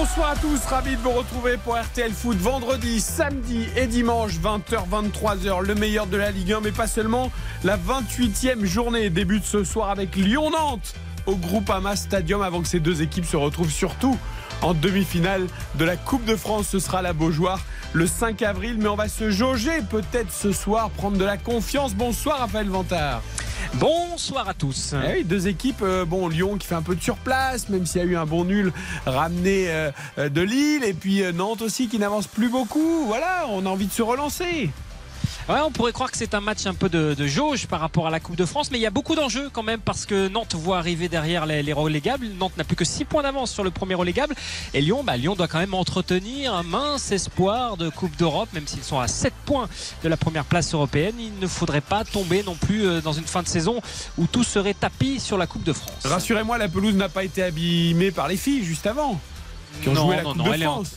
Bonsoir à tous, ravi de vous retrouver pour RTL Foot vendredi, samedi et dimanche 20h 23h le meilleur de la Ligue 1 mais pas seulement la 28e journée débute ce soir avec Lyon-Nantes au Groupama Stadium avant que ces deux équipes se retrouvent surtout en demi-finale de la Coupe de France. Ce sera la Beaujoire le 5 avril, mais on va se jauger peut-être ce soir, prendre de la confiance. Bonsoir Raphaël Vantard. Bonsoir à tous. Eh deux équipes, euh, bon, Lyon qui fait un peu de surplace, même s'il y a eu un bon nul ramené euh, euh, de Lille, et puis Nantes aussi qui n'avance plus beaucoup. Voilà, on a envie de se relancer. Ouais, on pourrait croire que c'est un match un peu de, de jauge par rapport à la Coupe de France, mais il y a beaucoup d'enjeux quand même parce que Nantes voit arriver derrière les, les relégables. Nantes n'a plus que 6 points d'avance sur le premier relégable. Et Lyon, bah, Lyon doit quand même entretenir un mince espoir de Coupe d'Europe, même s'ils sont à 7 points de la première place européenne. Il ne faudrait pas tomber non plus euh, dans une fin de saison où tout serait tapis sur la Coupe de France. Rassurez-moi, la pelouse n'a pas été abîmée par les filles juste avant, qui ont Non, joué la non, Coupe non, de France.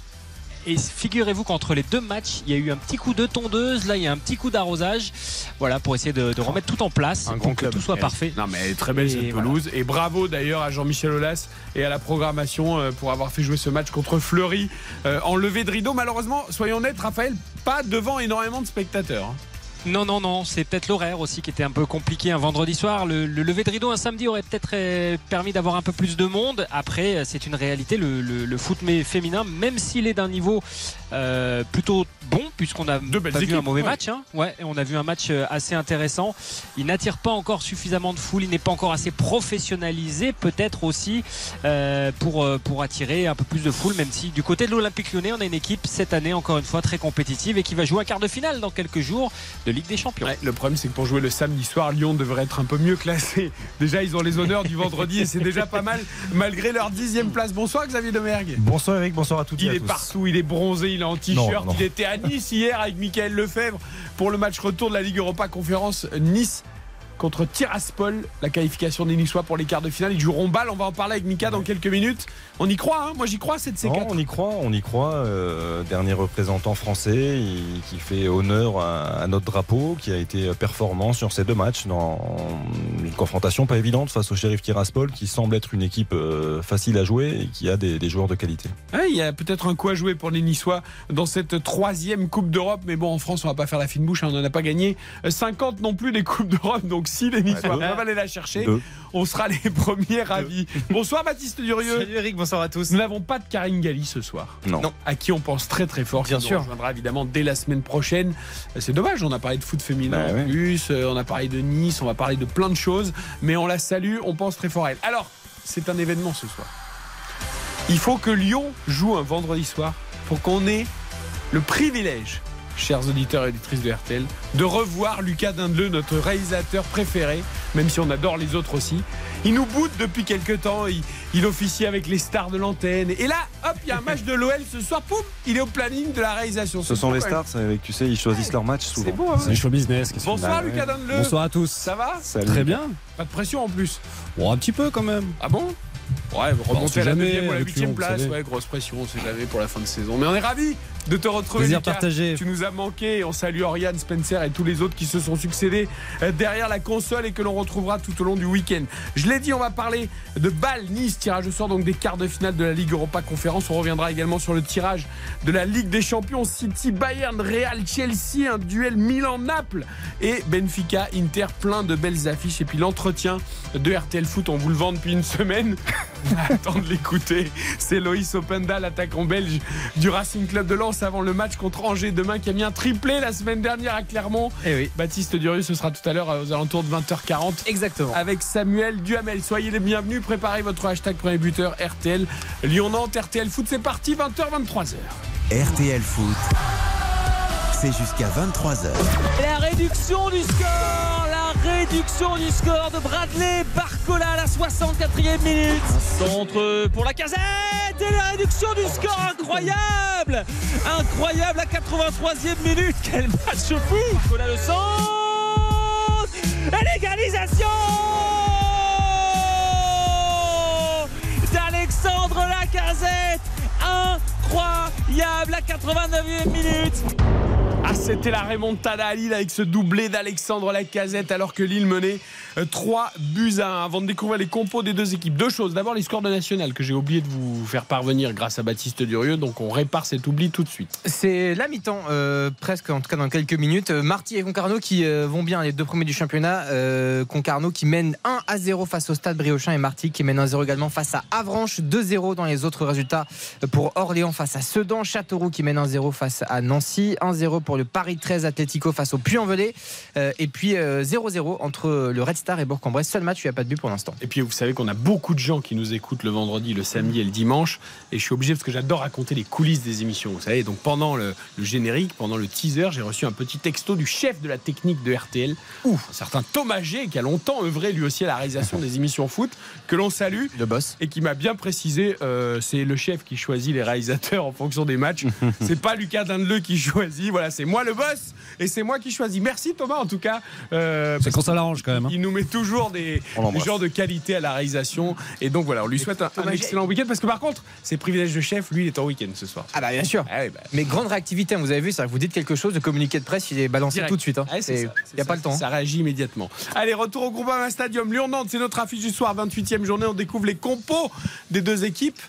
Et figurez-vous qu'entre les deux matchs, il y a eu un petit coup de tondeuse, là il y a un petit coup d'arrosage, voilà pour essayer de, de remettre tout en place, Un pour que tout soit parfait. Non mais elle est très belle Et cette voilà. pelouse et bravo d'ailleurs à Jean-Michel Aulas et à la programmation euh, pour avoir fait jouer ce match contre Fleury euh, en levée de rideau. Malheureusement, soyons honnêtes, Raphaël, pas devant énormément de spectateurs. Non, non, non, c'est peut-être l'horaire aussi qui était un peu compliqué un vendredi soir. Le, le lever de rideau un samedi aurait peut-être euh, permis d'avoir un peu plus de monde. Après, euh, c'est une réalité, le, le- le foot mais féminin, même s'il est d'un niveau euh, plutôt bon, puisqu'on a pas vu équipes, un mauvais ouais. match, hein. ouais, on a vu un match assez intéressant. Il n'attire pas encore suffisamment de foule, il n'est pas encore assez professionnalisé, peut-être aussi euh, pour, pour attirer un peu plus de foule, même si du côté de l'Olympique lyonnais, on a une équipe cette année, encore une fois, très compétitive et qui va jouer un quart de finale dans quelques jours de Ligue des Champions. Ouais, le problème, c'est que pour jouer le samedi soir, Lyon devrait être un peu mieux classé. Déjà, ils ont les honneurs du vendredi et c'est déjà pas mal, malgré leur dixième place. Bonsoir, Xavier Domergue. Bonsoir Eric, bonsoir à toutes et Il à est tous. partout, il est bronzé, il est en t-shirt. Il était à Nice hier avec Michael Lefebvre pour le match retour de la Ligue Europa Conférence Nice contre Tiraspol, la qualification des Niçois pour les quarts de finale. Ils joueront balle, on va en parler avec Mika dans quelques minutes. On y croit, hein moi j'y crois, c'est de ces Non, quatre. on y croit, on y croit. euh, dernier représentant français il- qui fait honneur à, à notre drapeau, qui a été performant sur ces deux matchs dans une confrontation pas évidente face au shérif Tiraspol, qui semble être une équipe euh, facile à jouer et qui a des, des joueurs de qualité. Ouais, il y a peut-être un coup à jouer pour les Niçois dans cette troisième Coupe d'Europe. Mais bon, en France, on va pas faire la fine bouche, hein, on n'en a pas gagné euh, 50 non plus des Coupes d'Europe. Donc si les Niçois deux. peuvent aller la chercher, Deux. on sera les premiers ravis. Bonsoir Baptiste Durieux. Salut Eric, bonsoir à tous. Nous n'avons pas de Karine Galli ce soir. Non. Non. À qui on pense très très fort. Bien sûr. rejoindra évidemment dès la semaine prochaine. C'est dommage, on a parlé de foot féminin Bah en plus, euh, on a parlé de Nice, on va parler de plein de choses. Mais on la salue, on pense très fort à elle. Alors, c'est un événement ce soir. Il faut que Lyon joue un vendredi soir pour qu'on ait le privilège, chers auditeurs et auditrices de RTL, de revoir Lucas Dindeleu, notre réalisateur préféré, même si on adore les autres aussi. Il nous boude depuis quelques temps, il, il officie avec les stars de l'antenne. Et là, hop, il y a un match de l'OL ce soir, poum, il est au planning de la réalisation. Ce sont les stars, tu sais, ils choisissent leur match souvent. C'est beau, hein C'est show business. Bonsoir Bah ouais. Lucas Dindeleu. Bonsoir à tous. Ça va Salut. Très bien. Pas de pression en plus. Bon, un petit peu quand même. Ah bon? Ouais, on remonter à la jamais deuxième ou à la huitième place. Ouais, grosse pression, on sait jamais pour la fin de saison. Mais on est ravis de te retrouver. Plaisir Lucas. partagé. Tu nous as manqué. On salue Oriane, Spencer et tous les autres qui se sont succédés euh, derrière la console et que l'on retrouvera tout au long du week-end. Je l'ai dit, on va parler de Bâle, Nice, tirage au sort donc des quarts de finale de la Ligue Europa Conférence. On reviendra également sur le tirage de la Ligue des Champions City, Bayern, Real, Chelsea, un duel Milan-Naples et Benfica, Inter, plein de belles affiches. Et puis l'entretien de RTL Foot, on vous le vend depuis une semaine. Attends de l'écouter. C'est Loïs Openda, l'attaquant belge du Racing Club de Lens avant le match contre Angers demain qui a mis un triplé la semaine dernière à Clermont. Eh oui. Baptiste Durieux, ce sera tout à l'heure aux alentours de 20h40 Exactement. avec Samuel Duhamel. Soyez les bienvenus, préparez votre hashtag premier buteur RTL Lyon-Nantes, RTL Foot, c'est parti, 20h, 23h. RTL Foot, jusqu'à 23h. La réduction du score La réduction du score de Bradley Barcola à la 64e minute. Centre pour la casette et la réduction du score incroyable Incroyable à 83e minute Quel match fou Barcola le centre Et l'égalisation d'Alexandre Lacazette fiable à 89e minute. Ah, c'était la remontada à Lille avec ce doublé d'Alexandre Lacazette alors que Lille menait euh, 3 buts à 1. Avant de découvrir les compos des deux équipes, deux choses. D'abord, les scores de National que j'ai oublié de vous faire parvenir grâce à Baptiste Durieux. Donc, on répare cet oubli tout de suite. C'est la mi-temps, euh, presque en tout cas dans quelques minutes. Euh, Marty et Concarneau qui euh, vont bien, les deux premiers du championnat. Euh, Concarneau qui mène 1 à 0 face au Stade Briochin et Marty qui mène 1-0 également face à Avranches. 2-0 dans les autres résultats pour Orléans face à Sedan. Châteauroux qui mène 1-0 face à Nancy. 1-0 pour le Paris 13 Atlético face au Puy-en-Velay. Euh, et puis euh, 0-0 entre le Red Star et Bourg-en-Bresse. Seul match, il n'y a pas de but pour l'instant. Et puis, vous savez qu'on a beaucoup de gens qui nous écoutent le vendredi, le samedi et le dimanche. Et je suis obligé parce que j'adore raconter les coulisses des émissions. Vous savez, donc pendant le, le générique, pendant le teaser, j'ai reçu un petit texto du chef de la technique de RTL, un certain Thomas G, qui a longtemps œuvré lui aussi à la réalisation des émissions foot, que l'on salue. Le boss. et qui m'a bien précisé euh, c'est le chef qui choisit les réalisateurs en fonction des matchs. c'est pas Lucas Dindeleu qui choisit. Voilà, c'est moi le boss et c'est moi qui choisis. Merci Thomas en tout cas. euh, C'est quand ça l'arrange quand même. hein. il nous met toujours des, des genres de qualité à la réalisation. Et donc voilà, on lui souhaite un, un Thomas, excellent week-end parce que par contre, c'est privilège de chef, lui il est en week-end ce soir. Ah bah bien sûr. Ah oui, bah, Mais grande réactivité, hein, vous avez vu, que vous dites quelque chose, le communiqué de presse, il est balancé direct. tout de suite. hein. Ah, ça, Il n'y a ça, pas le temps. hein. Ça réagit immédiatement. Allez, retour au Groupama Stadium. Lyon-Nantes, c'est notre affiche du soir, 28e journée. On découvre les compos des deux équipes.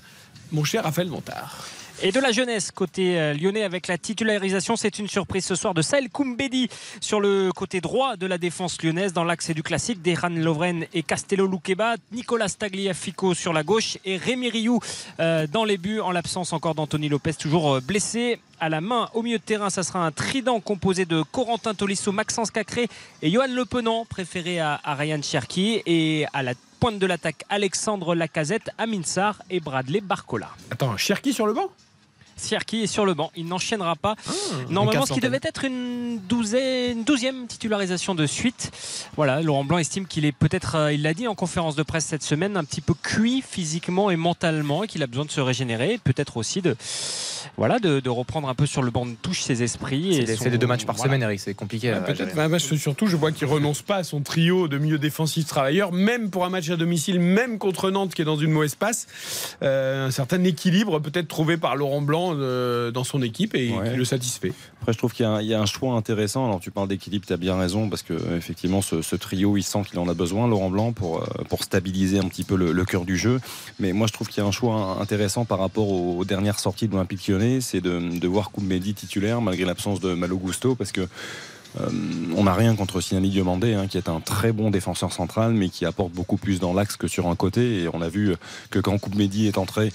Mon cher Raphaël Montard. Et de la jeunesse côté euh, lyonnais avec la titularisation, c'est une surprise ce soir de Saël Koumbedi sur le côté droit de la défense lyonnaise dans l'axe du classique, Dejan Lovren et Castello Luqueba, Nicolas Tagliafico sur la gauche et Rémi Rioux euh, dans les buts en l'absence encore d'Anthony Lopez toujours euh, blessé. À la main, au milieu de terrain, ça sera un trident composé de Corentin Tolisso, Maxence Cacré et Johan Le Penant, préféré à, à Ryan Cherki. Et à la pointe de l'attaque, Alexandre Lacazette, Amin Sarr et Bradley Barcola. Attends, Cherki sur le banc? Sierki est sur le banc, il n'enchaînera pas. Ah, Normalement, ce qui devait être une douzaine, une douzième titularisation de suite. Voilà, Laurent Blanc estime qu'il est peut-être, euh, il l'a dit en conférence de presse cette semaine, un petit peu cuit physiquement et mentalement et qu'il a besoin de se régénérer, peut-être aussi de, voilà, de, de reprendre un peu sur le banc de touche ses esprits. et C'est son- les deux matchs par voilà. semaine, Eric, c'est compliqué. Ouais, à Peut-être, gérer. bah, bah, surtout, je vois qu'il renonce pas à son trio de milieu défensif travailleurs, même pour un match à domicile, même contre Nantes qui est dans une mauvaise passe. Euh, un certain équilibre peut-être trouvé par Laurent Blanc euh, dans son équipe et Ouais. qui le satisfait. Après, je trouve qu'il y, a un- il y a un choix intéressant. Alors, tu parles d'équilibre, tu as bien raison, parce que euh, effectivement, ce, ce trio, il sent qu'il en a besoin, Laurent Blanc, pour, euh, pour stabiliser un petit peu le, le cœur du jeu. Mais moi, je trouve qu'il y a un choix intéressant par rapport aux, aux dernières sorties de l'Olympique lyonnais, c'est de, de voir Koumbedi titulaire, malgré l'absence de Malo Gusto, parce que euh, on n'a rien contre Sinani Diomandé, hein, qui est un très bon défenseur central, mais qui apporte beaucoup plus dans l'axe que sur un côté. Et on a vu que quand Koumbedi est entré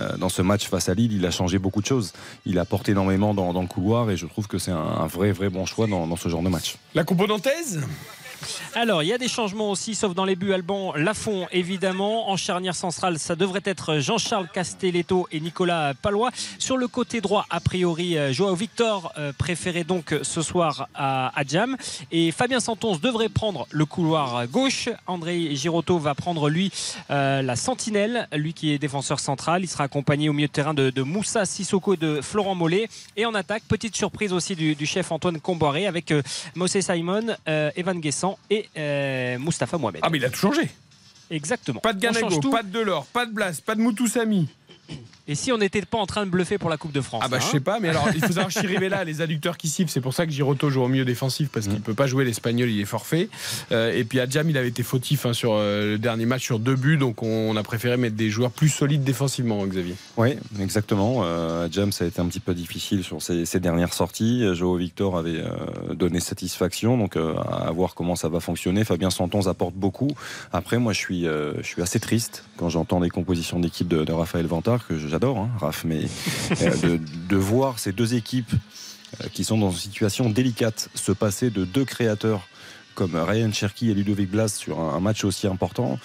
euh, dans ce match face à Lille, il a changé beaucoup de choses. Il apporte énormément dans, le couloir, et je trouve que c'est un, vrai, vrai bon choix dans, ce genre de match. La compo nantaise? Alors, il y a des changements aussi, sauf dans les buts Alban Lafont, évidemment. En charnière centrale, ça devrait être Jean-Charles Castelletto et Nicolas Palois. Sur le côté droit, a priori, euh, Joao Victor, euh, préféré donc ce soir à, à Jam. Et Fabien Santos devrait prendre le couloir gauche. André Girotto va prendre, lui, euh, la sentinelle, lui qui est défenseur central. Il sera accompagné au milieu de terrain de, Moussa Sissoko et de Florent Mollet. Et en attaque, petite surprise aussi du, chef Antoine Comboiré avec euh, Mossé Simon, euh, Evan Guessant et euh, Mustapha Mohamed. Ah, mais il a tout changé. Exactement. Pas de Ganago, tout. pas de Delors, pas de Blas, pas de Moutoussamy. Et si on n'était pas en train de bluffer pour la Coupe de France Ah bah je hein sais pas, mais alors il faut savoir Chirivella, les adducteurs qui sifflent, c'est pour ça que Giroto joue au milieu défensif parce qu'il peut pas jouer l'espagnol, il est forfait. Euh, et puis Adjam, il avait été fautif hein, sur euh, le dernier match sur deux buts, donc on, a préféré mettre des joueurs plus solides défensivement, Xavier. Oui, exactement. Euh, à Jam, ça a été un petit peu difficile sur ses, ses dernières sorties. Joao Victor avait euh, donné satisfaction, donc euh, à voir comment ça va fonctionner. Fabien Santon apporte beaucoup. Après, moi, je suis, euh, je suis assez triste quand j'entends les compositions d'équipe de, de Raphaël Vantard, que j'adore, hein, Raph, mais euh, de, voir ces deux équipes euh, qui sont dans une situation délicate se passer de deux créateurs comme Ryan Cherky et Ludovic Blas sur un, match aussi important.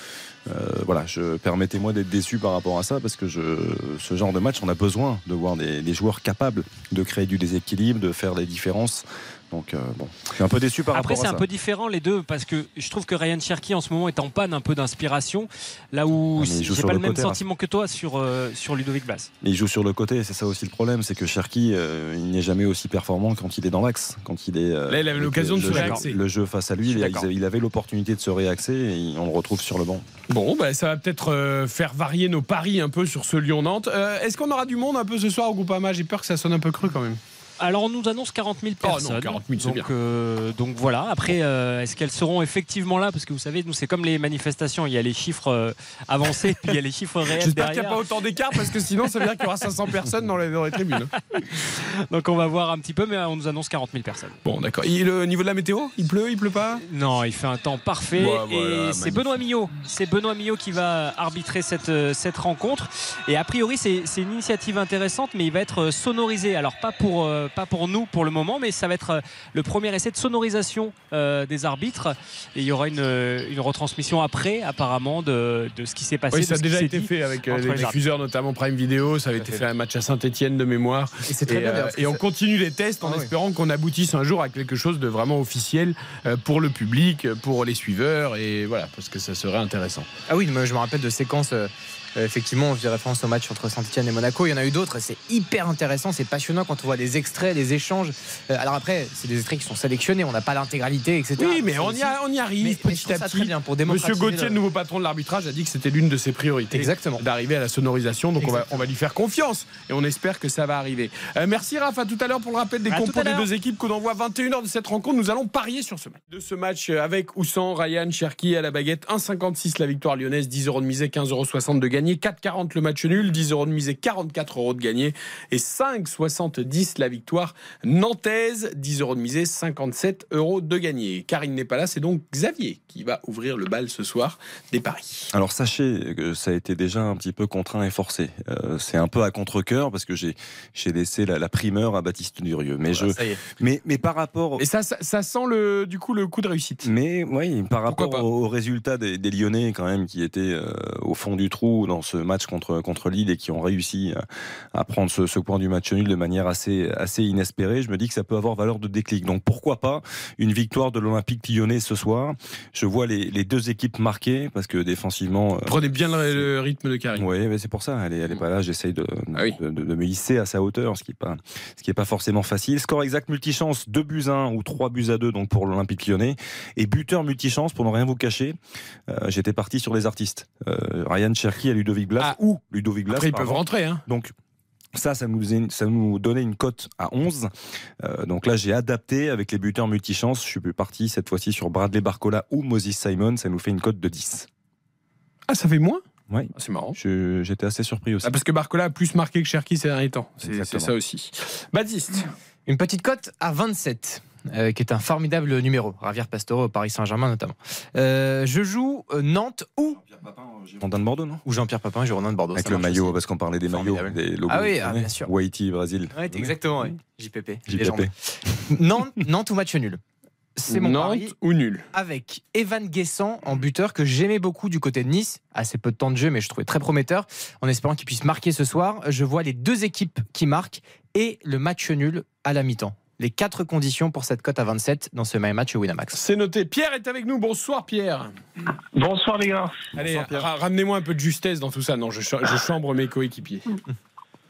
Euh, voilà, je permettez-moi d'être déçu par rapport à ça parce que ce genre de match, on a besoin de voir des joueurs capables de créer du déséquilibre, de faire des différences. Donc euh, bon, je suis un peu déçu par Après, rapport c'est à un ça. peu différent les deux parce que je trouve que Ryan Cherky en ce moment est en panne un peu d'inspiration, là où Ah, joue j'ai pas le le même côté, Raph. sentiment que toi sur, euh, sur Ludovic Blas. Mais il joue sur le côté, c'est ça aussi le problème, c'est que Cherky, euh, il n'est jamais aussi performant quand il est dans l'axe, quand il est. euh, Là, il avait l'occasion de se réaxer. Le jeu face à Je lui, il, avait l'opportunité de se réaxer et on le retrouve sur le banc. Bon, bah, ça va peut-être euh, faire varier nos paris un peu sur ce Lyon-Nantes. Euh, Est-ce qu'on aura du monde un peu ce soir au Groupama? J'ai peur que ça sonne un peu cru quand même. Alors on nous annonce 40 000 Oh non, personnes. 40 000, c'est donc, bien. euh, donc voilà. Après, euh, est-ce qu'elles seront effectivement là? Parce que vous savez, nous c'est comme les manifestations. Il y a les chiffres euh, avancés, puis il y a les chiffres réels J'espère qu'il n'y a pas autant d'écart parce que sinon ça veut dire qu'il y aura 500 personnes dans les, dans les tribunes. Donc on va voir un petit peu, mais on nous annonce 40 000 personnes. Bon, d'accord. Et le niveau de la météo? Il pleut, il pleut pas? Non, il fait un temps parfait. Ouais, voilà, et magnifique. c'est Benoît Millot. C'est Benoît Millot qui va arbitrer cette, euh, cette rencontre. Et a priori, c'est c'est une initiative intéressante, mais il va être sonorisé. Alors, pas pour, euh, pas pour nous pour le moment, mais ça va être euh, le premier essai de sonorisation euh, des arbitres. Et il y aura une, euh, une retransmission après, apparemment, de, de ce qui s'est passé. Oui, ça a déjà été fait avec euh, les diffuseurs, notamment Prime Video. Ça avait été fait. fait un match à Saint-Etienne de mémoire. Et c'est très bien. euh, on continue les tests en Ah oui. espérant qu'on aboutisse un jour à quelque chose de vraiment officiel euh, pour le public, pour les suiveurs et voilà parce que ça serait intéressant. Ah oui, moi, je me rappelle de séquences. Euh, effectivement, on faisait référence au match entre Saint-Etienne et Monaco. Il y en a eu d'autres. C'est hyper intéressant, c'est passionnant quand on voit des extraits, des échanges. Euh, alors après, c'est des extraits qui sont sélectionnés. On n'a pas l'intégralité, etc. Oui, mais on y, a- on y arrive Mais- petit à petit. bien pour Monsieur Gauthier, le- nouveau patron de l'arbitrage, a dit que c'était l'une de ses priorités. Exactement. D'arriver à la sonorisation, donc on va, on va lui faire confiance et on espère que ça va arriver. Euh, merci Raph, à tout à l'heure pour le rappel des À compos des deux équipes. Coup d'envoi 21h de cette rencontre. Nous allons parier sur ce match. De ce match avec ou sans Ryan Cherki à la baguette. 1,56 la victoire lyonnaise, 10 euros de misée, 15,60 euros de gagné. 4,40 le match nul, 10 euros de misée, 44 euros de gagné. Et 5,70 la victoire nantaise, 10 euros de misée, 57 euros de gagné. Karine n'est pas là, c'est donc Xavier qui va ouvrir le bal ce soir des paris. Alors sachez que ça a été déjà un petit peu contraint et forcé. Euh, c'est un peu à contre-cœur parce que j'ai laissé la, la primeur à Baptiste Durieux. Mais je y est. mais mais par rapport Et ça, ça, ça sent le, du coup le coup de réussite. mais oui, par Pourquoi rapport aux résultats des, des Lyonnais quand même qui étaient euh, au fond du trou dans ce match contre contre Lille et qui ont réussi à, à prendre ce, ce point du match nul de manière assez assez inespérée, je me dis que ça peut avoir valeur de déclic. Donc pourquoi pas une victoire de l'Olympique Lyonnais ce soir? Je vois les, les deux équipes marquées parce que défensivement euh, Prenez bien le, le rythme de Karine. oui, mais c'est pour ça. Elle est, elle est pas là. J'essaye de, Ah oui. de, de- de me hisser à sa hauteur, ce qui est pas, ce qui est pas forcément facile. Score exact multichance, 2 buts à 1 ou 3 buts à 2 donc pour l'Olympique Lyonnais. Et buteur multichance, pour ne rien vous cacher, euh, j'étais parti sur les artistes. Euh, Ryan Cherky et Ludovic Blas. Ah, où Ludovic Blas. Après, ils peuvent rentrer. Hein. Donc ça, ça nous, ça nous donnait une cote à 11. Euh, donc là, j'ai adapté avec les buteurs multichance. Je suis parti cette fois-ci sur Bradley Barcola ou Moses Simon. Ça nous fait une cote de 10. Ah, ça fait moins? Ouais. Ah, C'est marrant. J'étais assez surpris aussi. Ah, parce que Barcola a plus marqué que Cherki ces derniers temps. C'est ça aussi. Baptiste. Une petite cote à 27. Euh, qui est un formidable numéro, Ravière Pastore au Paris Saint-Germain notamment. Euh, je joue euh, Nantes ou, Girondin de Bordeaux, non ou Jean-Pierre Papin, Girondin de Bordeaux. Avec le maillot, aussi. parce qu'on parlait des maillots, des logos. Ah oui, ah, bien sûr. Haïti, Brésil. Ouais, exactement, ouais. JPP. JPP. Nantes, Nantes ou match nul C'est mon Nantes pari ou nul avec Evan Guessant en buteur que j'aimais beaucoup du côté de Nice. Assez peu de temps de jeu, mais je trouvais très prometteur. En espérant qu'il puisse marquer ce soir, je vois les deux équipes qui marquent et le match nul à la mi-temps. Les quatre conditions pour cette cote à 27 dans ce My Match Winamax. C'est noté. Pierre est avec nous. Bonsoir, Pierre. Bonsoir les gars. Allez, ra- ramenez-moi un peu de justesse dans tout ça. Non, je chambre mes coéquipiers.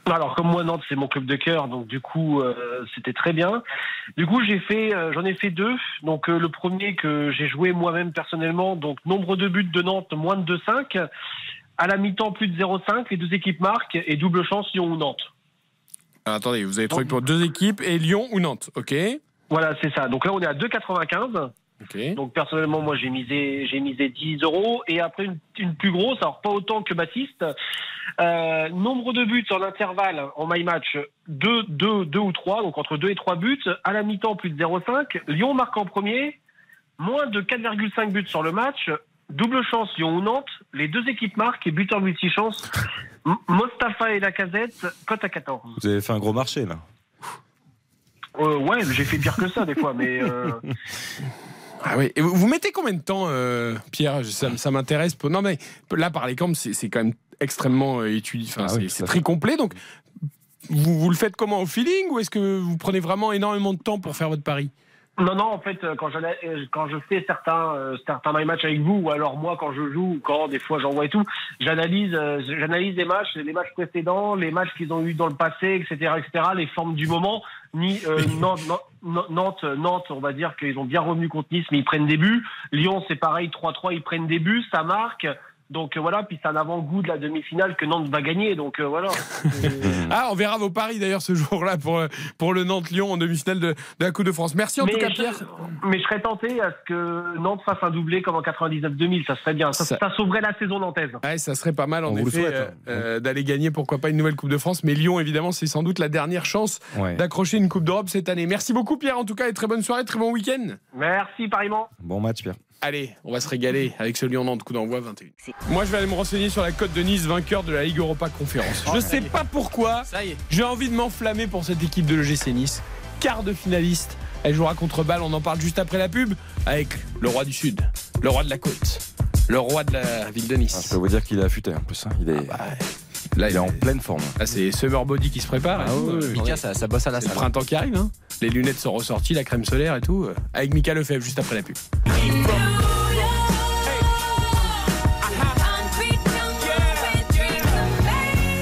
Alors comme moi Nantes c'est mon club de cœur donc du coup euh, c'était très bien. Du coup j'ai fait euh, j'en ai fait deux donc euh, le premier que j'ai joué moi-même personnellement donc nombre de buts de Nantes moins de 2,5 à la mi-temps plus de 0,5 les deux équipes marquent et double chance Lyon ou Nantes. Alors, attendez, vous avez trouvé pour deux équipes et Lyon ou Nantes. Ok. Voilà c'est ça donc là on est à 2,95 Ok. donc personnellement moi j'ai misé j'ai misé 10 euros et après une, une plus grosse alors pas autant que Baptiste euh, nombre de buts en intervalle en my match 2 2 2 ou 3 donc entre 2 et 3 buts à la mi-temps plus de 0,5 Lyon marque en premier moins de 4,5 buts sur le match double chance Lyon ou Nantes les deux équipes marquent et buteur multichance Mostafa et Lacazette cote à 14 Vous avez fait un gros marché, là. euh, ouais j'ai fait pire que ça des fois mais euh, Ah oui. Et vous, mettez combien de temps, euh, Pierre? Ça, ça m'intéresse. pour- Non, mais là, par les camps, c'est quand même extrêmement euh, étudié. Enfin, Ah c'est oui, très complet. Donc, vous, vous le faites comment Au feeling ou est-ce que vous prenez vraiment énormément de temps pour faire votre pari? Non, non, en fait, euh, quand, j'allais- euh, quand je fais certains, euh, certains my match avec vous, ou alors moi quand je joue, ou quand des fois j'envoie et tout, j'analyse, euh, j'analyse les matchs, les matchs précédents, les matchs qu'ils ont eu dans le passé, etc., etc., les formes du moment. Ni euh, Nantes, Nantes, Nantes, Nantes, on va dire qu'ils ont bien revenu contre Nice, mais ils prennent des buts. Lyon, c'est pareil, 3-3, ils prennent des buts, ça marque. Donc euh, voilà, puis c'est un avant-goût de la demi-finale que Nantes va gagner. Donc euh, voilà. Ah, on verra vos paris d'ailleurs ce jour-là pour, euh, pour le Nantes-Lyon en demi-finale de, de la Coupe de France. Merci en tout cas, je, Pierre. mais je serais tenté à ce que Nantes fasse un doublé comme en 99-2000. Ça serait bien. Ça, Ça- ça sauverait la saison nantaise. Ouais, ça serait pas mal en On vous le effet souhaite, euh, hein. euh, d'aller gagner pourquoi pas une nouvelle Coupe de France. Mais Lyon évidemment c'est sans doute la dernière chance Ouais. d'accrocher une Coupe d'Europe cette année. Merci beaucoup Pierre en tout cas et très bonne soirée, très bon week-end. Merci, pareillement. Bon match, Pierre. Allez, on va se régaler avec ce Lyon-Nantes coup d'envoi 21. Moi je vais aller me renseigner sur la cote de Nice vainqueur de la Ligue Europa Conférence. Je sais pas pourquoi, Ça y est. j'ai envie de m'enflammer pour cette équipe de l'EGC Nice. Quart de finaliste, elle jouera contre Bâle, on en parle juste après la pub avec le roi du Sud, le roi de la côte, le roi de la ville de Ah, je Nice. peux vous dire qu'il est affûté en plus. hein. Il est, Bah, là, il est en pleine forme. Là, c'est Summer Body qui se prépare. Ah oui, Mika, ça, ça bosse à la C'est le salle. printemps qui arrive. Hein. Les lunettes sont ressorties, la crème solaire et tout. euh, Avec Mika Lefebvre juste après la pub.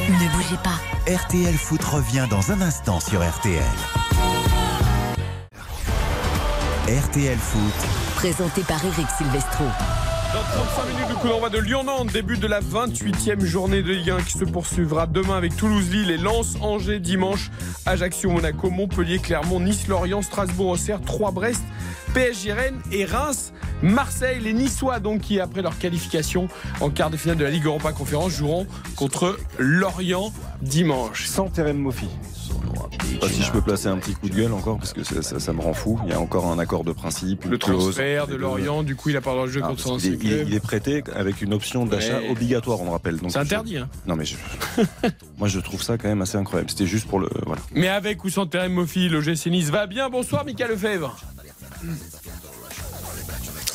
Ne bougez pas. RTL Foot revient dans un instant sur RTL. RTL Foot, Présenté par Eric Silvestro. Dans 35 minutes, le coup d'envoi de Lyon-Nantes, début de la 28e journée de Ligue 1 qui se poursuivra demain avec Toulouse-Lille et Lens-Angers dimanche, Ajaccio-Monaco, Montpellier-Clermont, Nice-Lorient, Strasbourg-Auxerre, 3-Brest, PSG-Rennes et Reims. Marseille, les Niçois donc qui après leur qualification en quart de finale de la Ligue Europa Conférence joueront contre Lorient dimanche. Sans Terem Mofi. Pas si je peux placer un petit coup de gueule encore parce que ça, ça- ça me rend fou. Il y a encore un accord de principe. une Le clause. transfert de Lorient, du coup il a pas le droit de jouer Ah, contre son il, est, club. il est prêté avec une option d'achat Ouais. obligatoire, on le rappelle. Donc C'est je- interdit. Hein. Non mais je... moi je trouve ça quand même assez incroyable. C'était juste pour le voilà. Mais avec ou sans Terem Moffi, le GC Nice va bien. Bonsoir Mika Lefebvre.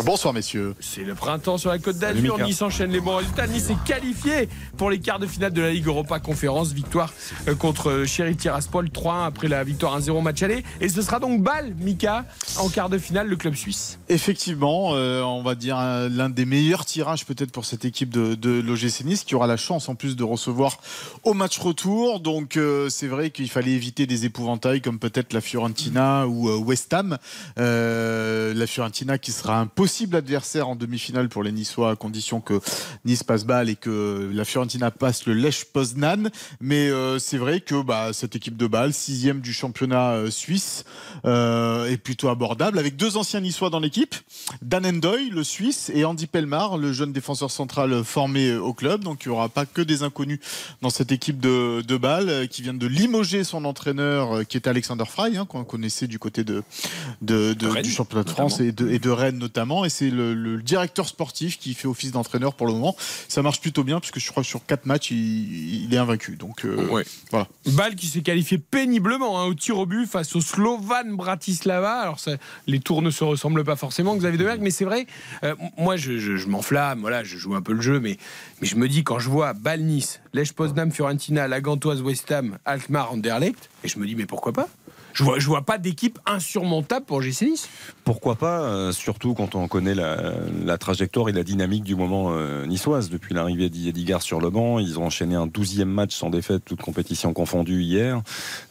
Bonsoir messieurs. C'est le printemps sur la côte d'Azur. Nice enchaîne les bons résultats. Nice est qualifié pour les quarts de finale de la Ligue Europa Conférence. Victoire euh, contre euh, Sheriff Tiraspol 3-1 après la victoire 1-0 match aller. Et ce sera donc Bâle, Mika, en quart de finale, le club suisse. Effectivement, euh, on va dire l'un des meilleurs tirages peut-être pour cette équipe de, de l'OGC Nice qui aura la chance en plus de recevoir au match retour. Donc c'est vrai qu'il fallait éviter des épouvantails comme peut-être la Fiorentina ou West Ham. La Fiorentina qui sera un possible adversaire en demi-finale pour les Niçois à condition que Nice passe balle et que la Fiorentina passe le Lech Poznan. Mais euh, c'est vrai que bah, cette équipe de balle, sixième du championnat euh, suisse, euh, est plutôt abordable avec deux anciens Niçois dans l'équipe. Dan Endoy, le Suisse, et Andy Pelmar, le jeune défenseur central formé au club. Donc il n'y aura pas que des inconnus dans cette équipe de, de balle qui vient de limoger son entraîneur qui était Alexander Frey, hein, qu'on connaissait du côté de, de, de- Rennes, du championnat de France et de, et de Rennes notamment. Et c'est le, le directeur sportif qui fait office d'entraîneur pour le moment. Ça marche plutôt bien puisque je crois que sur quatre matchs, il, il est invaincu. Donc euh, Ouais. voilà. Bâle qui s'est qualifié péniblement hein, au tir au but face au Slovan Bratislava. Alors ça, les tours ne se ressemblent pas forcément, Xavier Demergue, mais c'est vrai. euh, moi, je, je- je m'enflamme. Voilà, je joue un peu le jeu, mais, mais je me dis quand je vois Bâle Nice, Lech Poznan, Fiorentina, la Gantoise, West Ham, Alkmaar, Anderlecht, et je me dis mais pourquoi pas? Je vois, je vois pas d'équipe insurmontable pour GC Nice. Pourquoi pas, euh, surtout quand on connaît la, la trajectoire et la dynamique du moment euh, niçoise. Depuis l'arrivée d'Edigard sur le banc, ils ont enchaîné un douzième match sans défaite, toute compétition confondue hier.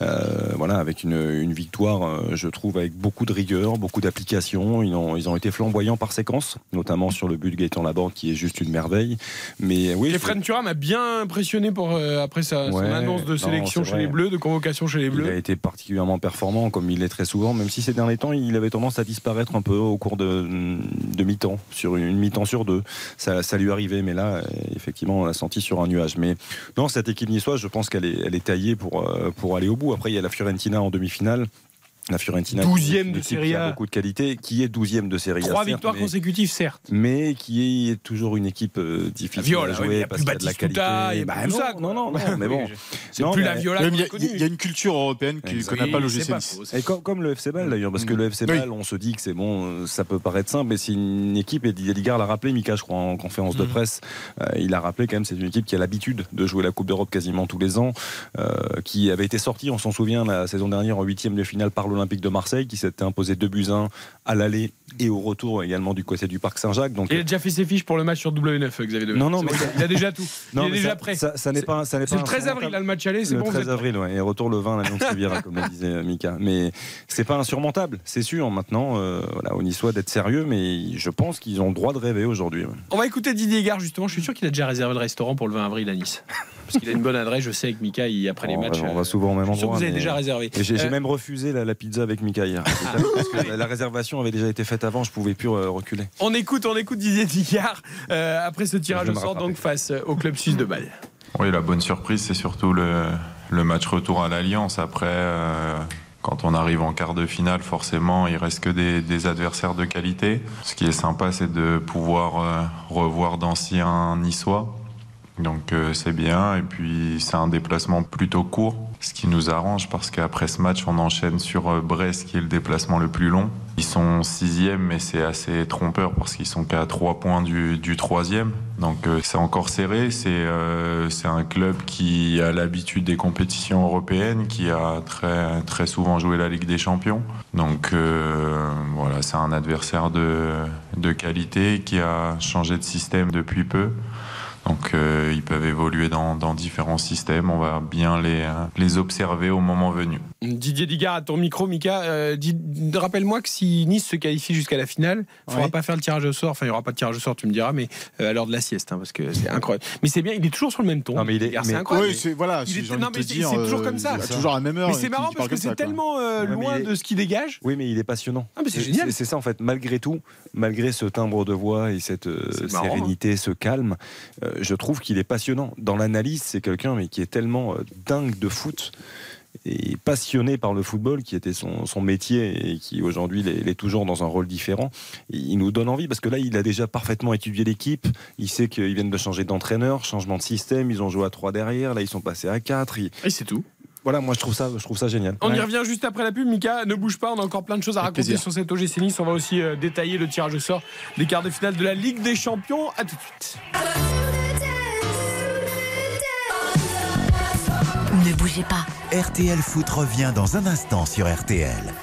Euh, voilà, avec une, une victoire, je trouve, avec beaucoup de rigueur, beaucoup d'application. Ils ont, ils ont été flamboyants par séquence, notamment sur le but de Gaëtan Laborde, qui est juste une merveille. Mais oui, Et je- Fred Thuram m'a bien impressionné pour, après sa, son annonce de sélection chez vrai. les Bleus, de convocation chez les Il a Bleus. été particulièrement comme il l'est très souvent, même si ces derniers temps, il avait tendance à disparaître un peu au cours de, de mi-temps, sur une, mi-temps sur deux. Ça, lui arrivait, mais là, euh, effectivement, on l'a senti sur un nuage. Mais non, cette équipe niçoise, je pense qu'elle est, est taillée pour, euh, pour aller au bout. Après, il y a la Fiorentina en demi-finale. La Fiorentina, 12e qui est une de Serie qui A. a beaucoup de qualité, qui est 12e de Serie A. Trois certes, victoires mais- consécutives, certes. mais qui est toujours une équipe euh, difficile Viola, à jouer a parce plus qu'il y a de la qualité. il y a Bah non, ça, non, non, non, mais bon. C'est plus mais- la Viola qu'on a Il y, a- y a une culture européenne Exact. n'a pas l'OGC Nice. Et comme, comme le FC Bâle d'ailleurs, parce que Mm. le FC Oui. Bâle, on se dit que c'est bon, euh, ça peut paraître simple, mais c'est une équipe, et Didier Ligard l'a rappelé, Mika, je crois, en conférence de Mm. presse, euh, il a rappelé quand même, c'est une équipe qui a l'habitude de jouer la Coupe d'Europe quasiment tous les ans, euh, qui avait été sortie, on s'en souvient, la saison dernière en huitième de finale par l'Olympique de Marseille qui s'était imposé 2 buts 1 à l'aller et au retour également du côté du Parc Saint-Jacques. Donc Il a déjà fait ses fiches pour le match sur W9, Xavier Demer. Non, non, mais il a déjà tout. Non, il est déjà ça- prêt. Ça, ça n'est pas, ça n'est C'est pas le 13 avril, là, le match aller, c'est le bon. vous 13 êtes- avril, ouais, et retour le 20 à l'Alliance comme le disait euh, Mika. Mais c'est pas insurmontable, c'est sûr. Maintenant, euh, voilà, aux Niçois d'être sérieux, mais je pense qu'ils ont le droit de rêver aujourd'hui. ouais. On va écouter Didier Gare, justement. Je suis sûr qu'il a déjà réservé le restaurant pour le 20 avril à Nice. Parce qu'il a une bonne adresse, je sais, avec Mika, il- après les matchs. on euh, va souvent au même que endroit. vous avez déjà réservé. Et j'ai j'ai Euh, même refusé la, la pizza avec Mika hier. Parce que la, réservation avait déjà été faite avant, je pouvais plus euh, reculer. On écoute, on écoute Didier Digard euh, après ce tirage Je au sort, donc face au club suisse de Bâle. Oui, la bonne surprise, c'est surtout le, le match retour à l'Alliance. Après, euh, quand on arrive en quart de finale, forcément, il reste que des, des adversaires de qualité. Ce qui est sympa, c'est de pouvoir euh, revoir d'anciens niçois. Donc euh, c'est bien. Et puis c'est un déplacement plutôt court, ce qui nous arrange parce qu'après ce match, on enchaîne sur euh, Brest, qui est le déplacement le plus long. Ils sont sixième, mais c'est assez trompeur parce qu'ils sont qu'à trois points du, troisième. Donc euh, c'est encore serré. C'est euh, c'est un club qui a l'habitude des compétitions européennes, qui a très très souvent joué la Ligue des Champions. Donc voilà, c'est un adversaire de de qualité qui a changé de système depuis peu. Donc euh, ils peuvent évoluer dans, dans différents systèmes. On va bien les, euh, les observer au moment venu. Didier Digard à ton micro, Mika. euh, rappelle-moi que si Nice se qualifie jusqu'à la finale, il ne faudra Ouais. pas faire le tirage au sort. Enfin, il n'y aura pas de tirage au sort, tu me diras, mais euh, à l'heure de la sieste, hein, parce que c'est incroyable. Mais c'est bien, il est toujours sur le même ton. Non, mais il est- c'est incroyable. Oui, c'est voilà. Si c'est- toujours comme ça. c'est toujours à la même heure. Mais et c'est marrant parce que c'est tellement euh, loin est- de ce qu'il dégage. Oui, mais il est passionnant. Ah, c'est génial. C'est ça, en fait. Malgré tout, malgré ce timbre de voix et cette hein. sérénité, ce calme, euh, je trouve qu'il est passionnant. Dans l'analyse, c'est quelqu'un mais qui est tellement euh, dingue de foot et passionné par le football, qui était son, son métier et qui aujourd'hui l'est toujours dans un rôle différent. Il nous donne envie parce que là, il a déjà parfaitement étudié l'équipe. Il sait qu'ils viennent de changer d'entraîneur, changement de système. Ils ont joué à 3 derrière. Là, ils sont passés à 4. Il- Et c'est tout. Voilà, moi, je trouve ça, je trouve ça génial. On y revient juste après la pub. Mika, ne bouge pas, on a encore plein de choses à Avec raconter plaisir. sur cet OGC Nice. On va aussi euh, détailler le tirage au sort des quarts de finale de la Ligue des Champions. À tout de suite. Ne bougez pas. RTL Foot revient dans un instant sur RTL.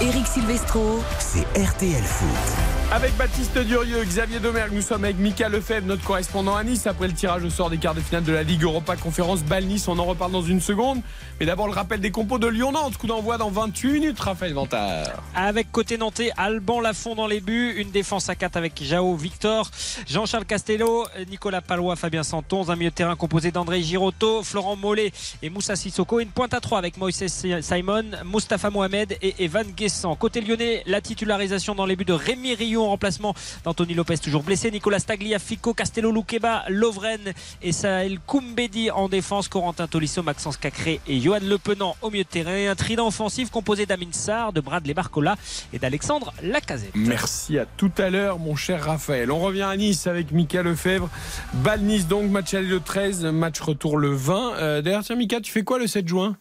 Eric Silvestro. C'est RTL Foot. Avec Baptiste Durieux, Xavier Domergue, nous sommes avec Mika Lefebvre, notre correspondant à Nice, après le tirage au sort des quarts de finale de la Ligue Europa Conférence Bâle-Nice. On en reparle dans une seconde. Mais d'abord, le rappel des compos de Lyon-Nantes. Coup d'envoi dans 28 minutes, Raphaël Vantard. Avec côté nantais, Alban Lafont dans les buts, une défense à 4 avec Jao Victor, Jean-Charles Castello, Nicolas Palois, Fabien Santon, un milieu de terrain composé d'André Girotto, Florent Mollet et Moussa Sissoko, une pointe à 3 avec Moïse Simon, Mustapha Mohamed et Evan Guessant. Côté lyonnais, la titularisation dans les buts de Rémi Rio en remplacement d'Anthony Lopez toujours blessé, Nicolas Tagliafico, Castello Loukeba, Lovren et Sahel Koumbedi en défense, Corentin Tolisso, Maxence Cacré et Johan Lepenant au milieu de terrain. Un trident offensif composé d'Amin Sarr, de Bradley Barcola et d'Alexandre Lacazette. Merci à tout à l'heure, mon cher Raphaël. On revient à Nice avec Mika Lefebvre. Bâle-Nice, donc, match aller le 13, match retour le 20. Euh, D'ailleurs, tiens, Mika, tu fais quoi le 7 juin?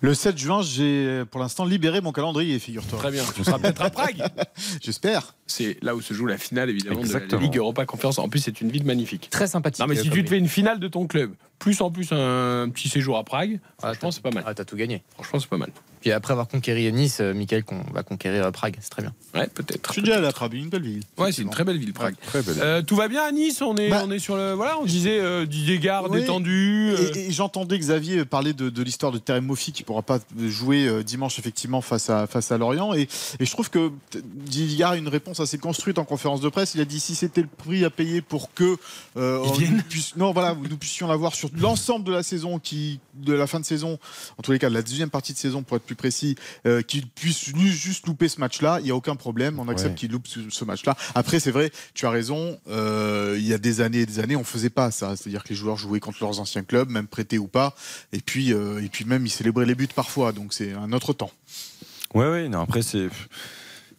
Le 7 juin, j'ai pour l'instant libéré mon calendrier, figure-toi. Très bien. Tu seras peut-être à Prague. J'espère. C'est là où se joue la finale, évidemment, de la Exactement. Ligue Europa Conférence. En plus, c'est une ville magnifique. Très sympathique. Non, mais euh, si tu te fais une finale de ton club, plus en plus un petit séjour à Prague, Ah, franchement, c'est pas mal. Ah, t'as tout gagné. Franchement, c'est pas mal. Puis après avoir conquéri Nice, euh, Michael qu'on va conquérir euh, Prague, c'est très bien. Ouais, peut-être. Je suis déjà allé à Prague, une belle ville. Ouais, c'est une très belle ville, Prague. Très belle. Euh, tout va bien à Nice, on est, Bah. on est sur le. Voilà, on disait euh, Didier Gare, Oui. détendu. euh, Et, et j'entendais Xavier parler de, de l'histoire de Terem Moffi qui pourra pas jouer euh, dimanche effectivement face à face à Lorient et, et je trouve que Didier a une réponse assez construite en conférence de presse. Il a dit si c'était le prix à payer pour que euh, nous puisse- non voilà nous puissions l'avoir sur l'ensemble de la saison qui de la fin de saison en tous les cas de la deuxième partie de saison pour être plus précis euh, qu'il puisse juste louper ce match-là il y a aucun problème on accepte Ouais. qu'il loupe ce, ce match-là après c'est vrai tu as raison euh, il y a des années et des années on faisait pas ça c'est-à-dire que les joueurs jouaient contre leurs anciens clubs même prêtés ou pas et puis euh, et puis même ils célébraient les buts parfois donc c'est un autre temps Ouais, ouais, non, après, c'est.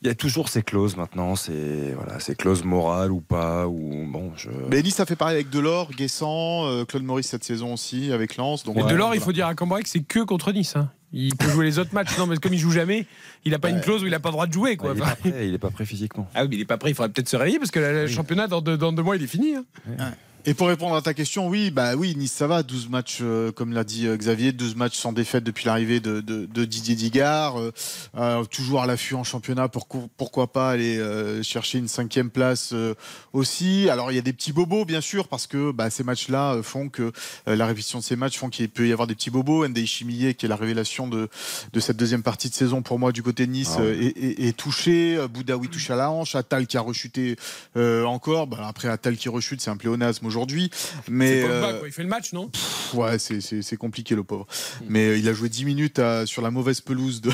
Il y a toujours ces clauses maintenant, c'est voilà, ces clauses morales ou pas, ou bon, je. mais Nice a fait pareil avec Delors Guessant euh, Claude Maurice cette saison aussi avec Lens donc Mais ouais, Delors, il faut dire à Cambrai que c'est que contre Nice. hein. Il peut jouer les autres matchs. Non, mais comme il joue jamais, il n'a pas une clause où il n'a pas le droit de jouer. Quoi. Ouais, il, est pas prêt, il est pas prêt physiquement. Ah oui, mais il est pas prêt. Il faudrait peut-être se réveiller parce que le Oui. championnat dans deux, dans deux mois il est fini. hein. Et pour répondre à ta question, oui, bah oui, Nice ça va, 12 matchs, euh, comme l'a dit euh, Xavier, 12 matchs sans défaite depuis l'arrivée de, de- de Didier Digard, euh, toujours à l'affût en championnat, pourquoi, pourquoi pas aller chercher une cinquième place aussi. Alors il y a des petits bobos bien sûr, parce que bah, ces matchs-là font que la révision de ces matchs font qu'il peut y avoir des petits bobos. Ndei Chimillet, qui est la révélation de, de cette deuxième partie de saison pour moi du côté de Nice, Ah est, est- est touché. Boudaoui touche à la hanche, Attal qui a rechuté encore. Bah, après Attal qui rechute, c'est un pléonasme aujourd'hui. Mais Pogba, euh, quoi. Il fait le match, non? Pff, ouais, c'est- compliqué le pauvre. Hmm. Mais euh, il a joué 10 minutes à- sur la mauvaise pelouse de,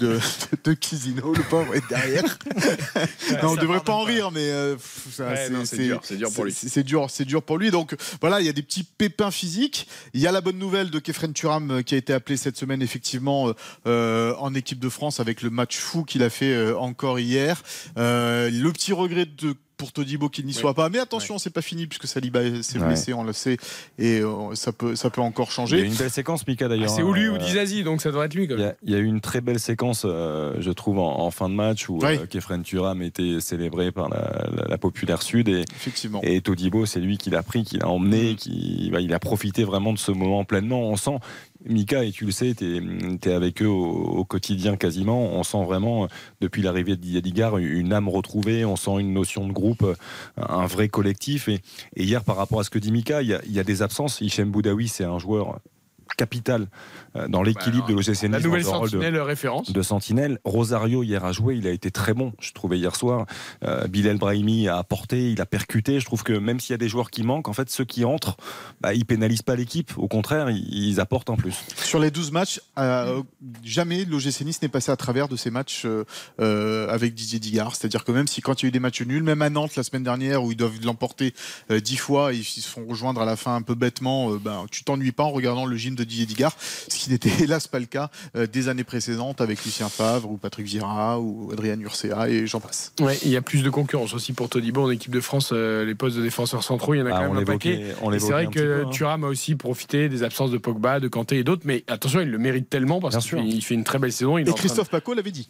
de, de Kizino, le pauvre, est derrière. non, on devrait pas en rire, mais euh, Ouais, c'est dur, c'est dur pour lui. C'est dur, c'est dur pour lui. Donc voilà, il y a des petits pépins physiques. Il y a la bonne nouvelle de Kefren Turam euh, qui a été appelé cette semaine effectivement euh, en équipe de France avec le match fou qu'il a fait euh, encore hier. Le petit regret de pour Todibo qu'il n'y soit pas. Mais attention, c'est pas fini puisque Saliba s'est Ouais. blessé, on le sait, et euh, ça peut, ça peut encore Il y a changer. une belle séquence, Mika Ah, d'ailleurs. C'est ou lui ou Euh, Dizazi, donc ça devrait être lui. Quand Il y, même. a, il y a eu une très belle séquence, euh, je trouve, en, en fin de match où euh, Kefren Turam était célébré par la, la- la populaire sud et, Effectivement. et Todibo, c'est lui qui l'a pris, qui l'a emmené, qui, bah, il a profité vraiment de ce moment pleinement. On sent, Mika, et tu le sais, tu es, avec eux au, quotidien quasiment, on sent vraiment, euh, depuis l'arrivée de Didier une âme retrouvée, on sent une notion de groupe, euh, un vrai collectif. Et, hier, par rapport à ce que dit Mika, il y a, il y a des absences. Hichem Boudaoui, c'est un joueur capital euh, dans l'équilibre de l'OGC Nice. La nouvelle de- sentinelle référence. de Sentinelle. Rosario hier a joué, il a été très bon, je trouvais hier soir. Euh, Bilal Brahimi a apporté, il a percuté. Je trouve que même s'il y a des joueurs qui manquent, en fait, ceux qui entrent, bah, ils pénalisent pas l'équipe. Au contraire, ils, ils apportent en plus. Sur les 12 matchs, euh, jamais l'OGC Nice n'est passé à travers de ces matchs euh, avec Didier Digard. C'est-à-dire que même si quand il y a eu des matchs nuls, même à Nantes la semaine dernière où ils doivent l'emporter euh, 10 fois, et ils se font rejoindre à la fin un peu bêtement, euh, ben, tu t'ennuies pas en regardant le gym de Didier Digard, ce qui n'était hélas pas le cas euh, des années précédentes avec Lucien Favre ou Patrick Vieira ou Adrien Urcea et j'en passe. Ouais, il y a plus de concurrence aussi pour Todibo en équipe de France. euh, les postes de défenseurs centraux, il y en a Ah, quand on même un paquet. C'est vrai que peu, hein. Thuram a aussi profité des absences de Pogba, de Kanté et d'autres, mais attention, il le mérite tellement parce qu'il fait, il fait une très belle saison. Il Et train de- Christophe Paco l'avait dit.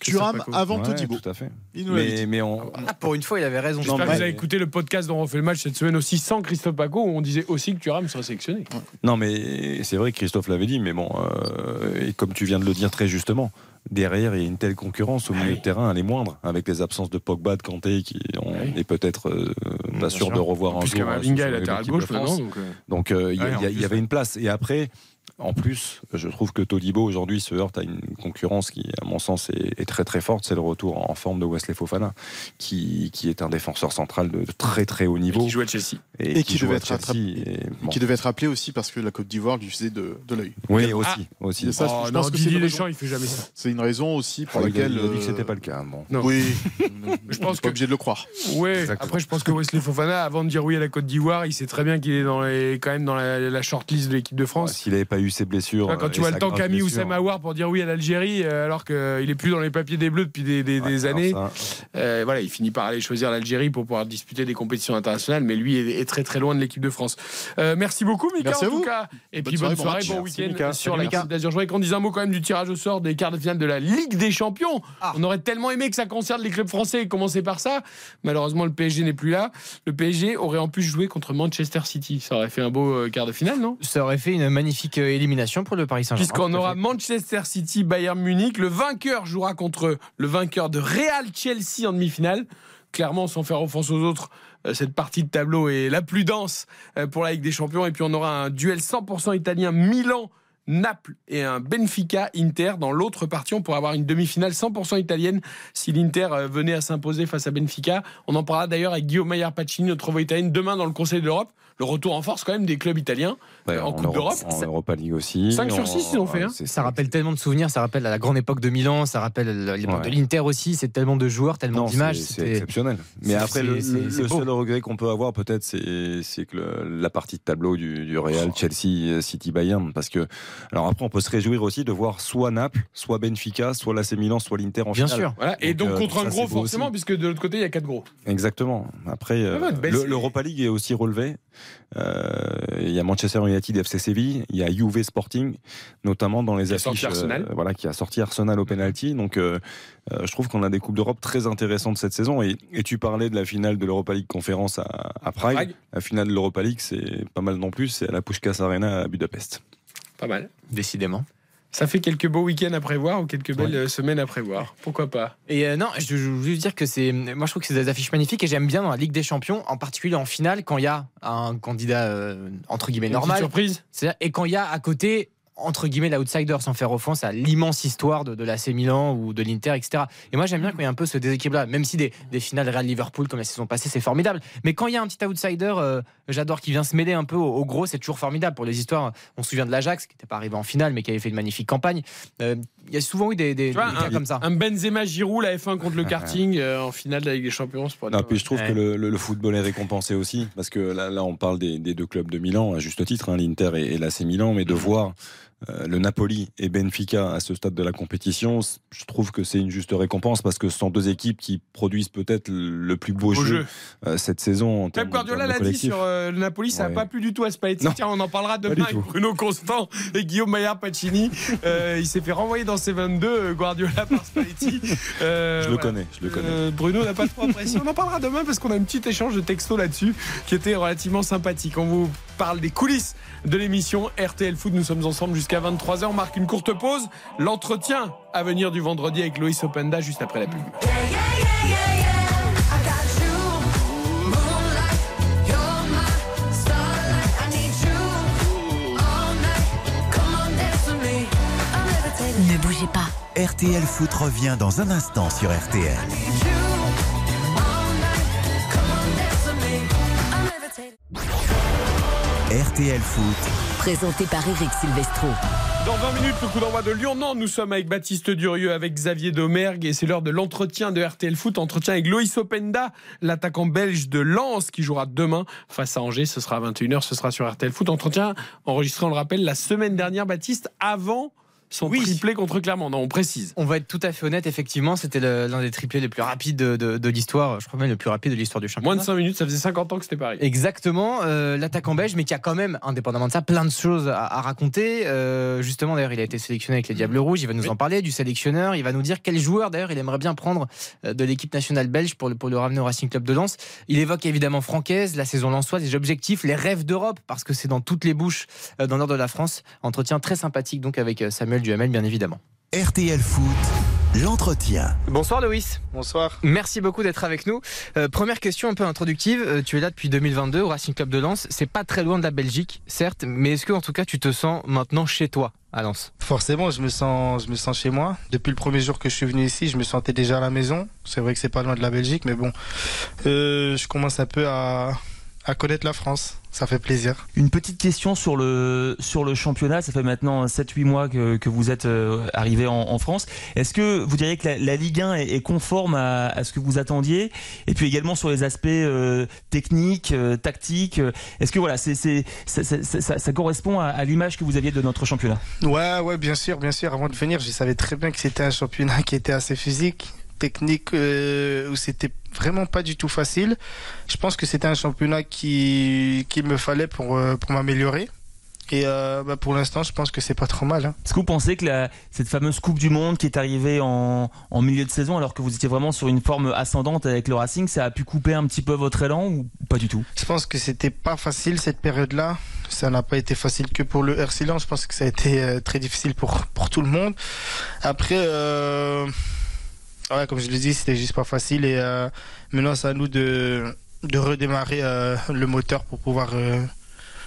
Thuram avant Ouais, Todibo. Tout à fait. Il nous l'avait Mais, on, Ah, pour une fois, il avait raison. J'espère Non, que vous avez écouté le podcast dont on fait le match cette semaine aussi sans Christophe Paco où on disait aussi que Thuram serait sélectionné. Non, mais c'est vrai que Christophe l'avait dit, mais bon, euh, et comme tu viens de le dire très justement, derrière, il y a une telle concurrence au milieu de terrain, elle est moindre, avec les absences de Pogba, de Kanté, qui on Oui. est peut-être euh, pas sûr sûr. de revoir un Puisque jour. euh, Kamavinga sur est latéral gauche France. maintenant. donc, euh, euh, il y, en plus, avait une place. Et après, en plus, je trouve que Todibo aujourd'hui se heurte à une concurrence qui, à mon sens, est, est très très forte. C'est le retour en forme de Wesley Fofana, qui, qui est un défenseur central de, très très haut niveau qui joue à Chelsea. Et qui joue devait être Chelsea. attrapé. Et bon. Qui devait être appelé aussi parce que la Côte d'Ivoire lui faisait de, de l'œil. Oui, aussi, aussi. Et ça, je- Oh, je non, pense que c'est Didier. Deschamps, il fait jamais ça. C'est une raison aussi pour Ah, il a- laquelle. il a dit que euh, c'était pas le cas. Bon. Non. Oui, Je pense pense que- pas obligé de le croire. Exactement. Après, je pense que Wesley Fofana, avant de dire oui à la Côte d'Ivoire, il sait très bien qu'il est dans les, quand même dans la, la shortlist de l'équipe de France. S'il n'avait pas eu ses blessures. Quand euh, tu vois le temps qu'a mis Oussama Aouar pour dire oui à l'Algérie, euh, alors qu'il est plus dans les papiers des Bleus depuis des, des- ouais, des alors années, euh, voilà, il finit par aller choisir l'Algérie pour pouvoir disputer des compétitions internationales, mais lui est, est très très loin de l'équipe de France. Euh, merci beaucoup, Mika, Merci en à tout vous. cas. Et Bonne puis bonne soirée, soirée, bon week-end sur la. Côte d'Azur. Je voudrais qu'on dise un mot quand même du tirage au sort des quarts de finale de la Ligue des Champions. Ah. On aurait tellement aimé que ça concerne les clubs français et commencer par ça. Malheureusement, le PSG n'est plus là. Le PSG aurait en plus joué contre Manchester City. Ça aurait fait un beau euh, quart de finale, non? Ça aurait fait une magnifique euh, élimination pour le Paris Saint-Germain. Puisqu'on aura. Manchester City, Bayern Munich. Le vainqueur jouera contre le vainqueur de Real Chelsea en demi-finale. Clairement, sans faire offense aux autres, euh, cette partie de tableau est la plus dense euh, pour la Ligue des Champions. Et puis on aura un duel 100% italien Milan. Naples et un Benfica Inter dans l'autre partie. On pourrait avoir une demi-finale 100% italienne si l'Inter euh, venait à s'imposer face à Benfica. On en parlera d'ailleurs avec Guillaume Maillard Pacini, notre voix italienne, demain dans le Conseil de l'Europe. Le retour en force quand même des clubs italiens ouais, en Coupe Euro- d'Europe. En Europa League aussi. Cinq sur En- six, ils ont fait, hein. Ça rappelle tellement de souvenirs, ça rappelle à la grande époque de Milan, ça rappelle l'époque Ouais. de l'Inter aussi, c'est tellement de joueurs, tellement d'images. c'est exceptionnel. Mais après, le, seul regret qu'on peut avoir, peut-être, c'est que le- la partie de tableau du, du Real, Chelsea, City, Bayern. Parce que, alors après, on peut se réjouir aussi de voir soit Naples, soit Benfica, soit l'AC Milan, soit l'Inter en Bien finale. sûr. Voilà. Et Donc, donc euh, contre un gros forcément, aussi. puisque de l'autre côté il y a quatre gros. Exactement. Après, euh, l'Europa League est aussi relevé. Euh, il y a Manchester United, FC Séville, il y a Juve Sporting, notamment dans les Qui affiches. sorti Arsenal. euh, voilà, qui a sorti Arsenal au penalty. Donc, euh, euh, je trouve qu'on a des coupes d'Europe très intéressantes cette saison. Et, et tu parlais de la finale de l'Europa League conférence à, à Prague. Prague. La finale de l'Europa League, c'est pas mal non plus. C'est à la Puskás Arena à Budapest. Pas mal. Décidément. Ça fait quelques beaux week-ends à prévoir ou quelques belles euh, semaines à prévoir. Pourquoi pas? Et euh, non, je, je veux juste dire que c'est. Moi, je trouve que c'est des affiches magnifiques et j'aime bien dans la Ligue des Champions, en particulier en finale, quand il y a un candidat euh, entre guillemets Une normal. surprise C'est-à-dire- Et quand il y a à côté entre guillemets l'outsider sans faire offense à l'immense histoire de, de l'AC Milan ou de l'Inter etc et moi j'aime bien quand il y a un peu ce déséquilibre là même si des, des finales Real Liverpool comme la saison passée c'est formidable. Mais quand il y a un petit outsider euh, j'adore qui vient se mêler un peu au, au gros c'est toujours formidable. Pour les histoires on se souvient de l'Ajax qui n'était pas arrivé en finale mais qui avait fait une magnifique campagne. Euh, il y a souvent eu des, des- Tu vois, des cas un, comme ça. un Benzema Giroud, la F1 contre le karting euh, en finale de la Ligue des Champions. Non, puis je trouve Ouais. que le, le- le football est récompensé aussi, parce que là, là on parle des, des deux clubs de Milan, à juste titre, hein, l'Inter et, et l'AC Milan, mais de voir euh, le Napoli et Benfica à ce stade de la compétition, je trouve que c'est une juste récompense, parce que ce sont deux équipes qui produisent peut-être le plus beau, Beau jeu, jeu. euh, cette saison. en Pep Guardiola l'a dit sur euh, le Napoli, ça n'a Ouais. pas plu du tout à Spalletti. Tiens, on en parlera demain avec. Bruno Constant et Guillaume Maillard Pacini. Euh, il s'est fait renvoyer dans ses 22 euh, Guardiola par Spalletti. Euh, Je le voilà. connais, je le connais. Euh, Bruno n'a pas trop apprécié. On en parlera demain parce qu'on a un petit échange de textos là-dessus qui était relativement sympathique. On vous parle des coulisses de l'émission RTL Foot. Nous sommes ensemble jusqu'à 23h. On marque une courte pause. L'entretien à venir du vendredi avec Loïs Openda juste après la pub. Ne bougez pas. RTL Foot revient dans un instant sur RTL. RTL Foot, Présenté par Eric Silvestro. Dans 20 minutes, le coup d'envoi de Lyon-Nantes. Nous sommes avec Baptiste Durieux, avec Xavier Domergue et c'est l'heure de l'entretien de RTL Foot. Entretien avec Loïs Openda, l'attaquant belge de Lens qui jouera demain face à Angers. Ce sera à 21h, ce sera sur RTL Foot. Entretien enregistré, on le rappelle, la semaine dernière, Baptiste, avant son Oui. triplé contre Clermont. Non, on précise. On va être tout à fait honnête, effectivement, c'était l'un des triplés les plus rapides de, de- de l'histoire, je crois même le plus rapide de l'histoire du championnat. Moins de 5 minutes, ça faisait 50 ans que c'était pareil. Exactement, euh, l'attaquant belge, mais qui a quand même, indépendamment de ça, plein de choses à, à raconter. Euh, justement, d'ailleurs, il a été sélectionné avec les Diables Rouges. Il va nous Oui. en parler du sélectionneur. Il va nous dire quel joueur, d'ailleurs, il aimerait bien prendre euh, de l'équipe nationale belge pour le, pour le ramener au Racing Club de Lens. Il évoque évidemment Francaise, la saison lensoise, les objectifs, les rêves d'Europe, parce que c'est dans toutes les bouches euh, dans nord de la France. Entretien très sympathique, donc, avec euh, Samuel Duhamel, bien évidemment. RTL Foot, l'entretien. Bonsoir, Loïs. Bonsoir. Merci beaucoup d'être avec nous. Euh, première question un peu introductive. Euh, tu es là depuis 2022 au Racing Club de Lens. C'est pas très loin de la Belgique, certes, mais est-ce que en tout cas tu te sens maintenant chez toi à Lens? Forcément, je me sens, je me sens chez moi. Depuis le premier jour que je suis venu ici, je me sentais déjà à la maison. C'est vrai que c'est pas loin de la Belgique, mais bon, euh, je commence un peu à, à connaître la France. Ça fait plaisir. Une petite question sur le, sur le championnat. Ça fait maintenant 7-8 mois que, que vous êtes euh, arrivé en, en France. Est-ce que vous diriez que la, la Ligue 1 est, est conforme à, à ce que vous attendiez? Et puis également sur les aspects euh, techniques, euh, tactiques. Est-ce que voilà, c'est, c'est, ça, ça- ça- ça- ça correspond à, à l'image que vous aviez de notre championnat? Ouais, ouais, bien sûr, bien sûr. Avant de venir, je savais très bien que c'était un championnat qui était assez physique, technique, euh, où c'était vraiment pas du tout facile. Je pense que c'était un championnat qui qu'il me fallait pour euh, pour m'améliorer. Et euh, bah, pour l'instant, je pense que c'est pas trop mal. hein. Est-ce que vous pensez que la, cette fameuse Coupe du Monde qui est arrivée en, en milieu de saison, alors que vous étiez vraiment sur une forme ascendante avec le Racing, ça a pu couper un petit peu votre élan ou pas du tout? Je pense que c'était pas facile cette période-là. Ça n'a pas été facile que pour le RC Lens. Je pense que ça a été très difficile pour, pour tout le monde. Après, euh, ouais, comme je l'ai dit, c'était juste pas facile. Et euh, maintenant, c'est à nous de, redémarrer euh, le moteur pour pouvoir euh,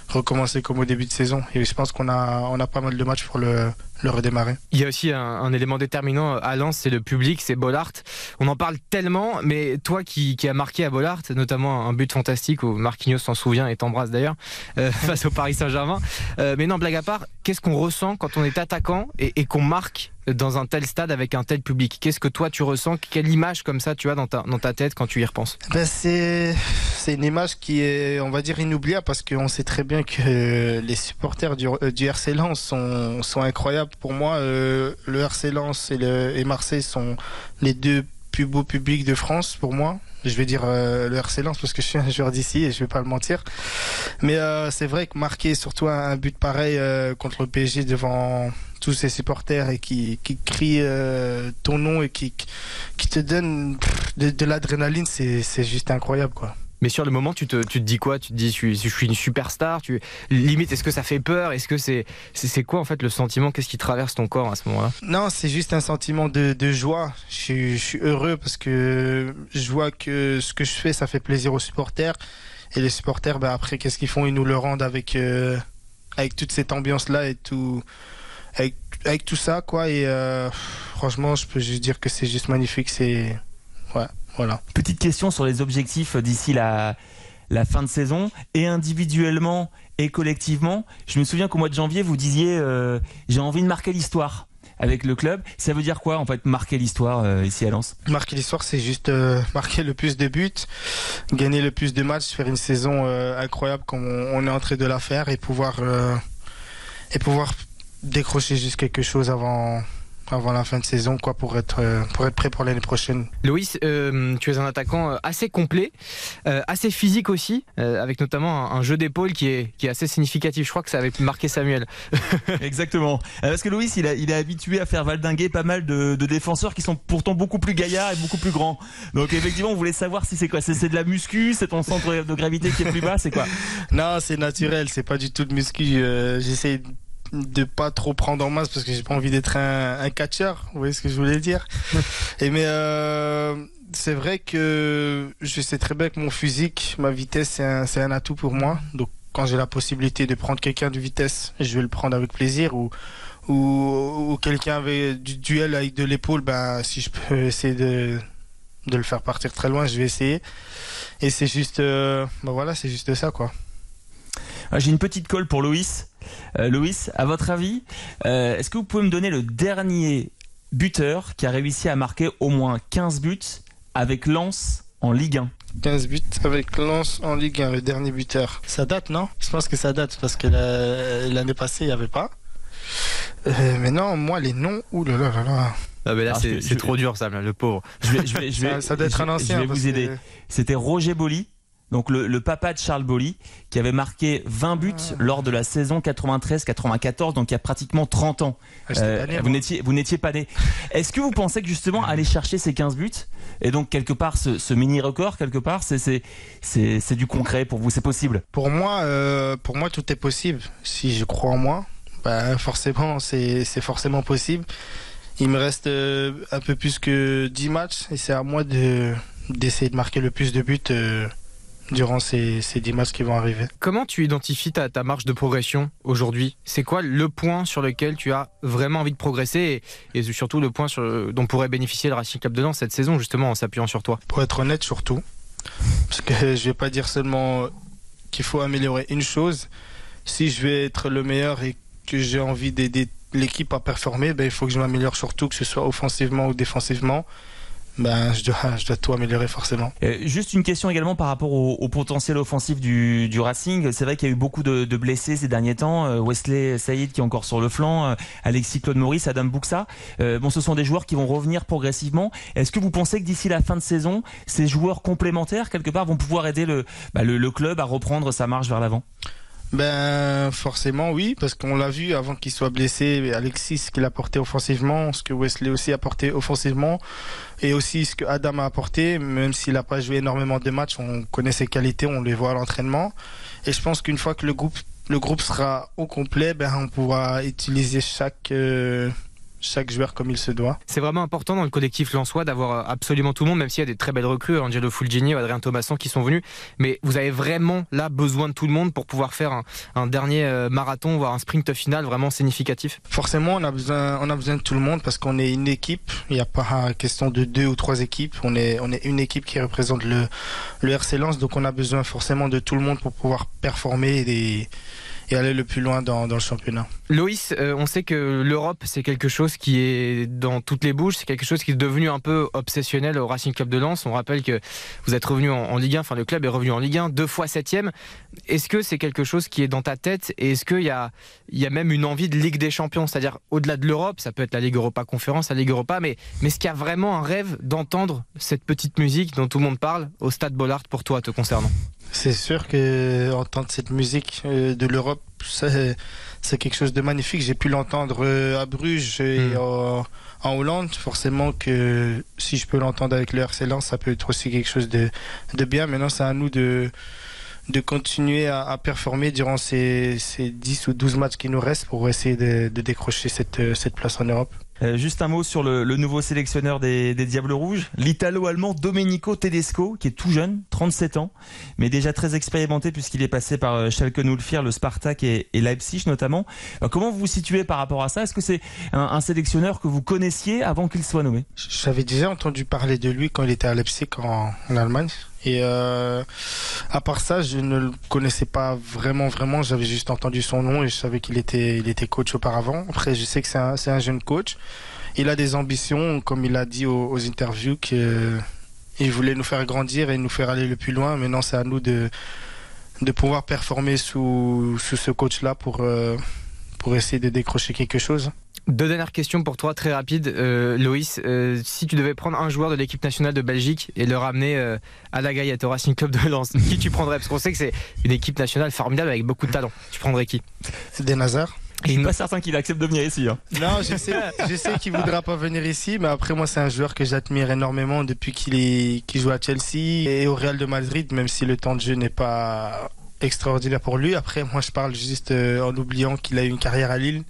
recommencer comme au début de saison. Et je pense qu'on a, pas mal de matchs pour le, le redémarrer. Il y a aussi un, élément déterminant à Lens, c'est le public, c'est Bollard. On en parle tellement, mais toi qui, as marqué à Bollard, notamment un but fantastique où Marquinhos s'en souvient et t'embrasse d'ailleurs, face au Paris Saint-Germain. Euh, mais non, blague à part, qu'est-ce qu'on ressent quand on est attaquant et qu'on marque dans un tel stade avec un tel public. Qu'est-ce que toi tu ressens? Quelle image comme ça tu as dans ta, tête quand tu y repenses? Ben c'est une image qui est on va dire inoubliable parce qu'on sait très bien que les supporters du, euh, du RC Lens sont sont incroyables. Pour moi euh, le RC Lens et le et Marseille sont les deux plus beau public de France pour moi. Je vais dire euh, le RC Lens parce que je suis un joueur d'ici et je vais pas le mentir. Mais euh, c'est vrai que marquer surtout un but pareil euh, contre le PSG devant tous ses supporters et qui, qui crient euh, ton nom et qui, qui te donne de, de l'adrénaline, c'est juste incroyable quoi. Mais sur le moment, tu te, tu te dis quoi? Tu te dis, je suis, une superstar tu... Limite, est-ce que ça fait peur? Est-ce que c'est, c'est, quoi en fait le sentiment? Qu'est-ce qui traverse ton corps à ce moment-là? Non, c'est juste un sentiment de, de joie. Je suis, heureux parce que je vois que ce que je fais, ça fait plaisir aux supporters. Et les supporters, bah, après, qu'est-ce qu'ils font? Ils nous le rendent avec, euh, avec toute cette ambiance-là et tout, avec tout ça, quoi. Et euh, franchement, je peux juste dire que c'est juste magnifique. C'est, ouais, voilà. Petite question sur les objectifs d'ici la, la fin de saison, et individuellement et collectivement. Je me souviens qu'au mois de janvier, vous disiez euh, j'ai envie de marquer l'histoire avec le club. Ça veut dire quoi en fait marquer l'histoire euh, ici à Lens? Marquer l'histoire, c'est juste euh, marquer le plus de buts, gagner le plus de matchs, faire une saison euh, incroyable comme on, on est en train de la faire et pouvoir euh, et pouvoir décrocher juste quelque chose avant avant la fin de saison quoi pour être euh, pour être prêt pour l'année prochaine. Loïs, euh, tu es un attaquant euh, assez complet, euh, assez physique aussi, euh, avec notamment un, un jeu d'épaule qui est, qui est assez significatif. Je crois que ça avait marqué Samuel. Exactement. Parce que Loïs, il, a- il est habitué à faire valdinguer pas mal de, de défenseurs qui sont pourtant beaucoup plus gaillards et beaucoup plus grands. Donc effectivement, on voulait savoir si c'est quoi C'est c'est de la muscu, c'est ton centre de gravité qui est plus bas, c'est quoi? Non, c'est naturel, c'est pas du tout de muscu. euh, J'essaie de pas trop prendre en masse parce que j'ai pas envie d'être un, un catcheur. Vous voyez ce que je voulais dire Et mais euh, c'est vrai que je sais très bien que mon physique, ma vitesse, c'est un, c'est un atout pour moi. Donc quand j'ai la possibilité de prendre quelqu'un de vitesse, je vais le prendre avec plaisir ou ou, ou quelqu'un avec du duel avec de l'épaule, ben si je peux essayer de de le faire partir très loin, je vais essayer. Et c'est juste, euh, ben voilà, c'est juste ça quoi. Ah, J'ai une petite colle pour Loïs. Euh, Loïs, à votre avis, euh, est-ce que vous pouvez me donner le dernier buteur qui a réussi à marquer au moins 15 buts avec Lens en Ligue 1 15 buts avec Lens en Ligue 1, le dernier buteur. Ça date, non? Je pense que ça date parce que la- l'année passée, il n'y avait pas. Euh, mais non, moi, les noms, ouh là là là là. Ah, mais là, Alors, c'est trop dur, Sam, le pauvre. Je vais, je vais, je vais, Ça- ça doit être un ancien, Je vais vous aider. que- C'était Roger Boli, donc le, le papa de Charles Boli, qui avait marqué 20 buts Ah. lors de la saison 93-94, donc il y a pratiquement 30 ans. Ah, Euh, né, vous n'étiez vous n'étiez pas né. Est-ce que vous pensez que justement aller chercher ces 15 buts et donc quelque part ce, ce mini record quelque part c'est c'est c'est c'est du concret pour vous c'est possible? Pour moi, euh, pour moi, tout est possible. Si je crois en moi, bah, forcément, c'est forcément possible. Il me reste euh, un peu plus que 10 matchs et c'est à moi de d'essayer de marquer le plus de buts euh, durant ces, ces 10 matchs qui vont arriver. Comment tu identifies ta, ta marge de progression aujourd'hui? C'est quoi le point sur lequel tu as vraiment envie de progresser et, et surtout le point sur, dont pourrait bénéficier le Racing Club de Lens cette saison justement en s'appuyant sur toi? Pour être honnête, surtout. Parce que je vais pas dire seulement qu'il faut améliorer une chose. Si je vais être le meilleur et que j'ai envie d'aider l'équipe à performer, ben, il faut que je m'améliore surtout, que ce soit offensivement ou défensivement. Ben, je dois, je dois tout améliorer forcément. Euh, juste une question également par rapport au, au potentiel offensif du, du Racing. C'est vrai qu'il y a eu beaucoup de, de blessés ces derniers temps. Euh, Wesley Saïd qui est encore sur le flanc, euh, Alexis Claude Maurice, Adam Buxa. Euh, bon, ce sont des joueurs qui vont revenir progressivement. Est-ce que vous pensez que d'ici la fin de saison, ces joueurs complémentaires quelque part vont pouvoir aider le, bah, le, le club à reprendre sa marche vers l'avant? Ben, forcément, oui, parce qu'on l'a vu avant qu'il soit blessé, Alexis, ce qu'il a apporté offensivement, ce que Wesley aussi a apporté offensivement, et aussi ce que Adam a apporté, même s'il n'a pas joué énormément de matchs, on connaît ses qualités, on les voit à l'entraînement. Et je pense qu'une fois que le groupe, le groupe sera au complet, ben, on pourra utiliser chaque, euh, chaque joueur comme il se doit. C'est vraiment important dans le collectif lensois d'avoir euh, absolument tout le monde, même s'il y a des très belles recrues, Angelo Fulgini ou Adrien Thomasson qui sont venus. Mais vous avez vraiment là besoin de tout le monde pour pouvoir faire un, un dernier euh, marathon, voire un sprint final vraiment significatif. Forcément, on a besoin, on a besoin de tout le monde parce qu'on est une équipe. Il n'y a pas question de deux ou trois équipes. On est, on est une équipe qui représente le, le RC Lens. Donc, on a besoin forcément de tout le monde pour pouvoir performer et, et aller le plus loin dans, dans le championnat. Loïs, euh, on sait que l'Europe, c'est quelque chose qui est dans toutes les bouches, c'est quelque chose qui est devenu un peu obsessionnel au Racing Club de Lens. On rappelle que vous êtes revenu en, Ligue 1, enfin le club est revenu en Ligue 1, deux fois septième. Est-ce que c'est quelque chose qui est dans ta tête et est-ce qu'il y a, y a même une envie de Ligue des Champions, c'est-à-dire au-delà de l'Europe, ça peut être la Ligue Europa Conférence, la Ligue Europa, mais, mais est-ce qu'il y a vraiment un rêve d'entendre cette petite musique dont tout le monde parle au Stade Bollard pour toi, te concernant? C'est sûr que entendre cette musique euh, de l'Europe, c'est c'est quelque chose de magnifique. J'ai pu l'entendre euh, à Bruges et Mm. en, en Hollande. Forcément que si je peux l'entendre avec le RC Lens, ça peut être aussi quelque chose de, de bien. Maintenant, c'est à nous de de continuer à, à performer durant ces, ces 10 ou 12 matchs qui nous restent pour essayer de, de décrocher cette, cette place en Europe. Euh, juste un mot sur le, nouveau sélectionneur des, des Diables Rouges, l'Italo-Allemand Domenico Tedesco, qui est tout jeune, 37 ans, mais déjà très expérimenté puisqu'il est passé par euh, Schalke 04, le Spartak et, Leipzig notamment. Alors, comment vous vous situez par rapport à ça? Est-ce que c'est un, sélectionneur que vous connaissiez avant qu'il soit nommé? J'avais déjà entendu parler de lui quand il était à Leipzig en Allemagne. Et euh, à part ça, je ne le connaissais pas vraiment, vraiment. J'avais juste entendu son nom et je savais qu'il était, il était coach auparavant. Après, je sais que c'est un, un jeune coach. Il a des ambitions, comme il a dit aux, aux interviews, qu'il voulait nous faire grandir et nous faire aller le plus loin. Maintenant, c'est à nous de, de pouvoir performer sous, sous ce coach-là pour, euh, pour essayer de décrocher quelque chose. Deux dernières questions pour toi, très rapides. Euh, Loïs, euh, si tu devais prendre un joueur de l'équipe nationale de Belgique et le ramener euh, à la Gaillette au Racing Club de Lens, qui tu prendrais? Parce qu'on sait que c'est une équipe nationale formidable avec beaucoup de talent. Tu prendrais qui? C'est des Nazars. Je suis pas certain qu'il accepte de venir ici. hein. Non, je sais, je sais qu'il voudra pas venir ici, mais après moi c'est un joueur que j'admire énormément depuis qu'il est qu'il joue à Chelsea et au Real de Madrid, même si le temps de jeu n'est pas extraordinaire pour lui. Après moi je parle juste euh, en oubliant qu'il a eu une carrière à Lille.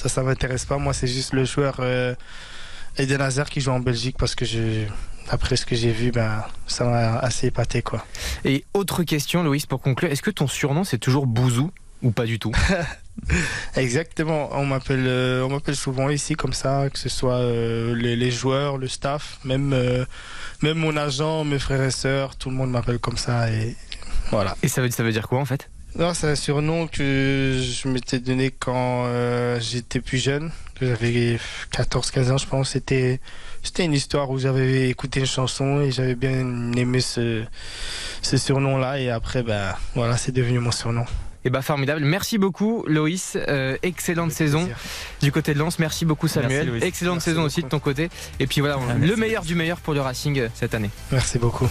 Ça, ça m'intéresse pas. Moi c'est juste le joueur euh, Eden Hazard qui joue en Belgique parce que je après ce que j'ai vu, ben ça m'a assez épaté quoi. Et autre question, Loïs, pour conclure, est-ce que ton surnom c'est toujours Bouzou ou pas du tout? Exactement, on m'appelle euh, on m'appelle souvent ici comme ça, que ce soit euh, les, les joueurs, le staff, même euh, même mon agent, mes frères et sœurs, tout le monde m'appelle comme ça et voilà. Et ça veut, ça veut dire quoi en fait? Non, c'est un surnom que je m'étais donné quand euh, j'étais plus jeune, que j'avais 14-15 ans je pense, c'était c'était une histoire où j'avais écouté une chanson et j'avais bien aimé ce ce surnom là et après ben voilà, c'est devenu mon surnom. Eh bah formidable. Merci beaucoup Loïs. Euh, excellente saison du côté de Lens. Merci beaucoup Samuel. Excellente Merci saison aussi de ton côté. Et puis voilà, Ah, le meilleur du meilleur pour le Racing euh, cette année. Merci beaucoup.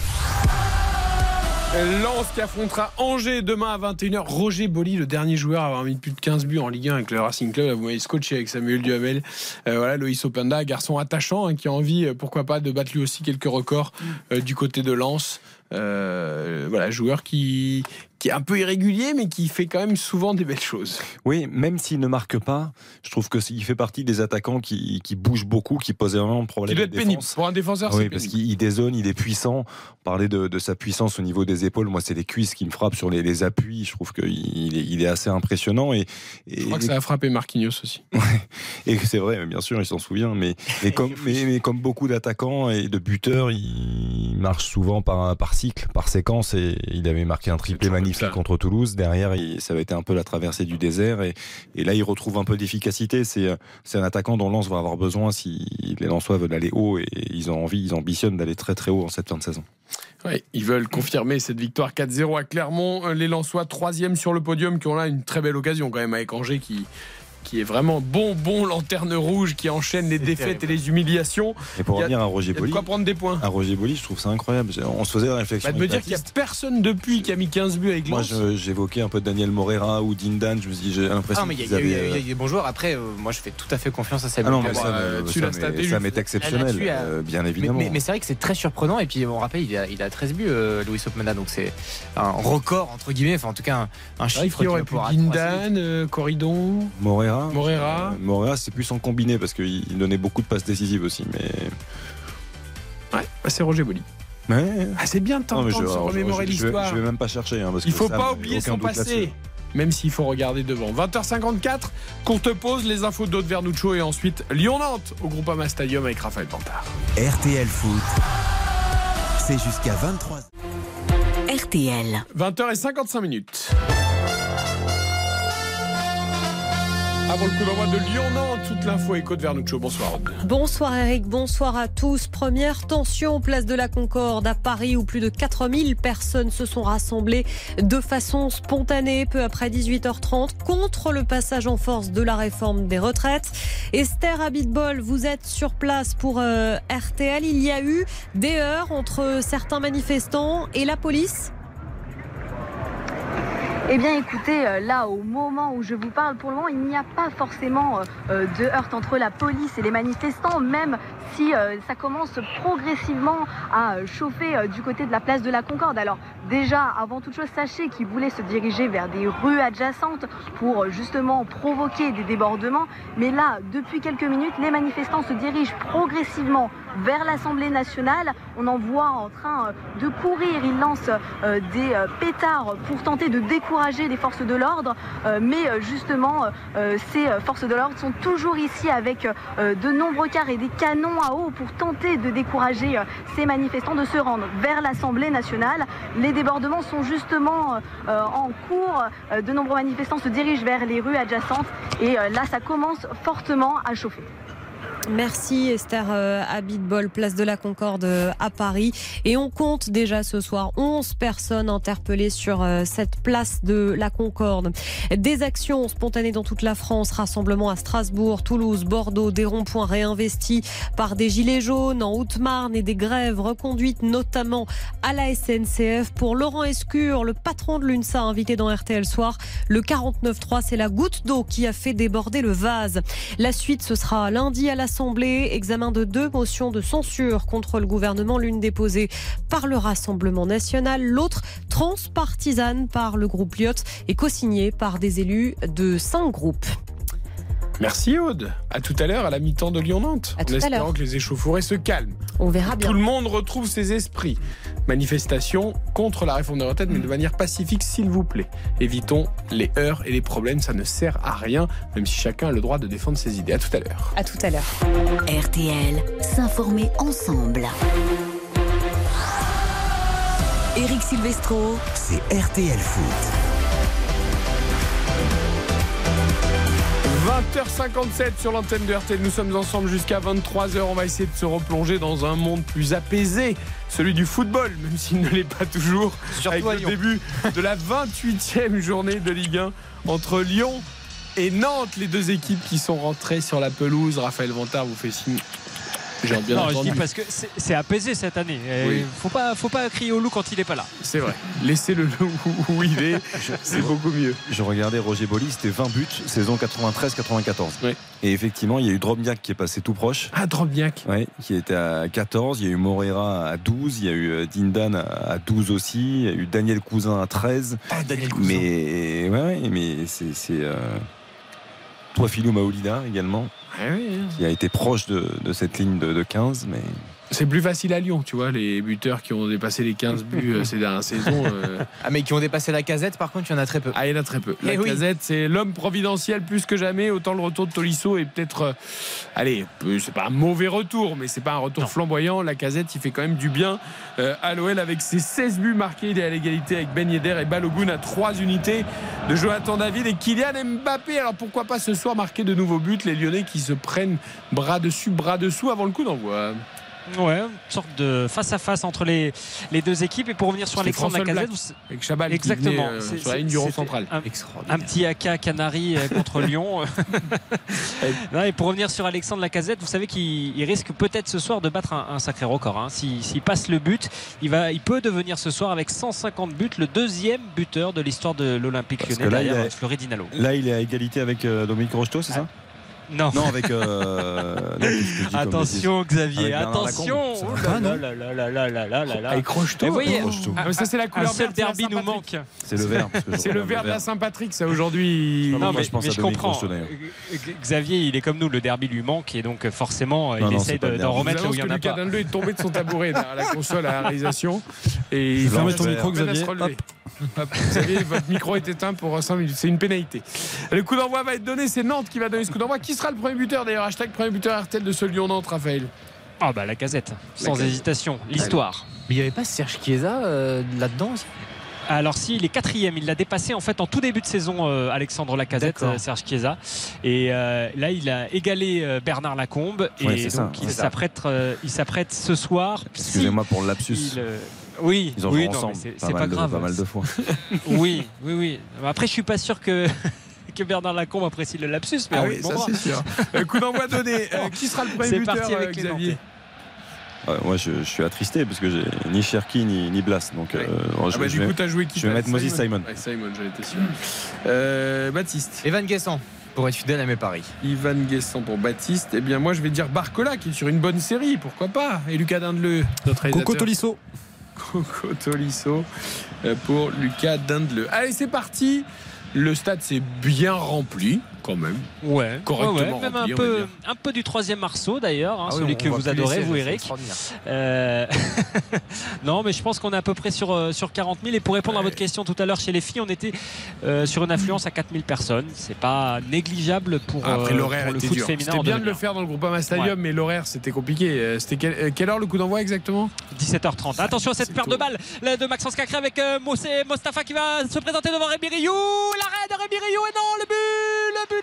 Lens qui affrontera Angers demain à 21h. Roger Boli, le dernier joueur à avoir mis plus de 15 buts en Ligue 1 avec le Racing Club. Là, Vous m'avez scotché avec Samuel Duhamel. Euh, voilà, Loïs Openda, garçon attachant hein, qui a envie, euh, pourquoi pas, de battre lui aussi quelques records euh, du côté de Lens. Euh, voilà, joueur qui, qui est un peu irrégulier, mais qui fait quand même souvent des belles choses. Oui, même s'il ne marque pas, je trouve qu'il fait partie des attaquants qui, qui bougent beaucoup, qui posent énormément de problèmes. doit de être pénible. Pour un défenseur, Oui, c'est parce qu'il dézone, il est puissant. On parlait de, de sa puissance au niveau des épaules. Moi, c'est les cuisses qui me frappent sur les, les appuis. Je trouve qu'il est, il est assez impressionnant. Et, et, Je crois que ça a frappé Marquinhos aussi. et c'est vrai, bien sûr, il s'en souvient. Mais, mais, comme, mais, mais comme beaucoup d'attaquants et de buteurs, il marche souvent par, par cycle, par séquence. Et il avait marqué un triplé magnifique contre Toulouse. Derrière, il- ça avait été un peu la traversée du désert. Et, et là, il retrouve un peu d'efficacité. C'est c'est un attaquant dont Lens va avoir besoin si les Lensois veulent aller haut. Et ils ont envie, ils ambitionnent d'aller très très haut en cette fin de saison. Ouais, ils veulent confirmer cette victoire 4-0 à Clermont. Euh, Les Lensois, troisième sur le podium, qui ont là une très belle occasion quand même avec Angers qui, qui est vraiment bon, bon lanterne rouge, qui enchaîne les défaites et les humiliations. Et pour revenir à Roger Boli, quoi prendre des points. à Roger Boli, je trouve ça incroyable. On se faisait la réflexion. Bah, de me dire qu'il n'y a personne depuis qui a mis 15 buts avec Moi, Lens. je- j'évoquais un peu Daniel Morera ou Dindan. Je me dis, j'ai l'impression Ah, mais il y, a- qu'ils il y a eu- avaient, il y a eu des bons joueurs. Après, euh, moi, je fais tout à fait confiance à Ah Samuel. non, mais ça, euh, m'est exceptionnel, euh, bien évidemment. mais- mais c'est vrai que c'est très surprenant. Et puis, on rappelle, il a, il a 13 buts, euh, Louis Opmenda. Donc, c'est un record, entre guillemets. Enfin, en tout cas, un, un Ah, chiffre qui aurait pu. Dindan, Corridon, Morera. Morera. euh, Morera, c'est plus en combiné parce qu'il il donnait beaucoup de passes décisives aussi. Mais Ouais, bah, c'est Roger Boli. Ouais. Ah, c'est bien de t'entendre se remémorer je, je vais, l'histoire. je vais même pas chercher. hein, parce Il que faut ça, pas oublier son passé, même s'il faut regarder devant. 20h54, courte pause, les infos d'Aude Vernuccio et ensuite Lyon-Nantes au Groupama Stadium avec Raphaël Pantard. RTL Foot, c'est jusqu'à 23 RTL. 20h55 minutes. Avant le coup d'envoi de Lyon-Nantes, toute l'info écho de Vernuccio. Bonsoir. Bonsoir Eric, bonsoir à tous. Première tension, place de la Concorde à Paris où plus de 4000 personnes se sont rassemblées de façon spontanée peu après 18h30 contre le passage en force de la réforme des retraites. Esther Abitbol, vous êtes sur place pour euh, RTL. Il y a eu des heurts entre certains manifestants et la police? Eh bien écoutez, euh, là au moment où je vous parle, pour le moment il n'y a pas forcément euh, euh, de heurte entre la police et les manifestants, même si ça commence progressivement à chauffer du côté de la place de la Concorde. Alors déjà, avant toute chose, sachez qu'ils voulaient se diriger vers des rues adjacentes pour justement provoquer des débordements. Mais là, depuis quelques minutes, les manifestants se dirigent progressivement vers l'Assemblée nationale. On en voit en train de courir, ils lancent des pétards pour tenter de décourager les forces de l'ordre, euh, mais euh, justement, euh, ces forces de l'ordre sont toujours ici avec de nombreux cars et des canons à eau pour tenter de décourager ces manifestants de se rendre vers l'Assemblée nationale. Les débordements sont justement en cours. De nombreux manifestants se dirigent vers les rues adjacentes et là, ça commence fortement à chauffer. Merci Esther euh, Abitbol, place de la Concorde euh, à Paris. Et on compte déjà ce soir 11 personnes interpellées sur euh, cette place de la Concorde. Des actions spontanées dans toute la France, rassemblements à Strasbourg, Toulouse, Bordeaux, des ronds-points réinvestis par des gilets jaunes en Haute-Marne et des grèves reconduites notamment à la SNCF. Pour Laurent Escure, le patron de l'UNSA invité dans RTL Soir, le 49.3, c'est la goutte d'eau qui a fait déborder le vase. La suite, ce sera lundi à la l'Assemblée. Examen de deux motions de censure contre le gouvernement, l'une déposée par le Rassemblement national, l'autre transpartisane par le groupe Lyot et co-signée par des élus de cinq groupes. Merci Aude. À tout à l'heure à la mi-temps de Lyon-Nantes. En espérant que les échauffourées se calment. On verra bien. Tout le monde retrouve ses esprits. Manifestation contre la réforme des retraites, mais de manière pacifique, s'il vous plaît. Évitons les heurts et les problèmes. Ça ne sert à rien, même si chacun a le droit de défendre ses idées. À tout à l'heure. À tout à l'heure. RTL, s'informer ensemble. Éric Silvestro, C'est RTL Foot. 20h57 sur l'antenne de RTL. Nous sommes ensemble jusqu'à 23h. On va essayer de se replonger dans un monde plus apaisé, celui du football, même s'il ne l'est pas toujours. Surtout à avec le Lyon. début de la 28e journée de Ligue 1 entre Lyon et Nantes, les deux équipes qui sont rentrées sur la pelouse. Raphaël Vantard vous fait signe. J'ai bien non, je dis parce que c'est c'est apaisé cette année. Et Oui. Faut pas, faut pas crier au loup quand il n'est pas là. C'est vrai. Laissez-le où il est. C'est beaucoup mieux. Je regardais Roger Boli, c'était 20 buts, saison 93-94. Et effectivement, il y a eu Drobniak qui est passé tout proche. Ah, Drobniak Ouais, qui était à 14. Il y a eu Moreira à 12. Il y a eu euh, Dindan à 12 aussi. Il y a eu Daniel Cousin à 13. Ah, Daniel Cousin. Mais, ouais, ouais, mais c'est. c'est euh... Toifilou Maolida également, oui, hein. qui a été proche de, de cette ligne de, de 15. Mais C'est plus facile à Lyon, tu vois, les buteurs qui ont dépassé les 15 buts euh, ces dernières saisons. euh, Ah, mais qui ont dépassé la casette, par contre, il y en a très peu. Ah, il y en a très peu. La Eh oui. casette, c'est l'homme providentiel plus que jamais. Autant le retour de Tolisso est peut-être. euh, allez, peu- c'est pas un mauvais retour, mais c'est pas un retour flamboyant. La casette, il fait quand même du bien euh, à l'OL avec ses 16 buts marqués. Il est à l'égalité avec Ben Yedder et Balogun à 3 unités de Jonathan David et Kylian Mbappé. Alors pourquoi pas ce soir marquer de nouveaux buts? Les Lyonnais qui se prennent bras dessus, bras dessous avant le coup d'envoi. Ouais, une sorte de face à face entre les, les deux équipes. Et pour revenir sur Alexandre Lacazette, avec Chabal qui Exactement. venait, euh, C'est- sur la ligne du rond central. Un, un petit AK Canari euh, contre Lyon. Non, et pour revenir sur Alexandre Lacazette, vous savez qu'il il risque peut-être ce soir de battre un, un sacré record. hein. S'il passe le but, il, va, il peut devenir ce soir avec 150 buts le deuxième buteur de l'histoire de l'Olympique Parce lyonnais que là, derrière il y a- euh, Fleury Dinalo. là, il est à égalité avec euh, Dominique Rocheteau, c'est ça? Non. Non, avec. Euh... non, attention, Xavier, avec attention Avec Crochetot Vous voyez, ah, ça, c'est la couleur seul derby nous manque. C'est le vert. C'est le vert de la Saint-Patrick, ça, aujourd'hui. Non, mais je comprends. Xavier, il est comme nous, le derby lui manque, et donc euh, forcément, il essaye d'en remettre là où il y en a pas. Lucas est tombé de son tabouret à la console à la réalisation. Et il ferme ton micro, Xavier relever. Hop. Xavier, votre micro est éteint pour 5 minutes. C'est une pénalité. Le coup d'envoi va être donné. C'est Nantes qui va donner ce coup d'envoi. Qui sera le premier buteur d'ailleurs? Hashtag premier buteur RTL de ce Lyon-Nantes, Raphaël. Ah bah la casette, sans hésitation, l'histoire. Mais il n'y avait pas Serge Chiesa euh, là-dedans aussi Alors si, il est quatrième. Il l'a dépassé en fait en tout début de saison, euh, Alexandre Lacazette, euh, Serge Chiesa. Et euh, là, il a égalé euh, Bernard Lacombe. Et Ouais, c'est ça, donc, il s'apprête, euh, il s'apprête ce soir. Excusez-moi pour le lapsus. Il, euh, oui, Ils oui, non, ensemble c'est pas c'est mal pas de- grave. pas mal de fois. oui, oui, oui. Après, je suis pas sûr que. Que Bernard Lacombe apprécie le lapsus, mais Ah on oui, lui ça c'est sûr. Euh, coup d'envoi donné. Euh, qui sera le premier C'est buteur, parti avec euh, les Xavier. Ouais, moi, je, je suis attristé parce que j'ai ni Cherki ni, ni Blas. Donc, euh, je, Ah bah, je du vais, coup, t'as joué qui je vais mettre Moses Simon. Ouais, Simon, j'en étais sûr. Euh, Baptiste. Evan Guessant, pour être fidèle à mes paris. Ivan Guessant pour Baptiste. Eh bien, moi, je vais dire Barcola qui est sur une bonne série. Pourquoi pas Et Lucas Dindeleu, notre. Coco Tolisso. Coco Tolisso euh, pour Lucas Dindeleu. Allez, c'est parti. Le stade s'est bien rempli, quand même. Ouais, Correctement ouais, ouais, même rempli, un peu, un peu du troisième arceau d'ailleurs, hein, Ah celui que vous adorez, vous c'est Eric. Euh, non, mais je pense qu'on est à peu près sur, euh, sur 40 000. Et pour répondre à votre question tout à l'heure, chez les filles, on était euh, sur une affluence à 4 000 personnes. C'est pas négligeable pour, Ah, Après, euh, l'horaire pour le foot dur. féminin. C'était en bien de le 2001. faire dans le Groupama Stadium, Ouais. mais l'horaire, c'était compliqué. C'était quelle, euh, quelle heure le coup d'envoi exactement? 17h30. Attention à cette perte de balle là, de Maxence Cacré avec euh, Mossé Mostafa qui va se présenter devant Rémi Rioux. L'arrêt de Rémi Rioux et non, le but, le but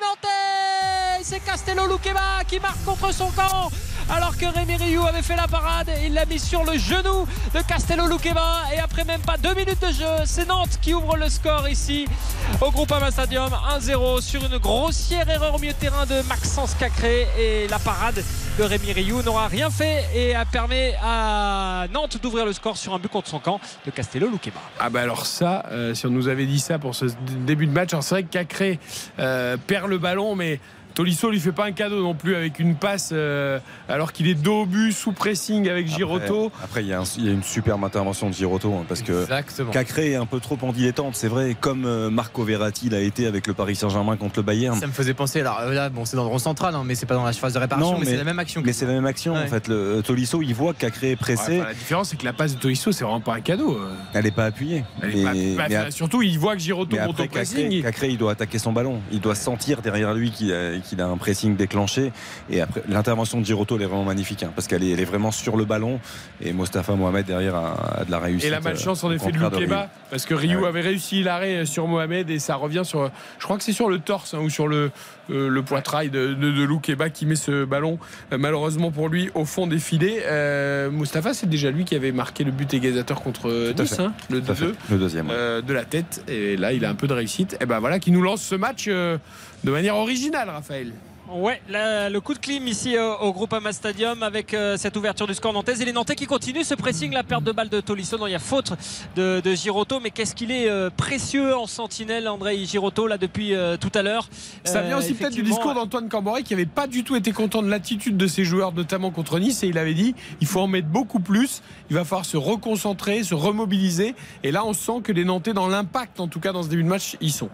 C'est Castello Luqueba qui marque contre son camp. Alors que Rémi Rioux avait fait la parade, il l'a mis sur le genou de Castello Luqueba. Et après même pas deux minutes de jeu, c'est Nantes qui ouvre le score ici au Groupama Stadium. 1-0 sur une grossière erreur au milieu de terrain de Maxence Cacré. Et la parade de Rémi Rioux n'aura rien fait et a permis à Nantes d'ouvrir le score sur un but contre son camp de Castello Luqueba. Ah bah alors ça, euh, si on nous avait dit ça pour ce début de match, c'est vrai que Cacré euh, perd le ballon, mais Tolisso lui fait pas un cadeau non plus avec une passe euh, alors qu'il est dos au but, sous pressing avec Giroto. Après, il y, a y une superbe intervention de Giroto hein, parce que. Cacré est un peu trop en dilettante, c'est vrai, comme euh, Marco Verratti l'a été avec le Paris Saint-Germain contre le Bayern. Ça me faisait penser, alors euh, là, bon, c'est dans le rond central, hein, mais c'est pas dans la phase de réparation, mais, c'est la même action. Mais c'est la même action Ouais. en fait. Le Tolisso, il voit que Cacré est Ouais, pressé, enfin, la différence, c'est que la passe de Tolisso, c'est vraiment pas un cadeau. elle n'est pas appuyée. Elle est Mais- pas- bah, mais surtout, il voit que Giroto monte au pressing. Cacré, il- Cacré, il doit attaquer son ballon. Il doit sentir derrière lui qu'il qu'il a un pressing déclenché. Et après, l'intervention de Giroto, elle est vraiment magnifique hein, parce qu'elle est, elle est vraiment sur le ballon. Et Mostafa Mohamed derrière a, a de la réussite. Et la malchance en euh, effet de Ryu. parce que Ryu Ah ouais. avait réussi l'arrêt sur Mohamed et ça revient sur. Je crois que c'est sur le torse hein, ou sur le, le poitrail de, de, de Loukeba qui met ce ballon, euh, malheureusement pour lui, au fond des filets. Euh, Mustapha, c'est déjà lui qui avait marqué le but égalisateur contre euh, Nice, hein, le Tout à fait. 2-2. Le deuxième. ouais. euh, de la tête et là il a un peu de réussite et ben voilà qui nous lance ce match euh, de manière originale Raphaël Ouais, la- le coup de clim ici euh, au Groupama Stadium avec euh, cette ouverture du score nantaise et les Nantais qui continuent ce pressing, la perte de balle de Tolisso. Non, il y a faute de, de Giroto, mais qu'est-ce qu'il est euh, précieux en sentinelle, André Giroto, là depuis euh, tout à l'heure? ça vient aussi peut-être du discours d'Antoine Camboré qui avait pas du tout été content de l'attitude de ses joueurs notamment contre Nice. Et il avait dit il faut en mettre beaucoup plus. Il va falloir se reconcentrer se remobiliser. Et là on sent que les Nantais dans l'impact en tout cas dans ce début de match ils sont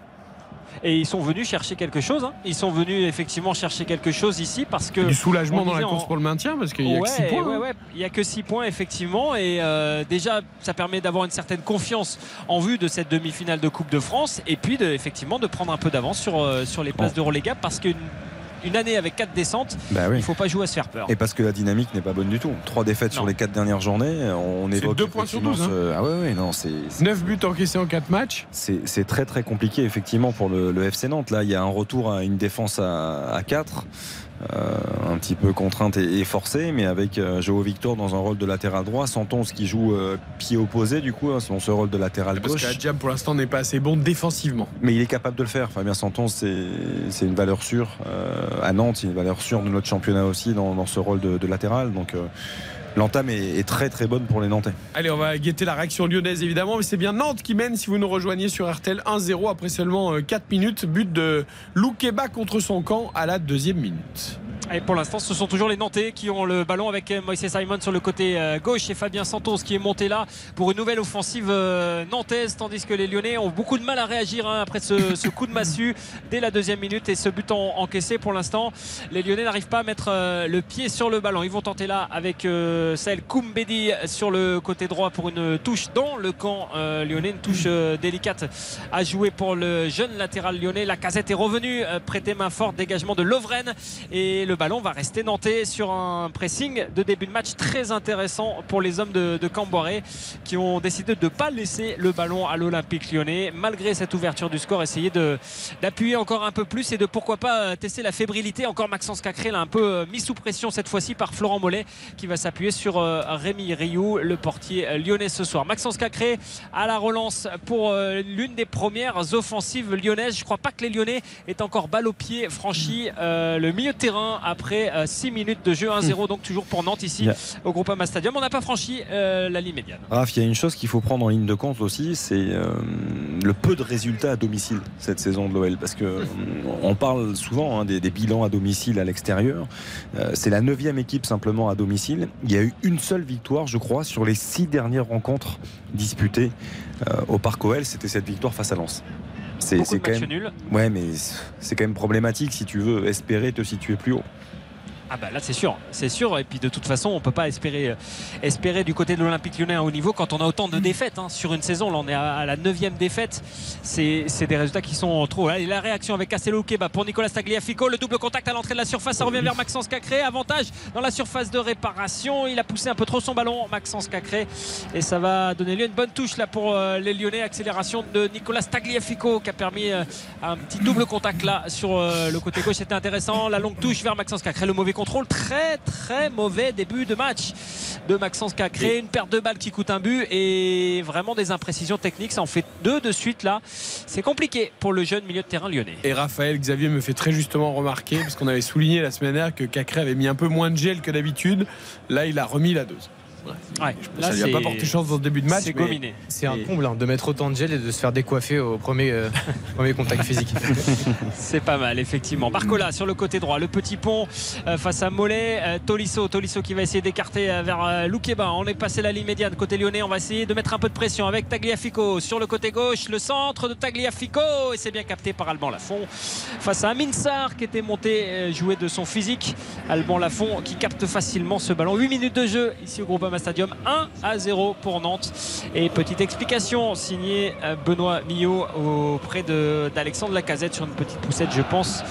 Et ils sont venus chercher quelque chose. hein. Ils sont venus effectivement chercher quelque chose ici parce que. du soulagement dans la course en- pour le maintien parce qu'il y a ouais, que 6 points ouais, hein. ouais. Il n'y a que 6 points, effectivement. Et euh, déjà, ça permet d'avoir une certaine confiance en vue de cette demi-finale de Coupe de France. Et puis, de, effectivement, de prendre un peu d'avance sur, euh, sur les places Bon. d'Euroléga. Parce qu'une une année avec 4 descentes, Bah oui. il ne faut pas jouer à se faire peur. Et parce que la dynamique n'est pas bonne du tout. Trois défaites sur les quatre dernières journées. On C'est évoque deux points sur effectivement 12, ce- Ah ouais, ouais, non, c'est. c'est- 9 buts encaissés en 4 matchs C'est c'est très très compliqué effectivement pour le, le FC Nantes. Là, il y a un retour à une défense à, à 4, euh, un petit peu contrainte et, et forcée, mais avec euh, Joao Victor dans un rôle de latéral droit, Santon qui joue euh, pied opposé du coup, hein, dans ce rôle de latéral parce gauche. qu'Adjam pour l'instant n'est pas assez bon défensivement Mais il est capable de le faire. Fabien Santon, c'est c'est une valeur sûre euh, à Nantes, c'est une valeur sûre de notre championnat aussi dans, dans ce rôle de, de latéral. Donc euh, l'entame est, est très très bonne pour les Nantais. Allez, on va guetter la réaction lyonnaise évidemment, mais c'est bien Nantes qui mène si vous nous rejoignez sur RTL 1-0 après seulement euh, 4 minutes. But de Loukeba contre son camp à la deuxième minute. Et pour l'instant, ce sont toujours les Nantais qui ont le ballon avec euh, Moïse Simon sur le côté euh, gauche et Fabien Santos qui est monté là pour une nouvelle offensive euh, nantaise, tandis que les Lyonnais ont beaucoup de mal à réagir hein, après ce, ce coup de massue dès la deuxième minute et ce but en- encaissé. Pour l'instant, les Lyonnais n'arrivent pas à mettre euh, le pied sur le ballon. Ils vont tenter là avec euh, Saël Koumbedi sur le côté droit pour une touche dans le camp euh, lyonnais, une touche euh, délicate à jouer pour le jeune latéral lyonnais. La casette est revenue, euh, prêter main forte, dégagement de Lovren. Et le ballon va rester nantais sur un pressing de début de match très intéressant pour les hommes de, de Camboiré qui ont décidé de ne pas laisser le ballon à l'Olympique lyonnais. Malgré cette ouverture du score essayer de d'appuyer encore un peu plus et de pourquoi pas euh, tester la fébrilité. Encore Maxence Cacré un peu mis sous pression cette fois-ci par Florent Mollet qui va s'appuyer sur euh, Rémi Rioux le portier euh, lyonnais ce soir Maxence Cacré à la relance pour euh, l'une des premières offensives lyonnaises je crois pas que les lyonnais aient encore balle au pied franchi euh, le milieu de terrain après 6 minutes de jeu 1-0 donc toujours pour Nantes ici Yeah. au Groupama Stadium on n'a pas franchi euh, la ligne médiane Raph, il y a une chose qu'il faut prendre en ligne de compte aussi, c'est euh, le peu de résultats à domicile cette saison de l'OL. Parce que on parle souvent hein, des, des bilans à domicile à l'extérieur. C'est la neuvième équipe simplement à domicile. Il y a eu une seule victoire, je crois, sur les six dernières rencontres disputées euh, au Parc OL. C'était cette victoire face à Lens. C'est quand même. nuls. Ouais, mais c'est quand même problématique si tu veux espérer te situer plus haut. Ah bah là c'est sûr, c'est sûr. Et puis de toute façon, on peut pas espérer, euh, espérer du côté de l'Olympique Lyonnais un haut niveau quand on a autant de défaites hein, sur une saison. Là, on est à, à la neuvième défaite. C'est des résultats qui sont trop. Et la réaction avec Castello Keba pour Nicolas Tagliafico, le double contact à l'entrée de la surface, ça revient vers Maxence Cacré. Avantage dans la surface de réparation. Il a poussé un peu trop son ballon, Maxence Cacré, et ça va donner lieu à une bonne touche là pour euh, les Lyonnais. Accélération de Nicolas Tagliafico qui a permis euh, un petit double contact là sur le côté gauche. C'était intéressant. La longue touche vers Maxence Cacré, le mauvais contrôle, très très mauvais début de match de Maxence Cacré. Une perte de balle qui coûte un but et vraiment des imprécisions techniques. Ça en fait deux de suite là. C'est compliqué pour le jeune milieu de terrain lyonnais. Et Raphaël Xavier me fait très justement remarquer, parce qu'on avait souligné la semaine dernière que Cacré avait mis un peu moins de gel que d'habitude. Là, il a remis la dose. Ouais, ça lui a pas porté chance dans ce début de match. C'est gominé. C'est un comble hein, de mettre autant de gel et de se faire décoiffer au premier, euh, premier contact physique. C'est pas mal, effectivement. Barcola sur le côté droit, le petit pont euh, face à Mollet. Euh, Tolisso, Tolisso qui va essayer d'écarter vers Loukeba. On est passé la ligne médiane côté lyonnais. On va essayer de mettre un peu de pression avec Tagliafico sur le côté gauche. Le centre de Tagliafico et c'est bien capté par Alban Lafont face à Amin Sarr qui était monté jouer de son physique. Alban Lafont qui capte facilement ce ballon. 8 minutes de jeu ici au Stadium. 1 à 0 pour Nantes. Et petite explication signée euh, Benoît Millot auprès d'Alexandre Lacazette sur une petite poussette, je pense,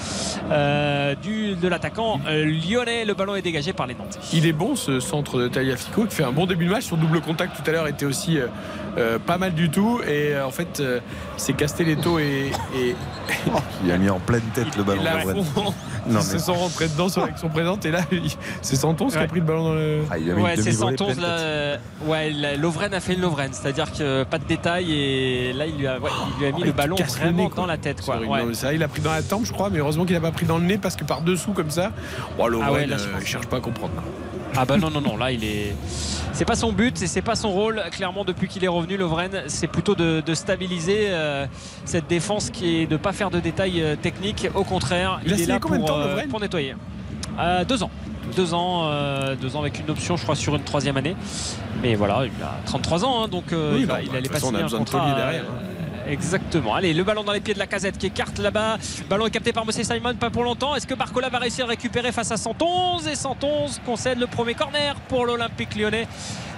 euh, de l'attaquant euh, lyonnais. Le ballon est dégagé par les Nantes. Il est bon ce centre de Tagliafico qui fait un bon début de match. Son double contact tout à l'heure était aussi euh, pas mal du tout. Et euh, en fait, euh, c'est Castelletto et, et, Il a mis en pleine tête le ballon. Lovren. Lafont Non, qui se mais- sont rentrés dedans sur l'action présente. Et là, c'est Santos qui a Ouais. pris le ballon dans le. Ah, il a mis Ouais, c'est Santos là. tête. euh, Ouais, la- Lovren a fait une Lovren, c'est-à-dire que pas de détails et là il lui a, ouais, il lui a mis Oh, le ballon le vraiment nez, dans la tête quoi. Ouais. non, mais ça, il a pris dans la tempe, je crois, mais heureusement qu'il n'a pas pris dans le nez parce que par dessous comme ça, oh, Lovren, Ah ouais, là, je euh, il cherche pas à comprendre. Ah bah non non non là il est c'est pas son but et c'est pas son rôle clairement depuis qu'il est revenu Lovren c'est plutôt de, de stabiliser euh, cette défense qui est de pas faire de détails euh, techniques. Au contraire Il a est là combien de pour, temps, euh, pour nettoyer. Euh, deux ans. Deux ans euh, deux ans avec une option je crois sur une troisième année. Mais voilà il a 33 ans hein, donc euh, Oui, il, bah, va- bah, il allait pas signer un contrat derrière, Exactement. Allez, le ballon dans les pieds de la casette qui écarte là-bas. Ballon est capté par Mossé Simon, pas pour longtemps. Est-ce que Barcola va réussir à récupérer face à 111 Et 111 concède le premier corner pour l'Olympique lyonnais.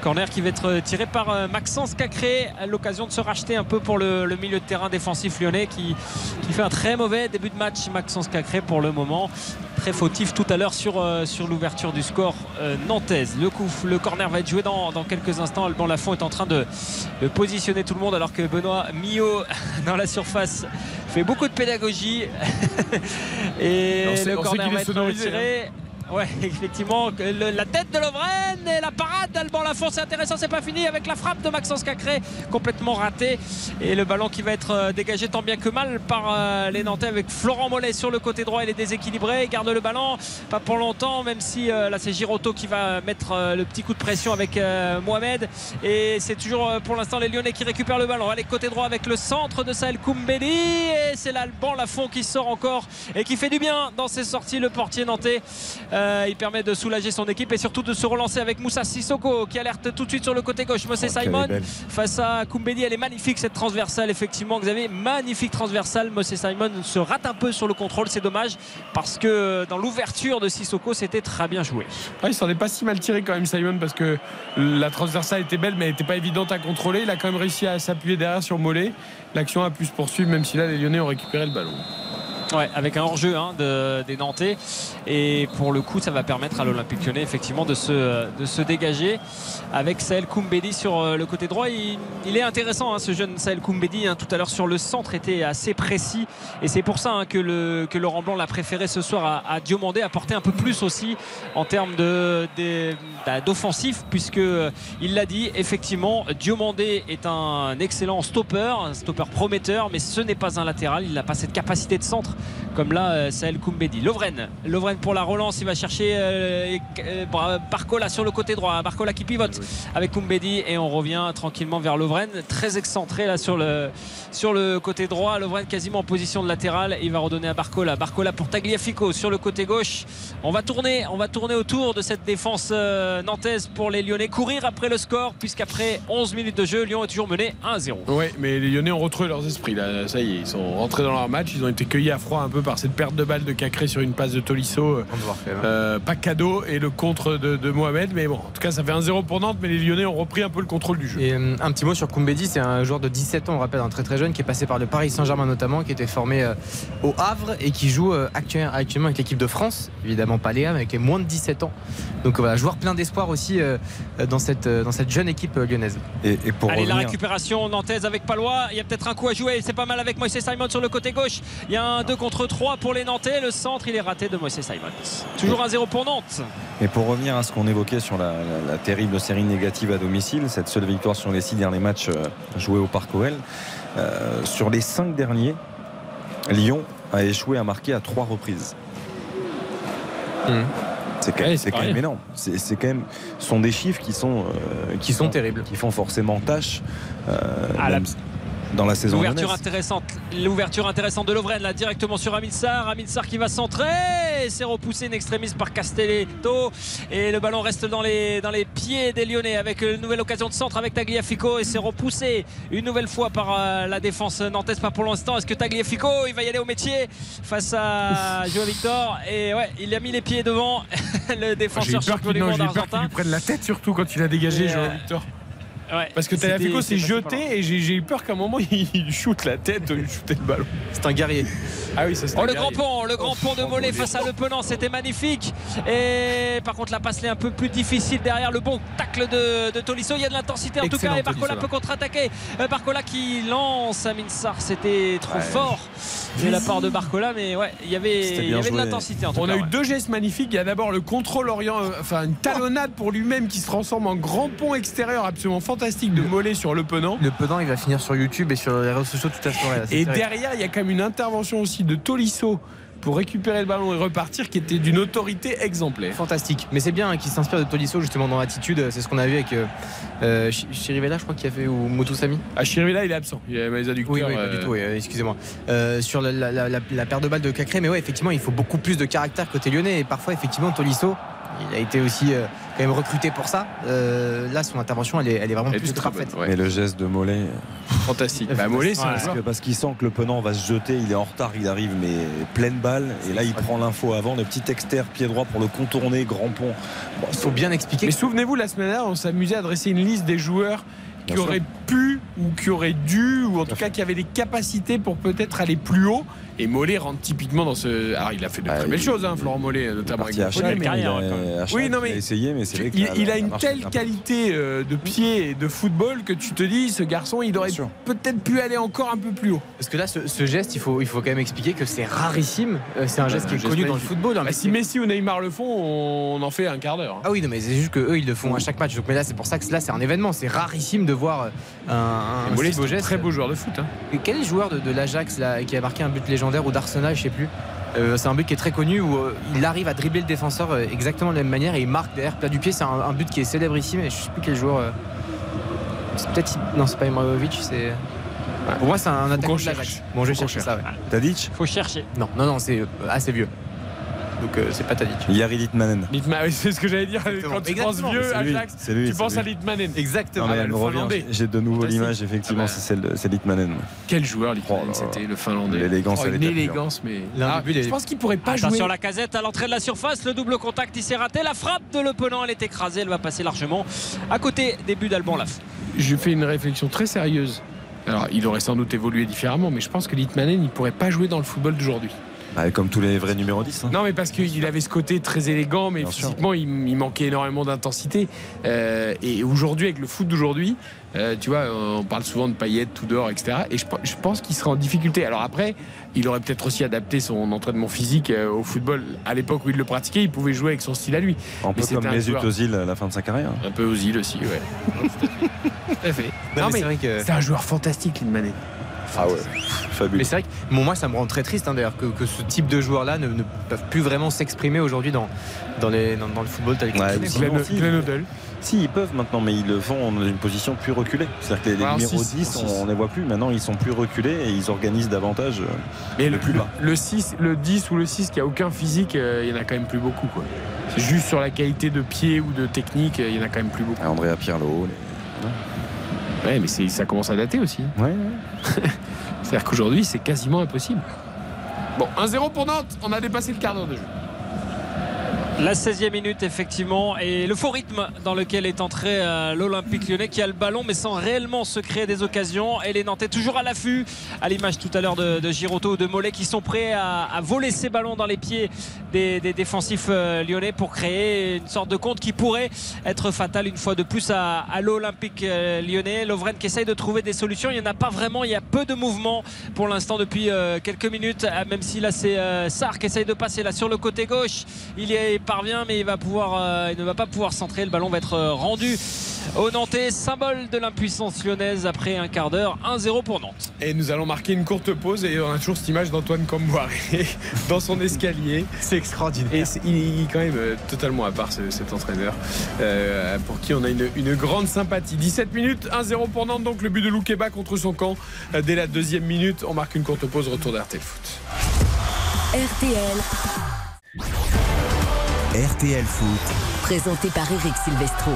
Corner qui va être tiré par euh, Maxence Cacré l'occasion de se racheter un peu pour le, le milieu de terrain défensif lyonnais qui, qui fait un très mauvais début de match. Maxence Cacré pour le moment très fautif tout à l'heure sur, euh, sur l'ouverture du score euh, nantaise. Le coup, le corner va être joué dans, dans quelques instants. Alban Lafont est en train de, de positionner tout le monde alors que Benoît Millot dans la surface fait beaucoup de pédagogie. Et On le corner va être tiré. Ouais, effectivement, la tête de Lovren et la parade d'Alban Lafont, c'est intéressant, c'est pas fini avec la frappe de Maxence Cacré, complètement ratée. Et le ballon qui va être euh, dégagé tant bien que mal par euh, les Nantais avec Florent Mollet sur le côté droit, il est déséquilibré, il garde le ballon, pas pour longtemps, même si euh, là c'est Giroto qui va mettre le petit coup de pression avec Mohamed. Et c'est toujours pour l'instant les Lyonnais qui récupèrent le ballon. Allez, côté droit avec le centre de Sahel Koumbeli. Et c'est l'Alban Lafont qui sort encore et qui fait du bien dans ses sorties, le portier nantais. Euh, il permet de soulager son équipe et surtout de se relancer avec Moussa Sissoko qui alerte tout de suite sur le côté gauche. Mossé Oh, Simon face à Koumbedi. Elle est magnifique cette transversale, effectivement. Xavier, magnifique transversale. Mossé Simon se rate un peu sur le contrôle, c'est dommage parce que dans l'ouverture de Sissoko, c'était très bien joué. Ouais, il s'en est pas si mal tiré quand même Simon parce que la transversale était belle mais elle n'était pas évidente à contrôler. Il a quand même réussi à s'appuyer derrière sur Mollet. L'action a pu se poursuivre même si là les Lyonnais ont récupéré le ballon. Ouais, avec un hors-jeu hein, de, des Nantais. Et pour le coup, ça va permettre à l'Olympique lyonnais effectivement de se, de se dégager avec Saël Koumbedi sur euh, le côté droit. Il, est intéressant, hein, ce jeune Saël Koumbedi. hein, tout à l'heure sur le centre était assez précis. Et c'est pour ça que, Laurent Blanc l'a préféré ce soir à, à Diomandé, apporter un peu plus aussi en termes de, de- bah, d'offensif, puisque euh, l'a dit, effectivement, Diomandé est un excellent stopper, un stopper prometteur, mais ce n'est pas un latéral. Il n'a pas cette capacité de centre comme là euh, Saël Koumbedi. Lovren, Lovren pour la relance, il va chercher euh, euh, Bar- Barcola sur le côté droit. Barcola qui pivote avec Koumbedi et on revient tranquillement vers Lovren, très excentré là sur le, sur le côté droit. Lovren quasiment en position de latéral. Il va redonner à Barcola. Barcola pour Tagliafico sur le côté gauche. On va tourner, on va tourner autour de cette défense euh, nantaise pour les Lyonnais. Courir après le score, puisqu'après 11 minutes de jeu, Lyon est toujours mené 1-0. Oui, mais les Lyonnais ont retrouvé leurs esprits. Là. Ça y est, ils sont rentrés dans leur match. Ils ont été cueillis à froid un peu par cette perte de balle de Cacré sur une passe de Tolisso. Euh, pas cadeau et le contre de, de Mohamed. Mais bon, en tout cas, ça fait 1-0 pour Nantes. Mais les Lyonnais ont repris un peu le contrôle du jeu. Et euh, un petit mot sur Koumbedi, c'est un joueur de 17 ans, on rappelle, un très très jeune, qui est passé par le Paris Saint-Germain notamment, qui était formé euh, au Havre et qui joue euh, actuel- actuellement avec l'équipe de France, évidemment pas Léa, mais qui est moins de 17 ans. Donc voilà, joueur plein d'espoir aussi euh, dans, cette, euh, dans cette jeune équipe euh, lyonnaise. Et, et pour Allez, la revenir, récupération nantaise avec Palois. Il y a peut-être un coup à jouer. C'est pas mal avec Moïse Simon sur le côté gauche. Il y a un 2 contre 3 pour les Nantais. Le centre, il est raté de Moïse Simon. Toujours 1-0 pour Nantes. et pour revenir à ce qu'on évoquait sur la, la- la terrible série négative à domicile, cette seule victoire sur les six derniers matchs euh, joués au Parc OL, euh, sur les cinq derniers, Lyon a échoué à marquer à trois reprises. C'est quand, même- Ouais, c'est quand même énorme. C'est quand même, ce sont des chiffres qui sont, euh, Qui sont terribles. qui font forcément tâche euh, même dans la saison. L'ouverture intéressante, l'ouverture intéressante de Lovren là directement sur Amil Sarr. Amil Sarr qui va centrer, c'est repoussé une extrémiste par Castelletto et le ballon reste dans les, dans les pieds des Lyonnais avec une nouvelle occasion de centre avec Tagliafico et c'est repoussé une nouvelle fois par euh, la défense nantaise pas pour l'instant. Est-ce que Tagliafico il va y aller au métier face à Joao Victor? Et ouais il a mis les pieds devant le défenseur peur champion du monde argentin. lui prenne la tête, surtout quand il a dégagé Joao euh, Victor. Ouais, Parce que Tagliafico s'est jeté et j'ai eu peur qu'à un moment il shoot la tête, il shootait le ballon. C'est un guerrier. Ah oui, ça c'est Oh un le grand pont, le grand pont de Mollet face à Le Penant, c'était magnifique. Et par contre la passe est un peu plus difficile derrière le bon tacle de, de Tolisso. Il y a de l'intensité en tout cas et Barcola peut contre-attaquer. Euh, Barcola qui lance Amin Sarr, c'était trop Ouais. fort de la part de Barcola, mais ouais, il y avait, C'était il y bien avait de l'intensité en tout On cas. a eu ouais. deux gestes magnifiques. Il y a d'abord le contrôle orient, euh, enfin une talonnade pour lui-même qui se transforme en grand pont extérieur absolument fantastique de Mollet sur le Penant. Le Penant, il va finir sur YouTube et sur les réseaux sociaux toute la soirée. là, Et derrière, il y a quand même une intervention aussi de Tolisso pour récupérer le ballon et repartir qui était d'une autorité exemplaire. Fantastique. Mais c'est bien hein, qu'il s'inspire de Tolisso justement dans l'attitude. C'est ce qu'on a vu avec euh, euh, Chi- Chirivella, je crois, qui a fait, ou Motosami. À Chirivella, il est absent. Il a les adducteurs. Oui, oui, pas du tout, oui, euh, excusez-moi. Euh, sur la, la, la, la paire de balles de Cacré, mais ouais, effectivement, il faut beaucoup plus de caractère côté lyonnais. Et parfois, effectivement, Tolisso, il a été aussi euh, quand même recruté pour ça. Euh, là, son intervention, elle est, elle est vraiment Elle plus très que bonne, parfaite. ouais. Mais le geste de Mollet, Fantastique. Bah, Mollet, c'est parce joueur. que- parce qu'il sent que le penant va se jeter, il est en retard, il arrive mais pleine balle et là il prend l'info avant, le petit externe pied droit pour le contourner, grand pont. Bon, Il faut bien expliquer. Mais souvenez-vous, la semaine dernière, on s'amusait à dresser une liste des joueurs qui auraient pu ou qui auraient dû ou en tout cas qui avaient des capacités pour peut-être aller plus haut. Et Mollet rentre typiquement dans ce. Alors il a fait de Bah, très belles choses, hein, Florent Mollet, notamment avec Chac, mais- il a- carrière, Oui, non, mais il a essayé, mais c'est vrai que Il, la- il a la une telle qualité euh, de pied et de football que tu te dis, ce garçon, il aurait peut-être pu aller encore un peu plus haut. Parce que là, ce, ce geste, il faut, il faut quand même expliquer que c'est rarissime. Euh, C'est un geste qui est connu dans le football. hein, Bah, mais si Messi ou Neymar le font, on en fait un quart d'heure. hein. Ah oui, non, mais c'est juste qu'eux, ils le font à chaque match. Donc, mais là, c'est pour ça que là, c'est un événement. C'est rarissime de voir un, un, Et Mollet, si beau c'est un geste. très beau joueur de foot. hein. Quel est le joueur de, de l'Ajax qui a marqué un but légendaire ou d'Arsenal, je sais plus Euh, C'est un but qui est très connu où euh, il arrive à dribbler le défenseur euh, exactement de la même manière et il marque derrière plat du pied. C'est un, un but qui est célèbre ici, mais je sais plus quel joueur. euh, C'est peut-être. Non, c'est pas Ibrahimovic, c'est. Pour moi, c'est un attaquant de cherche. l'Ajax. Bon, je chercher ça, ouais. Tadic Faut chercher. Non, non, non, c'est assez vieux. Donc, euh, c'est pas Tadic. Yari Litmanen. Litma- oui, c'est ce que j'allais dire Exactement. quand tu Exactement. penses vieux, Ajax. lui, tu penses lui. à Litmanen. Exactement. Ah, elle le me revient. Finlandais. J'ai de nouveau l'image, effectivement, Ah bah. c'est celle de c'est Litmanen. Quel joueur Litmanen Oh c'était le Finlandais. L'élégance, Oh, elle une était élégance, mais Ah, je pense qu'il pourrait pas Attention jouer. la casette à l'entrée de la surface, le double contact il s'est raté, la frappe de Le Penant elle est écrasée, elle va passer largement à côté des buts d'Alban Laf. Je fais une réflexion très sérieuse. Alors, il aurait sans doute évolué différemment, mais je pense que Litmanen, il pourrait pas jouer dans le football d'aujourd'hui. Ah, comme tous les vrais numéros 10. hein. Non, mais parce qu'il avait ce côté très élégant, mais Bien physiquement, il, il manquait énormément d'intensité. Euh, et aujourd'hui, avec le foot d'aujourd'hui, euh, tu vois, on parle souvent de paillettes, tout dehors, etc. Et je, pe- je pense qu'il sera en difficulté. Alors après, il aurait peut-être aussi adapté son entraînement physique euh, au football. À l'époque où il le pratiquait, il pouvait jouer avec son style à lui. Un Mais peu c'était comme un Mesut joueur- Ozil à la fin de sa carrière. Un peu aux îles aussi, ouais. Tout à fait. Non, Non, mais mais c'est vrai que- c'est un joueur fantastique, Lindmanet. Ah ouais, fabuleux. Mais c'est vrai que bon, moi ça me rend très triste hein, d'ailleurs que, que ce type de joueurs-là ne, ne peuvent plus vraiment s'exprimer aujourd'hui dans, dans, les- dans- dans le football tel qu'il Ouais, est. mais Glenn, si, ils peuvent maintenant, mais ils le font dans une position plus reculée. C'est-à-dire que les, les numéros six, 10, en on, on les voit plus. Maintenant, ils sont plus reculés et ils organisent davantage. euh, Mais Le plus bas. Le 6, le 10 ou le 6 qui a aucun physique, euh, il y en a quand même plus beaucoup. Quoi. Juste sur la qualité de pied ou de technique, euh, il y en a quand même plus beaucoup. Andrea Pirlo. Ouais, mais ça commence à dater aussi. ouais. C'est-à-dire qu'aujourd'hui, c'est quasiment impossible. Bon, 1-0 pour Nantes, on a dépassé le quart d'heure de jeu. La 16e minute, effectivement, et le faux rythme dans lequel est entré euh, l'Olympique lyonnais qui a le ballon, mais sans réellement se créer des occasions. Et les Nantais toujours à l'affût, à l'image tout à l'heure de, de ou de Mollet, qui sont prêts à, voler ces ballons dans les pieds des, défensifs euh, lyonnais pour créer une sorte de compte qui pourrait être fatal une fois de plus à, l'Olympique euh, lyonnais. Lovren qui essaye de trouver des solutions. Il n'y en a pas vraiment, il y a peu de mouvement pour l'instant depuis quelques minutes, même si là c'est Sarr qui essaye de passer là sur le côté gauche. Il parvient, mais il, va pouvoir, euh, il ne va pas pouvoir centrer. Le ballon va être euh, rendu au Nantais, symbole de l'impuissance lyonnaise après un quart d'heure. 1-0 pour Nantes. Et nous allons marquer une courte pause et on a toujours cette image d'Antoine Comboiré dans son escalier. C'est extraordinaire. Et il, est quand même euh, totalement à part ce- cet entraîneur euh, pour qui on a une, une grande sympathie. 17 minutes, 1-0 pour Nantes, donc le but de Loukeba contre son camp. Dès la deuxième minute, on marque une courte pause, retour d'RTL Foot. RTL, RTL Foot. présenté par Eric Silvestro.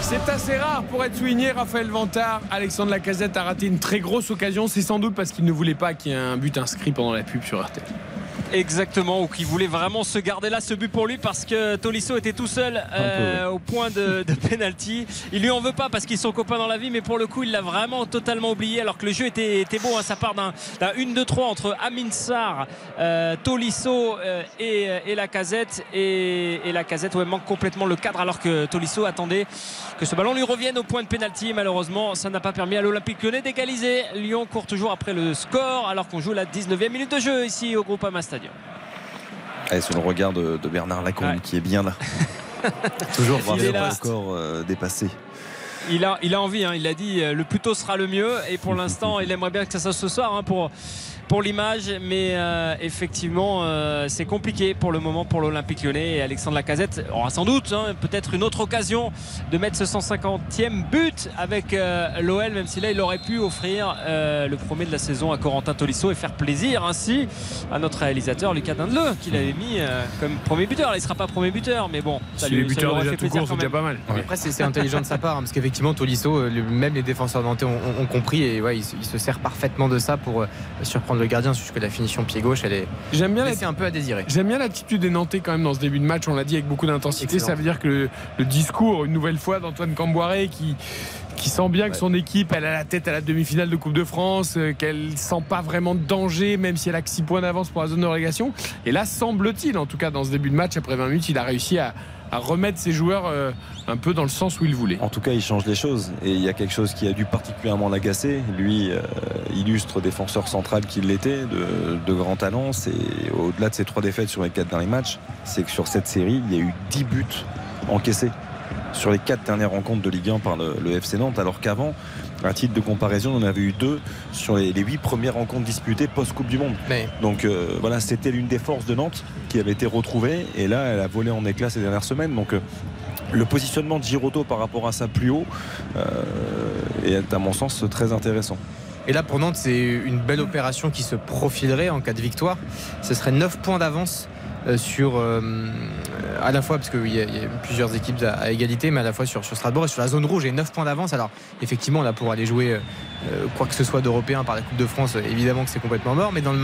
C'est assez rare pour être souligné, Raphaël Vantard. Alexandre Lacazette a raté une très grosse occasion. C'est sans doute parce qu'il ne voulait pas qu'il y ait un but inscrit pendant la pub sur RTL. Exactement, ou qui voulait vraiment se garder là ce but pour lui parce que Tolisso était tout seul euh, au point de, de penalty. Il lui en veut pas parce qu'ils sont copains dans la vie, mais pour le coup, il l'a vraiment totalement oublié alors que le jeu était, était beau. hein. Ça part d'un d'un 1-2-3 entre Amin Sarr, euh, Tolisso euh, et, et Lacazette. Et, et Lacazette ouais, manque complètement le cadre alors que Tolisso attendait que ce ballon lui revienne au point de penalty. Malheureusement, ça n'a pas permis à l'Olympique lyonnais d'égaliser. Lyon court toujours après le score alors qu'on joue la 19e minute de jeu ici au Groupama Stadium. Et sur le regard de, de Bernard Lacombe Ouais. qui est bien là. Toujours là. record euh, dépassé. Il a, il a envie, hein. il a dit euh, le plus tôt sera le mieux. Et pour l'instant, il aimerait bien que ça soit ce soir hein, pour, pour l'image. Mais euh, effectivement, euh, c'est compliqué pour le moment pour l'Olympique lyonnais. Et Alexandre Lacazette aura sans doute hein, peut-être une autre occasion de mettre ce 150e but avec euh, l'OL, même si là, il aurait pu offrir euh, le premier de la saison à Corentin Tolisso et faire plaisir ainsi à notre réalisateur Lucas Dindeleu, qu'il avait mis euh, comme premier buteur. Il ne sera pas premier buteur, mais bon, ça Si lui, les ça lui buteurs aurait déjà fait tout plaisir court, c'est pas mal. Après, c'est intelligent de sa part, hein, parce qu'effectivement, Tolisso, même les défenseurs nantais ont, ont- ont compris et ouais, il, se- il se sert parfaitement de ça pour euh, surprendre le gardien, puisque la finition pied gauche, elle est J'aime bien la laissée un peu à désirer. J'aime bien l'attitude des Nantais quand même dans ce début de match, on l'a dit avec beaucoup d'intensité. Ça veut dire que le, le discours, une nouvelle fois, d'Antoine Camboiré qui, qui sent bien que son équipe, elle a la tête à la demi-finale de Coupe de France, euh, qu'elle sent pas vraiment de danger, même si elle a que 6 points d'avance pour la zone de relégation. Et là, semble-t-il, en tout cas dans ce début de match, après 20 minutes, il a réussi à, à remettre ses joueurs euh, un peu dans le sens où il voulait. En tout cas, il change les choses. Et il y a quelque chose qui a dû particulièrement l'agacer. Lui, euh, illustre défenseur central qu'il l'était, de, de grand talent. C'est au-delà de ses trois défaites sur les quatre derniers matchs, c'est que sur cette série, il y a eu 10 buts encaissés sur les quatre dernières rencontres de Ligue 1 par le, le FC Nantes, alors qu'avant, à titre de comparaison, on en avait eu deux sur les, les huit premières rencontres disputées post-Coupe du Monde. Mais Donc euh, voilà, c'était l'une des forces de Nantes qui avait été retrouvée et là, elle a volé en éclats ces dernières semaines. Donc euh, le positionnement de Giroto par rapport à ça plus haut euh, est à mon sens très intéressant. Et là, pour Nantes, c'est une belle opération qui se profilerait en cas de victoire. Ce serait 9 points d'avance sur, euh, à la fois, parce qu'il y, a- plusieurs équipes à, égalité, mais à la fois sur, Strasbourg et sur la zone rouge, et 9 points d'avance. Alors, effectivement, là, pour aller jouer euh, quoi que ce soit d'européen par la Coupe de France, euh, évidemment que c'est complètement mort, mais dans, le-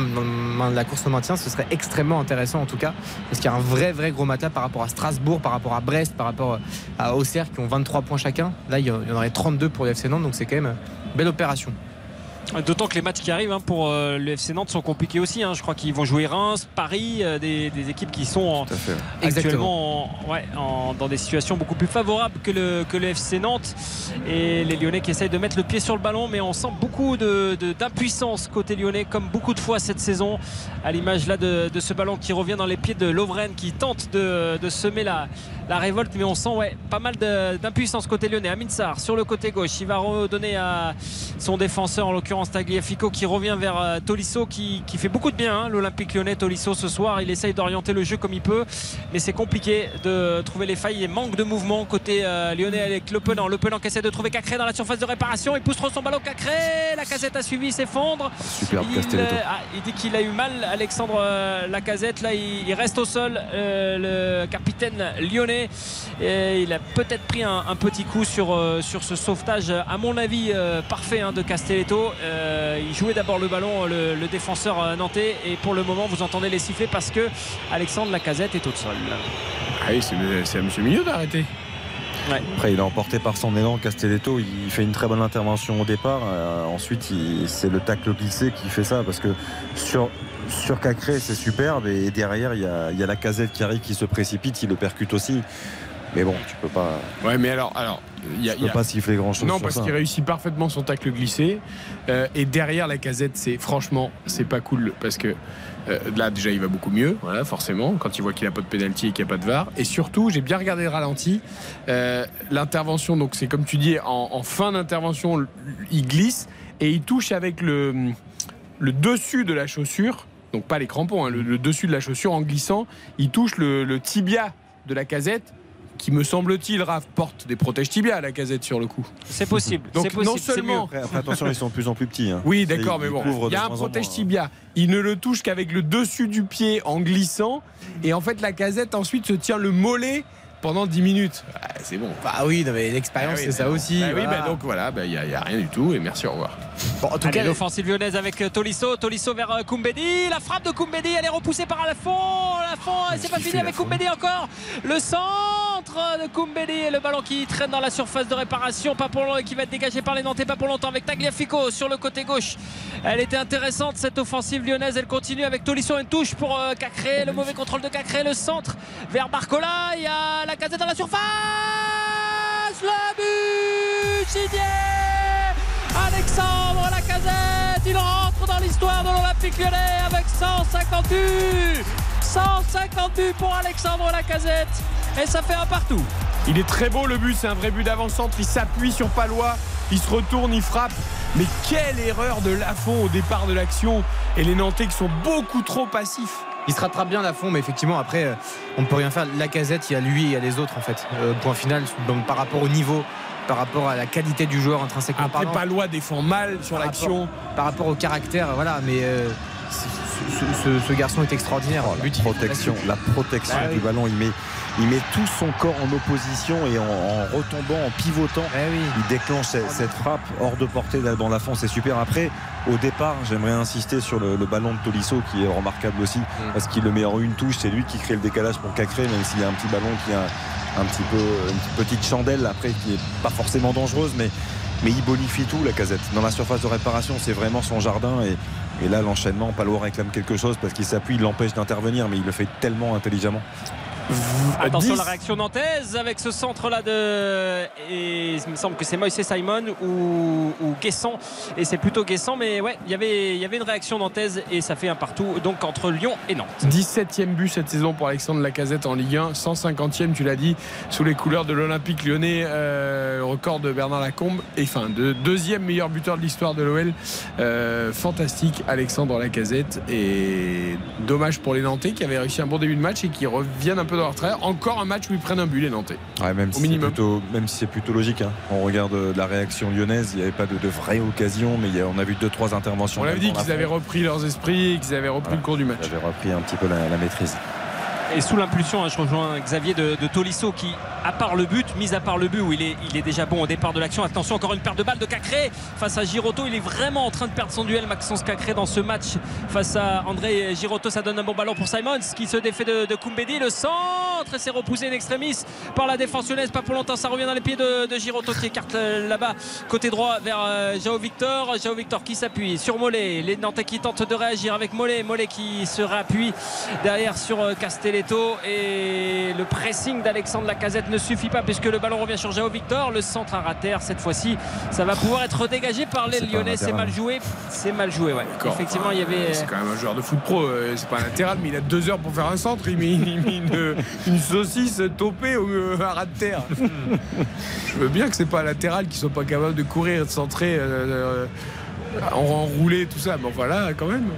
dans la course au maintien, ce serait extrêmement intéressant en tout cas, parce qu'il y a un vrai, vrai gros matin par rapport à Strasbourg, par rapport à Brest, par rapport à Auxerre qui ont 23 points chacun. Là, il y en aurait 32 pour le FC Nantes, donc c'est quand même belle opération. D'autant que les matchs qui arrivent hein, pour euh, le FC Nantes sont compliqués aussi. hein. Je crois qu'ils vont jouer Reims, Paris, euh, des, des équipes qui sont en- actuellement en- ouais, en- dans des situations beaucoup plus favorables que le, que le FC Nantes. Et les Lyonnais qui essayent de mettre le pied sur le ballon, mais on sent beaucoup de- de- d'impuissance côté lyonnais, comme beaucoup de fois cette saison, à l'image là de, de ce ballon qui revient dans les pieds de Lovren, qui tente de, de semer la, la révolte, mais on sent ouais, pas mal d'impuissance côté lyonnais. Amin Sarr sur le côté gauche, il va redonner à son défenseur, en l'occurrence Tagliafico, qui revient vers euh, Tolisso, qui, qui fait beaucoup de bien. hein, L'Olympique lyonnais, Tolisso ce soir, il essaye d'orienter le jeu comme il peut, mais c'est compliqué de trouver les failles. Il manque de mouvement côté euh, lyonnais avec Le Penant. Le Penant qui essaie de trouver Cacré dans la surface de réparation. Il pousse trop son ballon Cacré. La casette a suivi, s'effondre. Superbe il, euh, ah, il dit qu'il a eu mal, Alexandre euh, Lacazette. Là, il, il reste au sol, euh, le capitaine lyonnais. Et il a peut-être pris un, un petit coup sur, euh, sur ce sauvetage, à mon avis, euh, parfait hein, de Castelletto. Euh, il jouait d'abord le ballon, le, le défenseur nantais. Et pour le moment, vous entendez les sifflets parce que Alexandre Lacazette est au sol. Ah oui, c'est à Monsieur Milieu d'arrêter. Après, il est emporté par son élan. Castelletto, il fait une très bonne intervention au départ. Euh, ensuite, c'est le tacle glissé qui fait ça parce que sur, sur Cacré, c'est superbe. Et derrière, il y a, y la casette qui arrive, qui se précipite, il le percute aussi. Mais bon, tu peux pas. Ouais, mais alors, alors, il y a, Tu y peux a- pas siffler grand chose. Non, parce qu'il réussit parfaitement son tacle glissé. Euh, et derrière la casette, c'est franchement, c'est pas cool parce que euh, là déjà il va beaucoup mieux, voilà, forcément, quand il voit qu'il a pas de pénalty et qu'il n'y a pas de VAR. Et surtout, j'ai bien regardé le ralenti. euh, L'intervention, donc c'est comme tu dis, en, en fin d'intervention, il glisse et il touche avec le, le dessus de la chaussure. Donc pas les crampons, hein, le, le dessus de la chaussure en glissant, il touche le, le tibia de la casette qui me semble-t-il, Raph, porte des protèges tibia à la casette sur le coup. C'est possible. Donc c'est possible, non seulement. Après, après, attention, ils sont de plus en plus petits. hein. Oui, d'accord, mais bon, il y a un protège tibia. Il ne le touche qu'avec le dessus du pied en glissant. Et en fait, la casette ensuite se tient le mollet pendant 10 minutes. Ah, c'est bon. Bah oui, non, mais l'expérience, Ah oui, c'est ça bon. aussi. Bah oui, bah donc voilà, bah, il n'y a, il y a rien du tout. Et merci, au revoir. Bon, en tout Allez, cas, l'offensive lyonnaise avec euh, Tolisso, Tolisso vers euh, Koumbedi, la frappe de Koumbedi, elle est repoussée par Lafont, Lafont, et c'est pas fini avec Koumbedi encore, le centre de Koumbedi et le ballon qui traîne dans la surface de réparation, pas pour longtemps, et qui va être dégagé par les Nantais, pas pour longtemps avec Tagliafico sur le côté gauche. Elle était intéressante cette offensive lyonnaise, elle continue avec Tolisso, une touche pour euh, Cacré, le mauvais contrôle de Cacré, le centre vers Barcola, il y a la casette dans la surface, le but signé Alexandre Lacazette, il rentre dans l'histoire de l'Olympique lyonnais avec 150 buts 150 buts pour Alexandre Lacazette et ça fait un partout. Il est très beau le but, c'est un vrai but d'avant-centre. Il s'appuie sur Palois, il se retourne, il frappe. Mais quelle erreur de Lafont au départ de l'action. Et les Nantais qui sont beaucoup trop passifs. Il se rattrape bien à fond, mais effectivement, après, euh, on ne peut rien faire. La casette, il y a lui et il y a les autres, en fait. Euh, point final, donc, par rapport au niveau, par rapport à la qualité du joueur intrinsèquement Après, parlant, Palois défend mal sur par l'action. rapport- Par rapport au caractère, voilà, mais euh, ce, ce- ce- ce garçin est extraordinaire. Oh, la protection, la protection Bah du oui. ballon, il met, il met tout son corps en opposition et en, en retombant, en pivotant, Eh oui. il déclenche cette, cette frappe hors de portée dans la fond, c'est super. Après, au départ, j'aimerais insister sur le, le ballon de Tolisso qui est remarquable aussi Mm. parce qu'il le met en une touche, c'est lui qui crée le décalage pour Cacré, même s'il y a un petit ballon qui a un petit peu une petite chandelle après qui est pas forcément dangereuse, mais mais il bonifie tout la casette. Dans la surface de réparation, c'est vraiment son jardin et, et là l'enchaînement, Palois réclame quelque chose parce qu'il s'appuie, il l'empêche d'intervenir, mais il le fait tellement intelligemment. Attention 10. la réaction nantaise avec ce centre là de et il me semble que c'est Moïse Simon ou, ou Guessant et c'est plutôt Guessant mais ouais il y avait il y avait une réaction nantaise et ça fait un partout donc entre Lyon et Nantes 17e but cette saison pour Alexandre Lacazette en Ligue 1, 150e, tu l'as dit, sous les couleurs de l'Olympique lyonnais, euh, record de Bernard Lacombe, et enfin, de, deuxième meilleur buteur de l'histoire de l'OL. Euh, fantastique, Alexandre Lacazette, et dommage pour les Nantais qui avaient réussi un bon début de match et qui reviennent un peu Encore un match où ils prennent un but, les Nantais. Ouais, même, Au si c'est minimum. plutôt, même si c'est plutôt logique. hein. On regarde euh, la réaction lyonnaise, il n'y avait pas de, de vraie occasion, mais il y a- on a vu deux trois interventions. On avait dit qu'ils avaient repris leurs esprits et qu'ils avaient repris Voilà. le cours du match. Ils avaient repris un petit peu la, la maîtrise. Et sous l'impulsion, hein, je rejoins Xavier de, Tolisso qui, à part le but, mis à part le but où il est, il est déjà bon au départ de l'action. Attention, encore une paire de balles de Cacré face à Giroto. Il est vraiment en train de perdre son duel, Maxence Cacré, dans ce match face à André Giroto. Ça donne un bon ballon pour Simons qui se défait de, de Koumbedi. Le centre et c'est repoussé in extremis par la défense lyonnaise. Pas pour longtemps, ça revient dans les pieds de, de Giroto qui écarte là-bas, côté droit vers euh, Jao Victor. Jao Victor qui s'appuie sur Mollet. Les Nantais qui tentent de réagir avec Mollet. Mollet qui se réappuie derrière sur euh, Et le pressing d'Alexandre Lacazette ne suffit pas puisque le ballon revient sur Jao Victor. Le centre à terre cette fois-ci ça va pouvoir être dégagé par les Lyonnais. C'est mal joué. C'est mal joué ouais. Effectivement il y avait c'est quand même un joueur de foot pro euh, c'est pas un latéral mais il a deux heures pour faire un centre. Il met, il met une, une, saucisse topée au à ras de terre je veux bien que c'est pas un latéral qui soit pas capable de courir de centrer euh, enrouler tout ça mais voilà quand même.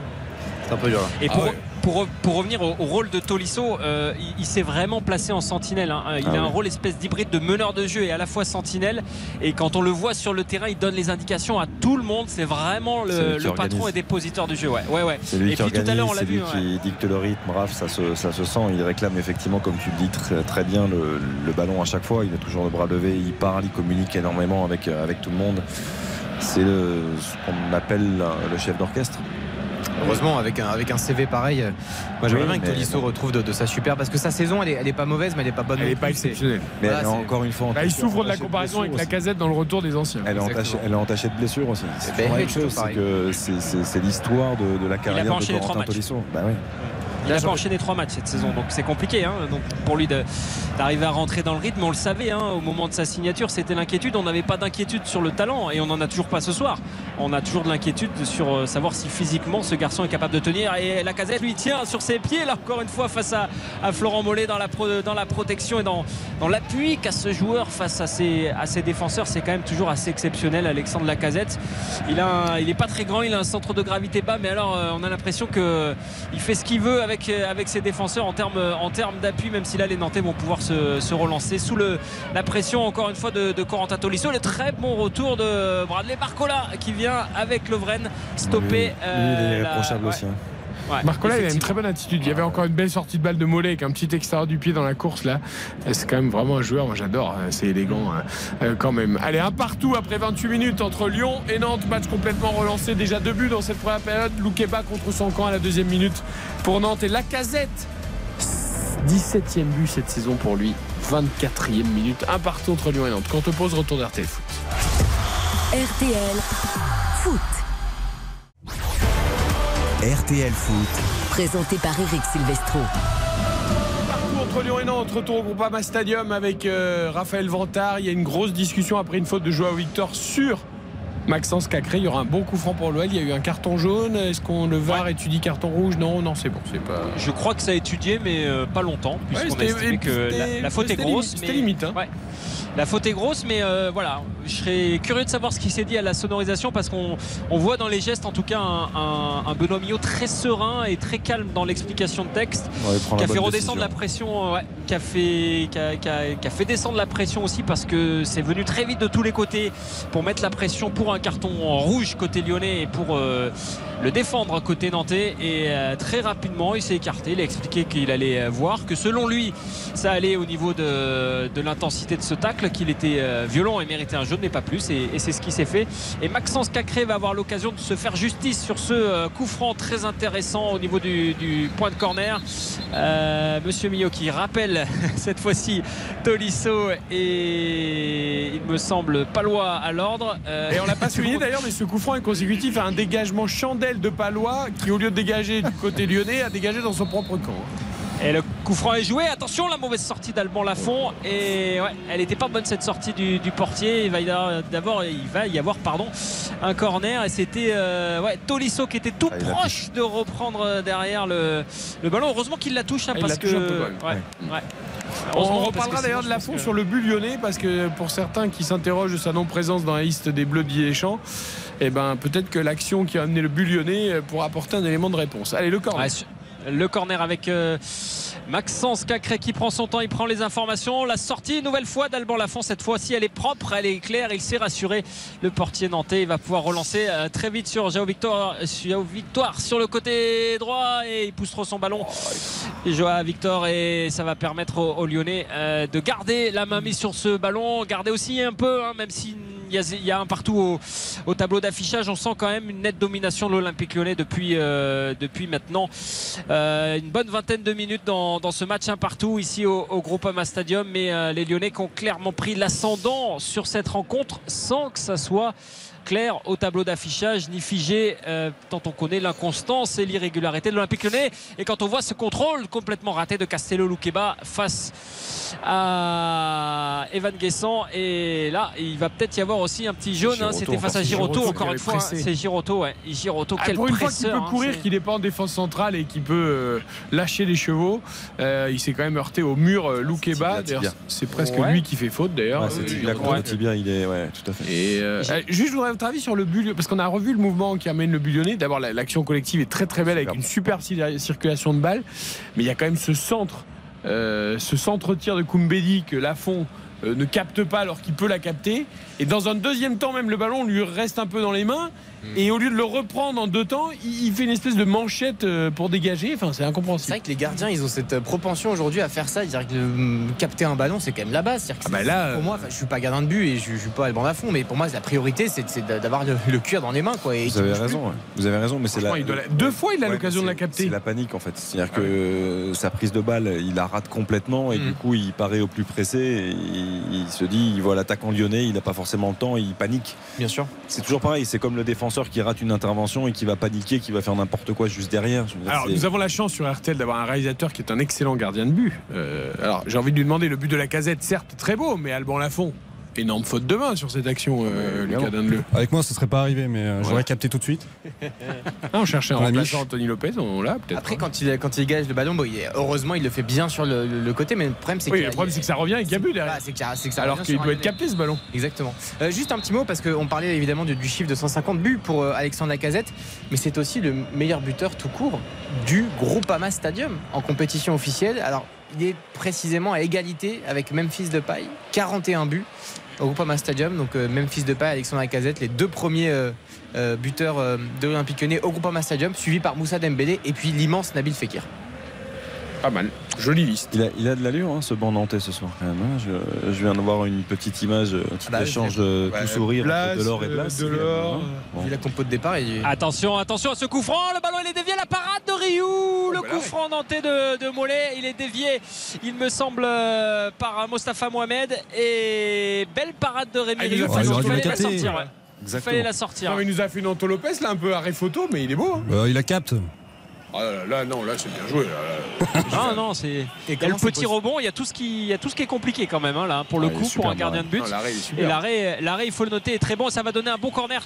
C'est un peu dur. Et pour, ah ouais. Pour, pour, revenir au, au, rôle de Tolisso, euh, il, il s'est vraiment placé en sentinelle. Hein. Il ah a un rôle espèce d'hybride de meneur de jeu et à la fois sentinelle. Et quand on le voit sur le terrain, il donne les indications à tout le monde. C'est vraiment le, le patron et dépositeur du jeu. Ouais, ouais, ouais. C'est lui et qui puis organise, tout à l'heure, on l'a c'est lui vu. qui ouais. dicte le rythme. Raph, ça se, ça se sent. Il réclame effectivement, comme tu le dis, très, très bien le, le, ballon à chaque fois. Il a toujours le bras levé. Il parle, il communique énormément avec, avec tout le monde. C'est ce qu'on appelle le chef d'orchestre. Heureusement, avec un, avec un CV pareil, euh, moi j'aimerais oui, bien que Tolisso retrouve de, de, sa super parce que sa saison elle est, elle est pas mauvaise, mais elle est pas bonne. Elle n'est pas exceptionnelle. Mais voilà, encore une fois, bah, il souffre de la comparaison avec la casette dans le retour des anciens. Elle est, entachée, elle est entachée de blessures aussi. C'est la même chose, c'est que c'est l'histoire de, de, la carrière de Corentin Tolisso. Bah, oui. Il n'a pas enchaîné trois matchs cette saison, donc c'est compliqué hein, donc pour lui d'arriver à rentrer dans le rythme. On le savait hein, au moment de sa signature, c'était l'inquiétude. On n'avait pas d'inquiétude sur le talent et on n'en a toujours pas ce soir. On a toujours de l'inquiétude sur euh, savoir si physiquement ce garçon est capable de tenir. Et la casette lui tient sur ses pieds, là encore une fois face à, à Florent Mollet dans la, pro, dans la protection et dans, dans l'appui qu'a ce joueur face à ses, à ses défenseurs. C'est quand même toujours assez exceptionnel, Alexandre Lacazette. Il a, il est pas très grand, il a un centre de gravité bas, mais alors euh, on a l'impression que il fait ce qu'il veut avec avec, avec ses défenseurs en termes en d'appui, même si là les Nantais vont pouvoir se, se relancer sous le, la pression encore une fois de, de Corentin Tolisso. Le très bon retour de Bradley Barcola qui vient avec Lovren stopper. Oui, euh, il est la... aussi. Hein. Ouais, Marcola il a une très bonne attitude. Il y avait encore une belle sortie de balle de mollet avec un petit extérieur du pied dans la course là. C'est quand même vraiment un joueur, moi j'adore, c'est élégant hein. euh, quand même. Allez, un partout après 28 minutes entre Lyon et Nantes, match complètement relancé. Déjà deux buts dans cette première période. Loukeba contre son camp à la deuxième minute pour Nantes et Lacazette. 17e but cette saison pour lui, 24e minute, un partout entre Lyon et Nantes. Quand on te pose, retour d'RTL Foot. RTL Foot. RTL Foot. Présenté par Eric Silvestro. Entre Lyon et Nantes, retour au Groupama Stadium avec euh, Raphaël Vantard. Il y a une grosse discussion après une faute de Joao Victor sur Maxence Cacré. Il y aura un bon coup franc pour l'OL. Il y a eu un carton jaune. Est-ce qu'on le VAR ouais. étudie carton rouge? Non, non, c'est bon. C'est pas. Je crois que ça a étudié, mais euh, pas longtemps, puisqu'on ouais, a estimé que la, la faute est grosse. C'était limite. Hein. Ouais. La faute est grosse, mais euh, voilà, je serais curieux de savoir ce qui s'est dit à la sonorisation parce qu'on on voit dans les gestes, en tout cas, un, un, un Benoît Millot très serein et très calme dans l'explication de texte, ouais, qui a fait redescendre la pression, ouais, qui, a fait, qui, a, qui, a, qui a fait descendre la pression aussi parce que c'est venu très vite de tous les côtés pour mettre la pression pour un carton rouge côté lyonnais et pour euh, le défendre côté nantais. Et euh, très rapidement, il s'est écarté. Il a expliqué qu'il allait voir que selon lui, ça allait au niveau de, de l'intensité de ce tacle, qu'il était euh, violent et méritait un jaune, mais pas plus. Et, et c'est ce qui s'est fait. Et Maxence Cacré va avoir l'occasion de se faire justice sur ce euh, coup franc très intéressant au niveau du, du point de corner. Euh, Monsieur Millot qui rappelle cette fois-ci Tolisso et il me semble Palois à l'ordre. Euh, et on l'a pas souligné d'ailleurs, mais ce coup franc est consécutif à un dégagement chandelle de Palois qui, au lieu de dégager du côté lyonnais, a dégagé dans son propre camp. Et le coup franc est joué. Attention, la mauvaise sortie d'Alban Lafont. Et ouais, elle n'était pas bonne cette sortie du, du portier. Il va y avoir d'abord, il va y avoir pardon un corner. Et c'était euh, ouais, Tolisso qui était tout ah, proche de reprendre derrière le, le ballon. Heureusement qu'il la touche hein, ah, parce que. Ouais, ouais. On reparlera d'ailleurs de la fond que... sur le but lyonnais parce que pour certains qui s'interrogent de sa non-présence dans la liste des Bleus de Champs, eh ben peut-être que l'action qui a amené le but lyonnais pourra apporter un élément de réponse. Allez, le corner. Le corner avec euh, Maxence Cacré qui prend son temps, il prend les informations. La sortie, nouvelle fois d'Alban Lafont. Cette fois-ci, elle est propre, elle est claire. Il s'est rassuré. Le portier nantais va pouvoir relancer euh, très vite sur Jao Victor, Jao Victoire sur le côté droit et il pousse trop son ballon. Et Victor et ça va permettre aux, aux Lyonnais euh, de garder la main mise sur ce ballon, garder aussi un peu, hein, même s'il il y a un partout au, au tableau d'affichage, on sent quand même une nette domination de l'Olympique Lyonnais depuis, euh, depuis maintenant euh, une bonne vingtaine de minutes dans, dans ce match un partout ici au, au Groupama Stadium. Mais euh, les Lyonnais qui ont clairement pris l'ascendant sur cette rencontre sans que ça soit clair au tableau d'affichage ni figé euh, tant on connaît l'inconstance et l'irrégularité de l'Olympique Lyonnais et quand on voit ce contrôle complètement raté de Castello Luqueba face à Evan Guessant et là il va peut-être y avoir aussi un petit jaune hein, c'était face à Giroto Girotto encore une fois hein, c'est Giroto ouais Giroto Ah, quel pour une fois qu'il peut hein, courir, c'est- qu'il n'est pas en défense centrale et qu'il peut euh, lâcher les chevaux, euh, il s'est quand même heurté au mur Loukeba. C'est presque Ouais. lui qui fait faute d'ailleurs. Ouais, c'est tibia contre le tibia, il est. Ouais, tout à fait. Et euh, juste, je voudrais votre avis sur le but, parce qu'on a revu le mouvement qui amène le but lyonnais. D'abord, la- l'action collective est très très belle avec une superbe cir- circulation de balles, mais il y a quand même ce centre, euh, ce centre-tir de Koumbedi que Lafont euh, ne capte pas alors qu'il peut la capter. Et dans un deuxième temps, même le ballon lui reste un peu dans les mains. Et au lieu de le reprendre en deux temps, il fait une espèce de manchette euh, pour dégager. Enfin, c'est C'est incompréhensible. vrai que les gardiens, ils ont cette euh, propension aujourd'hui à faire ça. C'est-à-dire que euh, capter un ballon, c'est quand même la base. C'est-à-dire que Ah bah c'est- là, pour moi, enfin, je suis pas gardien de but et je, je suis pas Alban Lafont, mais pour moi, la priorité, c'est c'est d'avoir le, le cuir dans les mains. Quoi, et Vous avez raison, ouais. vous avez raison, mais c'est la. Deux fois, il a Ouais, l'occasion de la c'est- capter. C'est la panique en fait. C'est-à-dire que euh, sa prise de balle, il la rate complètement et Mm. du coup, il paraît au plus pressé. Et il, il se dit, il voit l'attaquant lyonnais, il n'a pas forcément le temps, il panique. Bien sûr. C'est toujours pareil. C'est comme le défenseur qui rate une intervention et qui va paniquer, qui va faire n'importe quoi juste derrière. Alors, nous avons la chance sur RTL d'avoir un réalisateur qui est un excellent gardien de but. Euh, alors, j'ai envie de lui demander le but de la casette, certes très beau, mais Alban Lafont, énorme faute de main sur cette action, euh, Lucas. Avec moi, ce serait pas arrivé, mais euh, Ouais. j'aurais capté tout de suite. Ah, on cherchait un remplaçant. Anthony Lopez, on l'a peut-être. Après, quand il, quand il dégage le ballon, bon, il est- heureusement, il le fait bien sur le, le- le côté, mais le problème, c'est Oui, qu'il y a- le problème, c'est que ça revient et qu'il y a but derrière. Ah, que ça- que ça Alors qu'il doit être capté ce ballon. Exactement. Euh, juste un petit mot parce qu'on parlait évidemment du, du chiffre de 150 buts pour euh, Alexandre Lacazette, mais c'est aussi le meilleur buteur tout court du Groupama Stadium en compétition officielle. Alors, il est précisément à égalité avec Memphis Depay, 41 buts au Groupama Stadium. Donc euh, Memphis Depay, Alexandre Lacazette, les deux premiers euh, euh, buteurs de l'Olympique Lyonnais au Groupama Stadium, suivi par Moussa Dembélé et puis l'immense Nabil Fekir. Pas mal. Jolie liste. Il a, il a de l'allure, hein, ce banc nantais ce soir quand même. hein. Je, je viens de voir une petite image, un petit échange euh, Ouais, tout sourire entre Delors et euh, Blas. Delors, Hein. Bon. Vu la compo de départ, il... Attention, attention à ce coup franc. Le ballon, il est dévié. La parade de Rioux. Le bah coup là, franc nantais de, de Mollet. Il est dévié, il me semble, euh, par Mostafa Mohamed. Et belle parade de Rémi Ah, il Rioux. nous a fait Il une fallait la sortir. ouais. Il fallait la sortir. Non, il nous a fait une Anto Lopez, là, un peu arrêt photo, mais il est beau. hein. Euh, il la capte. Ah, là, là, non, là, c'est bien joué. là, là. Non, non, c'est. Il y a le petit rebond, il y a tout ce qui, il y a tout ce qui est compliqué quand même hein, là pour le Ah, coup pour un gardien de but. Non, Et l'arrêt, l'arrêt, il faut le noter, est très bon. Ça va donner un bon corner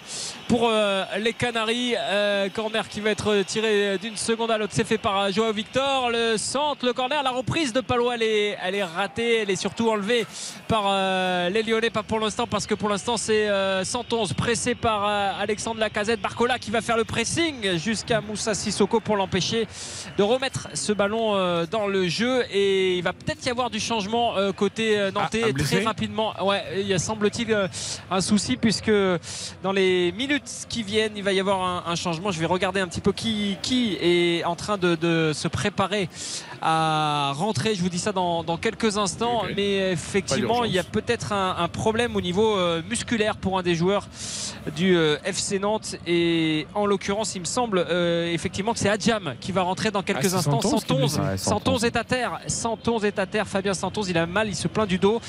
pour euh, les Canaries. Euh, corner qui va être tiré d'une seconde à l'autre. C'est fait par Joao Victor. Le centre, le corner, la reprise de Palois, elle est, elle est ratée. Elle est surtout enlevée par euh, les Lyonnais. Pas pour l'instant, parce que pour l'instant, c'est euh, 111 pressé par euh, Alexandre Lacazette. Barcola qui va faire le pressing jusqu'à Moussa Sissoko pour de remettre ce ballon euh, dans le jeu. Et il va peut-être y avoir du changement euh, côté euh, nantais Ah, blessé très rapidement. Ouais, il y a semble-t-il un souci puisque dans les minutes qui viennent, il va y avoir un, un changement. Je vais regarder un petit peu qui, qui est en train de, de se préparer à rentrer. Je vous dis ça dans, dans quelques instants. Mais effectivement, il y a peut-être un, un problème au niveau euh, musculaire pour un des joueurs du euh, FC Nantes. Et en l'occurrence, il me semble euh, effectivement que c'est Adjam qui va rentrer dans quelques Ah, instants. Santonze qui est. Ouais, à terre. Santonze est à terre. Fabien Santonze, il a mal, il se plaint du dos.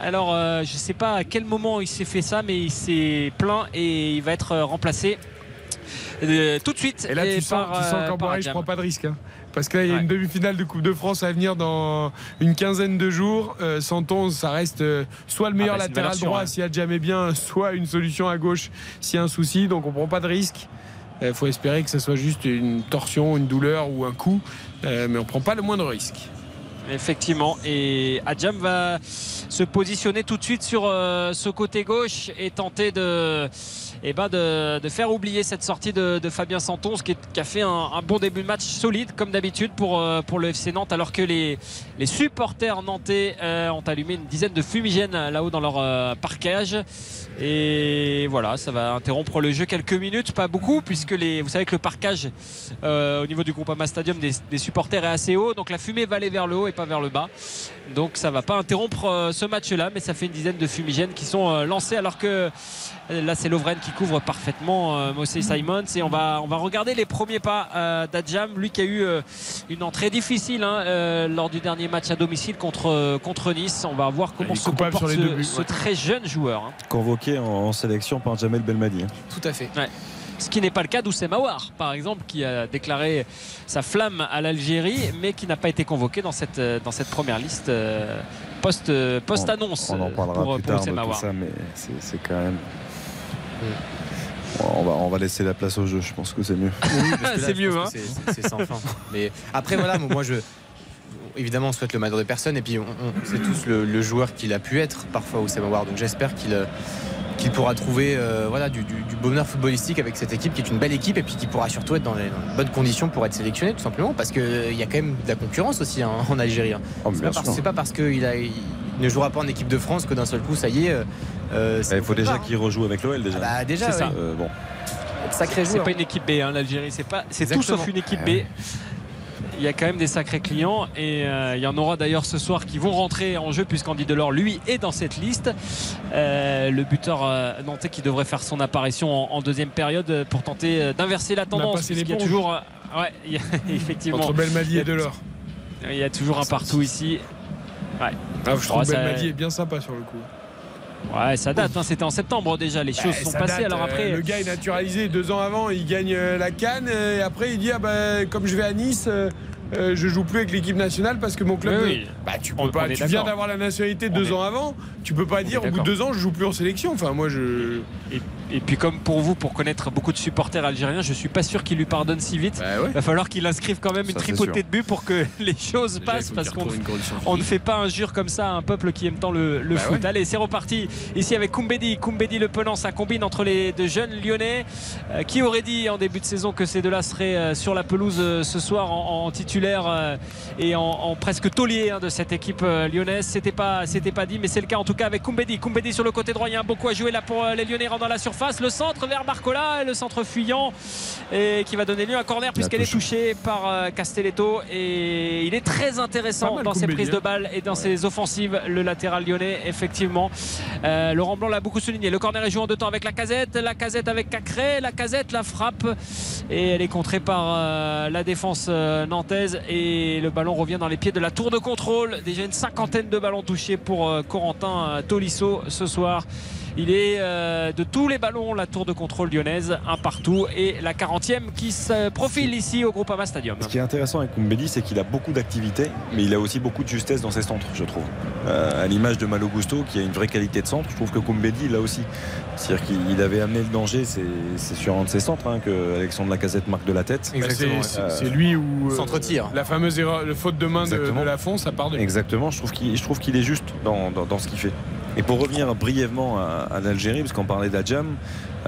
Alors, euh, je ne sais pas à quel moment il s'est fait ça, mais il s'est plaint et il va être euh, remplacé euh, tout de suite. Et là, tu sens, par, tu sens euh, qu'en je prends pas de risque. hein. Parce que là, il y a Ouais. une demi-finale de Coupe de France à venir dans une quinzaine de jours. Euh, Santonze, ça reste euh, soit le meilleur bah, latéral version, droit ouais. s'il y a jamais bien, soit une solution à gauche s'il y a un souci. Donc on prend pas de risque. Il faut espérer que ce soit juste une torsion, une douleur ou un coup. Euh, mais on prend pas le moindre risque. Effectivement. Et Adjam va se positionner tout de suite sur euh, ce côté gauche et tenter de et ben de, faire oublier cette sortie de, Fabien Santon, qui, est- qui a fait un, un bon début de match solide comme d'habitude pour, euh, pour le FC Nantes, alors que les, les supporters nantais euh, ont allumé une dizaine de fumigènes euh, là-haut dans leur euh, parquage. Et voilà, ça va interrompre le jeu quelques minutes, pas beaucoup, puisque les, vous savez que le parquage euh, au niveau du Groupama Stadium des, des supporters est assez haut, donc la fumée va aller vers le haut et pas vers le bas. Donc ça va pas interrompre euh, ce match-là, mais ça fait une dizaine de fumigènes qui sont euh, lancés, alors que euh, là c'est Lovren qui couvre parfaitement euh, Mossé Simons. Et on va, on va regarder les premiers pas euh, d'Adjam, lui qui a eu euh, une entrée difficile hein, euh, lors du dernier match à domicile contre, contre Nice. On va voir comment se comporte sur les ce, ce très jeune joueur. hein. Convoqué en, en sélection par Jamel Belmadi. hein. Tout à fait. Ouais. Ce qui n'est pas le cas d'Oussem Aouar, par exemple, qui a déclaré sa flamme à l'Algérie, mais qui n'a pas été convoqué dans cette, euh, dans cette première liste euh, post, euh, post-annonce On en parlera pour, plus pour tard de tout ça, mais c'est c'est quand même. On va, on va laisser la place au jeu, je pense que c'est mieux. Oui, C'est mieux, hein. c'est- C'est c'est sans fin. Mais après, voilà, moi je. Évidemment, on souhaite le malheur de personne et puis on, on sait tous le, le joueur qu'il a pu être parfois au Award. Donc j'espère qu'il euh, qu'il pourra trouver euh, voilà, du, du- du bonheur footballistique avec cette équipe qui est une belle équipe et puis qui pourra surtout être dans les, dans les bonnes conditions pour être sélectionné tout simplement parce qu'il y a quand même de la concurrence aussi hein, en Algérie. hein. Oh, c'est pas, parce- sûr. c'est pas parce qu'il a- il ne jouera pas en équipe de France que d'un seul coup, ça y est. euh, euh, c'est- Il faut déjà pas, qu'il rejoue avec l'OL déjà. Ah bah, déjà, C'est ça. Euh, bon. Sacré C'est joueur. pas une équipe B, hein, l'Algérie. C'est pas, c'est tout sauf une équipe B. Il y a quand même des sacrés clients et euh, il y en aura d'ailleurs ce soir qui vont rentrer en jeu puisqu'Andy Delors lui est dans cette liste. Euh, le buteur euh, nantais qui devrait faire son apparition en, en deuxième période pour tenter d'inverser la tendance. puisqu'il y a toujours, ouais, il y a- effectivement, Entre Belmadi et Delors. il y a toujours un partout ici. Ouais. Ah, je trouve Oh, ça- Belmadi est bien sympa sur le coup. Ouais, ça date. hein, C'était en septembre déjà. Les choses Bah, sont passées. date, Alors euh, après, le gars est naturalisé deux ans avant, il gagne euh, la canne et après il dit ah bah, comme je vais à Nice, euh, euh, je joue plus avec l'équipe nationale parce que mon club. Oui, oui. Bah tu On- peux pas. on Tu viens d'avoir la nationalité On deux est- ans avant, tu peux pas dire au bout de deux ans je joue plus en sélection. Enfin moi je. Et, et puis comme pour vous, pour connaître beaucoup de supporters algériens, je suis pas sûr qu'ils lui pardonnent si vite. Bah ouais. Il va falloir qu'il inscrive quand même une Ça, tripotée de buts pour que les choses Déjà, passent parce qu'on on ne fait pas injure comme ça à un peuple qui aime tant le, le Bah foot. ouais. Allez, c'est reparti ici avec Koumbedi. Koumbedi Le Penant, ça combine entre les deux jeunes lyonnais. Euh, qui aurait dit en début de saison que ces deux-là seraient euh, sur la pelouse euh, ce soir en, en titulaire et en, en presque taulier hein, de cette équipe lyonnaise? C'était pas, c'était pas dit, mais c'est le cas en tout cas avec Koumbedi. Koumbedi sur le côté droit, il y a un beaucoup à jouer là pour les Lyonnais rentrent dans la surface. Le centre vers Barcola, et le centre fuyant et qui va donner lieu à un corner puisqu'elle est touchée par euh, Castelletto et il est très intéressant dans ses prises de balles et dans ses offensives. Le latéral lyonnais, effectivement. Euh, Laurent Blanc l'a beaucoup souligné. Le corner est joué en deux temps avec la casette. La casette avec Cacré. La casette, la frappe. Et elle est contrée par euh, la défense euh, nantaise. Et le ballon revient dans les pieds de la tour de contrôle. Déjà une cinquantaine de ballons touchés pour Corentin Tolisso ce soir. Il est euh, de tous les ballons la tour de contrôle lyonnaise, un partout et la 40e qui se profile ici au Groupama Stadium. Ce qui est intéressant avec Koumbedi, c'est qu'il a beaucoup d'activité, mais il a aussi beaucoup de justesse dans ses centres, je trouve. Euh, à l'image de Malo Gusto, qui a une vraie qualité de centre, je trouve que Koumbedi, a aussi. C'est-à-dire qu'il avait amené le danger, c'est sur un de ses centres hein, que Alexandre Lacazette marque de la tête. C'est- ouais. lui où. euh, Centre-tir. La fameuse erreur, le faute de main de, Exactement. de la fond, ça part de lui. Exactement, je trouve qu'il est juste dans, dans- dans ce qu'il fait. Et pour revenir brièvement à, à l'Algérie, parce qu'on parlait d'Adjam,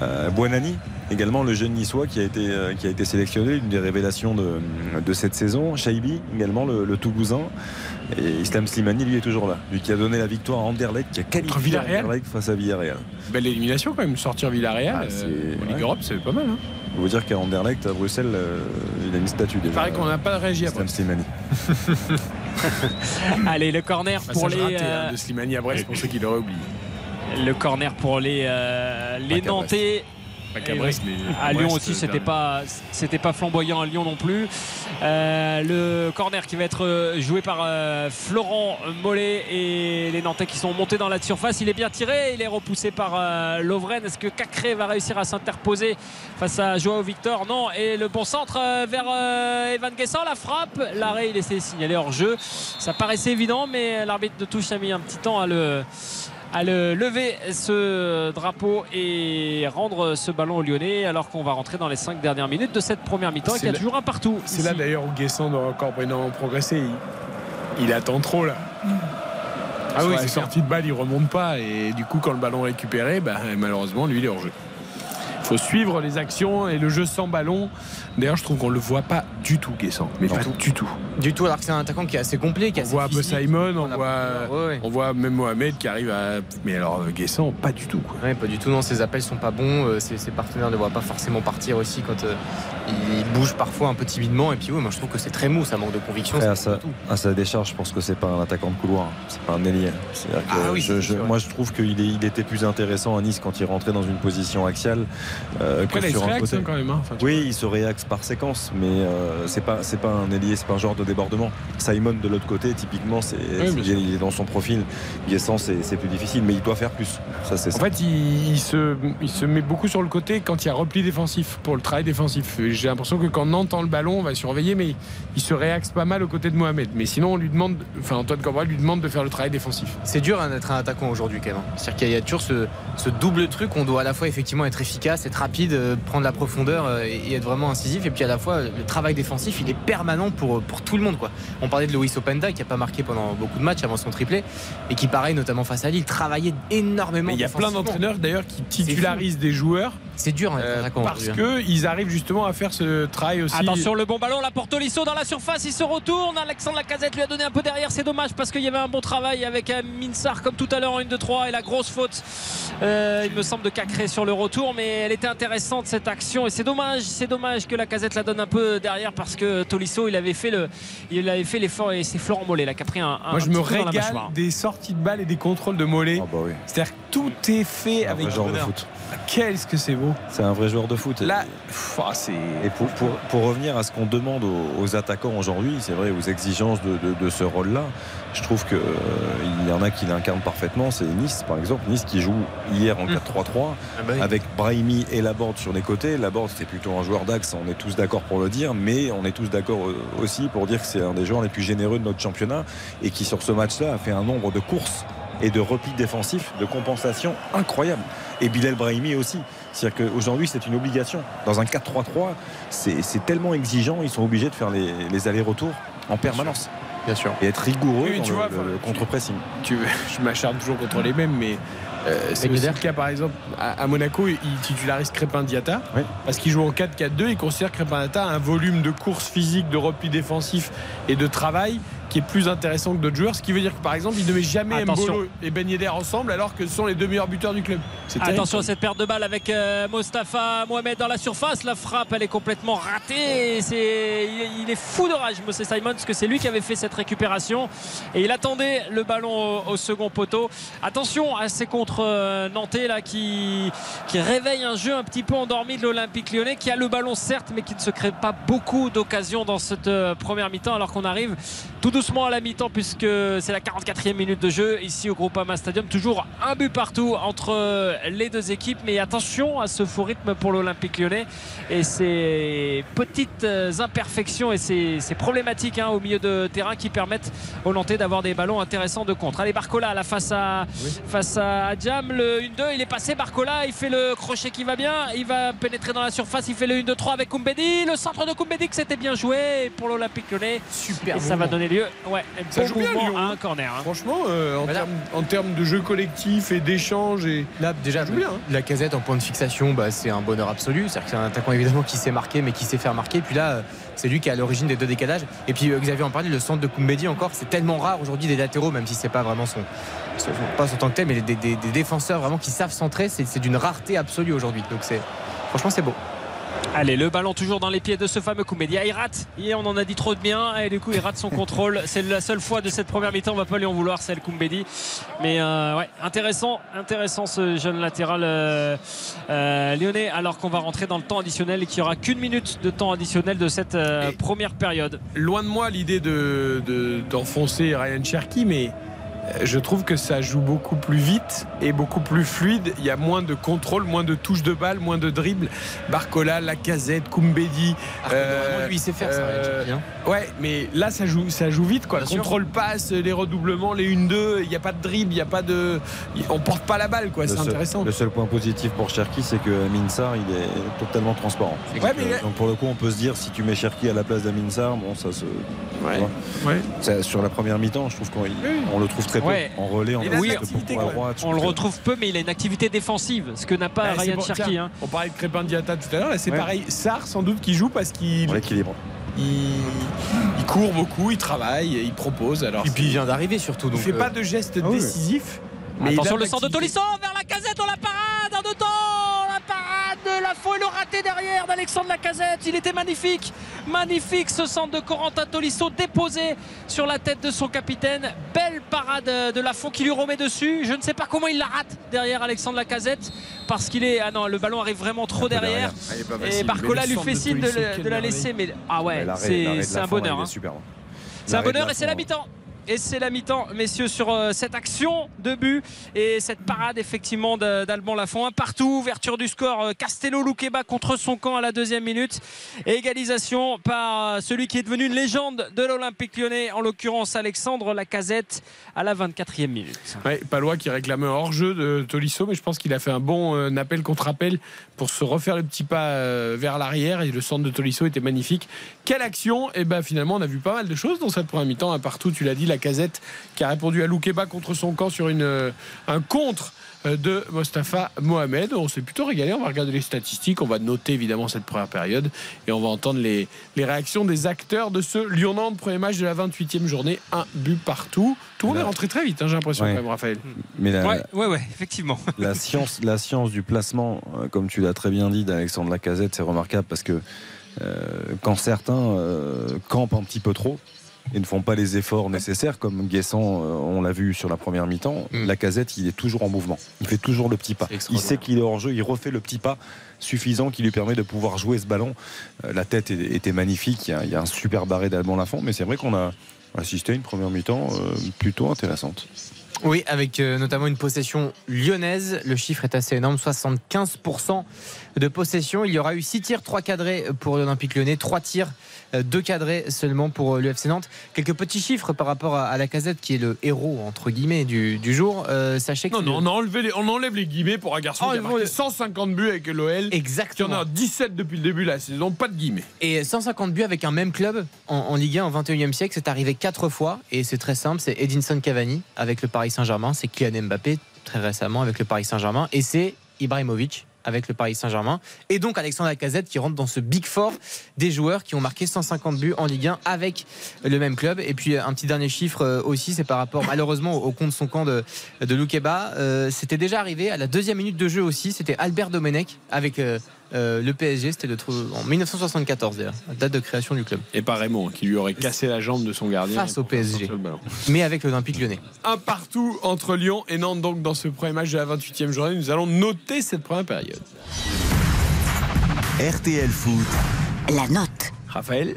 euh, Buonani, également le jeune niçois qui a été, euh, qui a été sélectionné, une des révélations de, de cette saison. Shaibi, également le, le Toulousain. Et Islam Slimani, lui, est toujours là. Lui qui a donné la victoire à Anderlecht, qui a qualifié Villarreal. Anderlecht face à Villarreal. Belle élimination quand même, sortir Villarreal. Ah, euh, c'est- en Ligue ouais. Europe, c'est pas mal. Hein. Il faut dire qu'à Anderlecht, à Bruxelles, euh, il a mis statut déjà. Il paraît qu'on n'a pas réagi après. Islam Slimani. Allez, le corner pour Passage les. raté, hein, de Slimani à Brest pour ceux qui l'auraient oublié. Le corner pour les, euh, les Nantais. Brest, mais À Lyon aussi, euh, c'était pas, c'était pas flamboyant à Lyon non plus. Euh, le corner qui va être joué par euh, Florent Mollet et les Nantais qui sont montés dans la surface. Il est bien tiré, il est repoussé par euh, Lovren. Est-ce que Cacré va réussir à s'interposer face à Joao Victor? Non. Et le bon centre vers Evan Guessant, la frappe. L'arrêt, il essaie de signaler hors jeu. Ça paraissait évident, mais l'arbitre de touche a mis un petit temps à le à le lever ce drapeau et rendre ce ballon au Lyonnais alors qu'on va rentrer dans les 5 dernières minutes de cette première mi-temps et C'est qu'il y a toujours un partout. C'est là d'ailleurs où Guessant doit encore énormément progresser. Il, il attend trop là. Ah Sur oui, la c'est sortie de balle, il remonte pas et du coup quand le ballon est récupéré, bah, malheureusement lui il est hors jeu. Faut suivre les actions et le jeu sans ballon. D'ailleurs, je trouve qu'on le voit pas du tout, Guessant. Mais pas du tout. Du tout, alors que c'est un attaquant qui est assez complet, qui est On assez voit un peu physique. Simon, on voit, Ouais, ouais. on voit même Mohamed qui arrive à. Mais alors, euh, Guessant, pas du tout. Quoi. Ouais, pas du tout, non, ses appels sont pas bons, euh, ses, ses partenaires ne voient pas forcément partir aussi quand euh, il bouge parfois un peu timidement. Et puis, oui, moi je trouve que c'est très mou, ça manque de conviction. Après, c'est à, sa, du tout. à sa décharge, je pense que c'est pas un attaquant de couloir, c'est pas un ailier. Que Ah oui, moi, je trouve qu'il il était plus intéressant à Nice quand il rentrait dans une position axiale euh, Après, que là, il sur se un réaxe côté. hein, quand même. hein. Enfin, tu Oui, il se réaxe par séquence, mais euh, c'est pas c'est pas un ailier, c'est pas un genre de débordement. Simon de l'autre côté, typiquement, c'est il est dans son profil. Guessant, c'est c'est plus difficile, mais il doit faire plus. Ça, c'est En ça. fait, il, il se, il se met beaucoup sur le côté quand il y a repli défensif pour le travail défensif. J'ai l'impression que quand on entend le ballon, on va surveiller, mais il se réaxe pas mal aux côtés de Mohamed. Mais sinon, on lui demande, enfin Antoine Cambrai lui demande de faire le travail défensif. C'est dur hein, d'être un attaquant aujourd'hui quand même. hein. C'est-à-dire qu'il y a- il y a toujours ce, ce double truc, on doit à la fois effectivement être efficace, être rapide, euh, prendre la profondeur euh, et, être vraiment incisif. Et puis à la fois, le travail défensif, il est permanent pour, pour tout le monde. Quoi. On parlait de Loïs Openda qui n'a pas marqué pendant beaucoup de matchs avant son triplé et qui, pareil, notamment face à Lille, travaillait énormément. Mais il y a plein d'entraîneurs d'ailleurs qui titularisent des joueurs C'est dur, hein, euh, parce hein. qu'ils arrivent justement à faire ce travail aussi. Attention, le bon ballon là pour Tolisso dans la surface, il se retourne. Alexandre Lacazette lui a donné un peu derrière, c'est dommage parce qu'il y avait un bon travail avec Minsar comme tout à l'heure en 1-2-3 et la grosse faute, euh, il me semble, de Cacré sur le retour. Mais elle était intéressante cette action et c'est dommage, c'est dommage que Lacazette la donne un peu derrière parce que Tolisso il avait fait le, il avait fait l'effort et c'est Florent Mollet là qui a pris un. un- Moi, je me la régale des sorties de balles et des contrôles de Mollet. Ah bah oui. C'est-à-dire que tout est fait Un avec genre de foot. Qu'est-ce que c'est beau. C'est un vrai joueur de foot. Là, ah, c'est. Et pour, pour, pour revenir à ce qu'on demande aux, aux attaquants aujourd'hui, c'est vrai, aux exigences de, de- de ce rôle-là, je trouve qu'il y en a qui l'incarnent parfaitement. C'est Nice, par exemple. Nice qui joue hier en 4-3-3 Ah bah oui. avec Brahimi et Laborde sur les côtés. Laborde, c'est plutôt un joueur d'axe, on est tous d'accord pour le dire, mais on est tous d'accord euh, aussi pour dire que c'est un des joueurs les plus généreux de notre championnat et qui, sur ce match-là, a fait un nombre de courses et de replis défensifs, de compensation incroyable. Et Bilal Brahimi aussi. C'est-à-dire qu'aujourd'hui, c'est une obligation. Dans un 4-3-3, c'est tellement exigeant, ils sont obligés de faire les, les allers-retours en permanence. Bien sûr. Et être rigoureux Oui, dans tu le, vois, le- contre-pressing. tu, je m'acharne toujours contre les mêmes, mais euh, c'est le cas par exemple à, à Monaco, il titularise Crépin Diata Oui. parce qu'il joue en 4-4-2. Il considère que Crépin Diata a un volume de course physique, de repli défensif et de travail qui est plus intéressant que d'autres joueurs. Ce qui veut dire que par exemple, il ne met jamais Attention. Mbolo et Ben Yedder ensemble alors que ce sont les deux meilleurs buteurs du club. Attention à cette perte de balle avec euh, Mostafa Mohamed dans la surface. La frappe, elle est complètement ratée. C'est, il, il est fou de rage, Moses Simon, parce que c'est lui qui avait fait cette récupération. Et il attendait le ballon au, au second poteau. Attention à ces contre euh, nantais là qui, qui réveillent un jeu un petit peu endormi de l'Olympique lyonnais, qui a le ballon certes, mais qui ne se crée pas beaucoup d'occasions dans cette euh, première mi-temps, alors qu'on arrive tout doucement à la mi-temps, puisque c'est la 44e minute de jeu ici au Groupama Stadium. Toujours un but partout entre les deux équipes, mais attention à ce faux rythme pour l'Olympique lyonnais et ces petites imperfections et ces, ces problématiques hein, au milieu de terrain qui permettent aux Nantais d'avoir des ballons intéressants de contre. Allez, Barcola là face à, face à le 1-2, il est passé. Barcola, il fait le crochet qui va bien, il va pénétrer dans la surface, il fait le 1-2-3 avec Koumbedi. Le centre de Koumbedi que c'était bien joué pour l'Olympique lyonnais. Super. Et ça va donner lieu ouais, Ça joue bien, Lyon, à un corner. hein. Franchement, euh, en, termes, en termes de jeu collectif et d'échange et Là, déjà, joue bien, hein. la casette en point de fixation, bah, c'est un bonheur absolu. C'est-à-dire que c'est un attaquant évidemment qui sait marquer, mais qui sait faire marquer. Puis là, euh, c'est lui qui est à l'origine des deux décalages. Et puis euh, Xavier en parlait, le centre de Koumbedi encore, c'est tellement rare aujourd'hui des latéraux, même si c'est pas vraiment son, son- pas son tant que tel, mais des, des- des défenseurs vraiment qui savent centrer, c'est c'est d'une rareté absolue aujourd'hui. Donc c'est franchement c'est beau. Allez, le ballon toujours dans les pieds de ce fameux Koumédia. Il rate. Hier, on en a dit trop de bien. Et du coup, il rate son contrôle. C'est la seule fois de cette première mi-temps. On va pas lui en vouloir, c'est le Koumbedi. Mais euh, ouais, intéressant, intéressant ce jeune latéral euh, euh, lyonnais. Alors qu'on va rentrer dans le temps additionnel et qu'il n'y aura qu'une minute de temps additionnel de cette euh, Et- première période. loin de moi l'idée de, de- d'enfoncer Ryan Cherky, mais je trouve que ça joue beaucoup plus vite et beaucoup plus fluide. Il y a moins de contrôle, moins de touches de balle, moins de dribble. Barcola, Lacazette, Koumbedi. euh, Vraiment, lui, il sait faire ça. euh, hein. Ouais, mais là ça joue, ça joue vite quoi. Bien sûr. Contrôle passe, les redoublements, les 1-2, il n'y a pas de dribble, il n'y a pas de. On porte pas la balle quoi, c'est seul- intéressant. Le seul point positif pour Cherki, c'est que Minsar, il est totalement transparent. Ouais, donc, mais- euh, donc pour le coup, on peut se dire, si tu mets Cherki à la place d'Aminsar, bon, ça se. Ouais. Ça, sur la première mi-temps, je trouve qu'on Oui. on le trouve très très peu. Ouais. En relais, on Oui, droite. On le retrouve peu, mais il a une activité défensive, ce que n'a pas Ouais, c'est Ryan pour- Cherki. hein. On parlait de Crépin Diata tout à l'heure, c'est Ouais. pareil. Sarr sans doute qui joue parce qu'il Pour l'équilibre. il, il court beaucoup, il travaille, il propose. Alors Et puis il vient d'arriver surtout. il Donc, fait euh, pas de gestes ah oui. décisifs. Mais Attention le centre de. Tolisso vers la casette, on la parade en deux temps La parade de la faux et le raté derrière d'Alexandre Lacazette. Il était magnifique, magnifique ce centre de Corentin Tolisso déposé sur la tête de son capitaine. Belle parade de la faux qui lui remet dessus. Je ne sais pas comment il la rate derrière Alexandre Lacazette parce qu'il est. Ah non, le ballon arrive vraiment trop derrière. Et. Barcola lui fait de signe de, de la laisser. Mais ah ouais, c'est de un bonheur. hein. C'est un de bonheur et c'est la mi-temps. Et c'est la mi-temps, messieurs, sur euh, cette action de but et cette parade effectivement d'Alban Lafont. Un partout, ouverture du score. euh, Castello Luqueba contre son camp à la deuxième minute. Égalisation par euh, celui qui est devenu une légende de l'Olympique lyonnais, en l'occurrence Alexandre Lacazette, à la 24e minute. Palois qui réclamait un hors-jeu de Tolisso, mais je pense qu'il a fait un bon appel contre appel pour se refaire le petit pas vers l'arrière et le centre de Tolisso était magnifique. Quelle action? Et ben finalement on a vu pas mal de choses dans cette première mi-temps. Un partout, tu l'as dit, la casette qui a répondu à Loukeba contre son camp sur une, euh, un contre euh, de Mostafa Mohamed. On s'est plutôt régalé, on va regarder les statistiques, on va noter évidemment cette première période et on va entendre les, les réactions des acteurs de ce Lyon-Nantes, premier match de la 28e journée, un but partout. Tout le monde est rentré très vite, hein, j'ai l'impression Ouais. quand même, Raphaël. Mais la, Ouais, ouais, ouais, effectivement. la science, la science du placement, euh, comme tu l'as très bien dit d'Alexandre Lacazette, c'est remarquable parce que euh, quand certains euh, campent un petit peu trop et ne font pas les efforts nécessaires, comme Guessant, euh, on l'a vu sur la première mi-temps, Mm. Lacazette, il est toujours en mouvement. Il fait toujours le petit pas. Il sait qu'il est hors jeu, il refait le petit pas suffisant qui lui permet de pouvoir jouer ce ballon. Euh, la tête était magnifique, il y a, il y a un super barré d'Alban Lafont, mais c'est vrai qu'on a assisté à une première mi-temps euh, plutôt intéressante. Oui, avec notamment une possession lyonnaise. Le chiffre est assez énorme 75% de possession. Il y aura eu 6 tirs, 3 cadrés pour l'Olympique lyonnais, 3 tirs, 2 cadrés seulement pour euh, l'UFC Nantes. Quelques petits chiffres par rapport à, à la casette qui est le héros, entre guillemets, du, du jour. Euh, sachez que. Non, non, on, a enlevé les- on enlève les guillemets pour un garçon Oh, qui a marqué vont- 150 buts avec l'OL. Exactement. en a 17 depuis le début de la saison, pas de guillemets. Et 150 buts avec un même club en, en Ligue 1 au 21e siècle, c'est arrivé 4 fois. Et c'est très simple c'est Edinson Cavani avec le Paris Saint-Germain, c'est Kylian Mbappé très récemment avec le Paris Saint-Germain, et c'est Ibrahimovic avec le Paris Saint-Germain. Et donc Alexandre Lacazette qui rentre dans ce big four des joueurs qui ont marqué 150 buts en Ligue 1 avec le même club. Et puis un petit dernier chiffre euh, aussi, c'est par rapport malheureusement au compte son camp de, de Loukeba. Euh, c'était déjà arrivé à la deuxième minute de jeu aussi, c'était Albert Domenech avec euh, euh, le PSG, c'était le tr- en 1974 d'ailleurs, date de création du club. Et pas Raymond, qui lui aurait cassé la jambe de son gardien. Face au PSG. Mais avec l'Olympique lyonnais. Un partout entre Lyon et Nantes, donc dans ce premier match de la 28e journée. Nous allons noter cette première période. RTL Foot. La note. Raphaël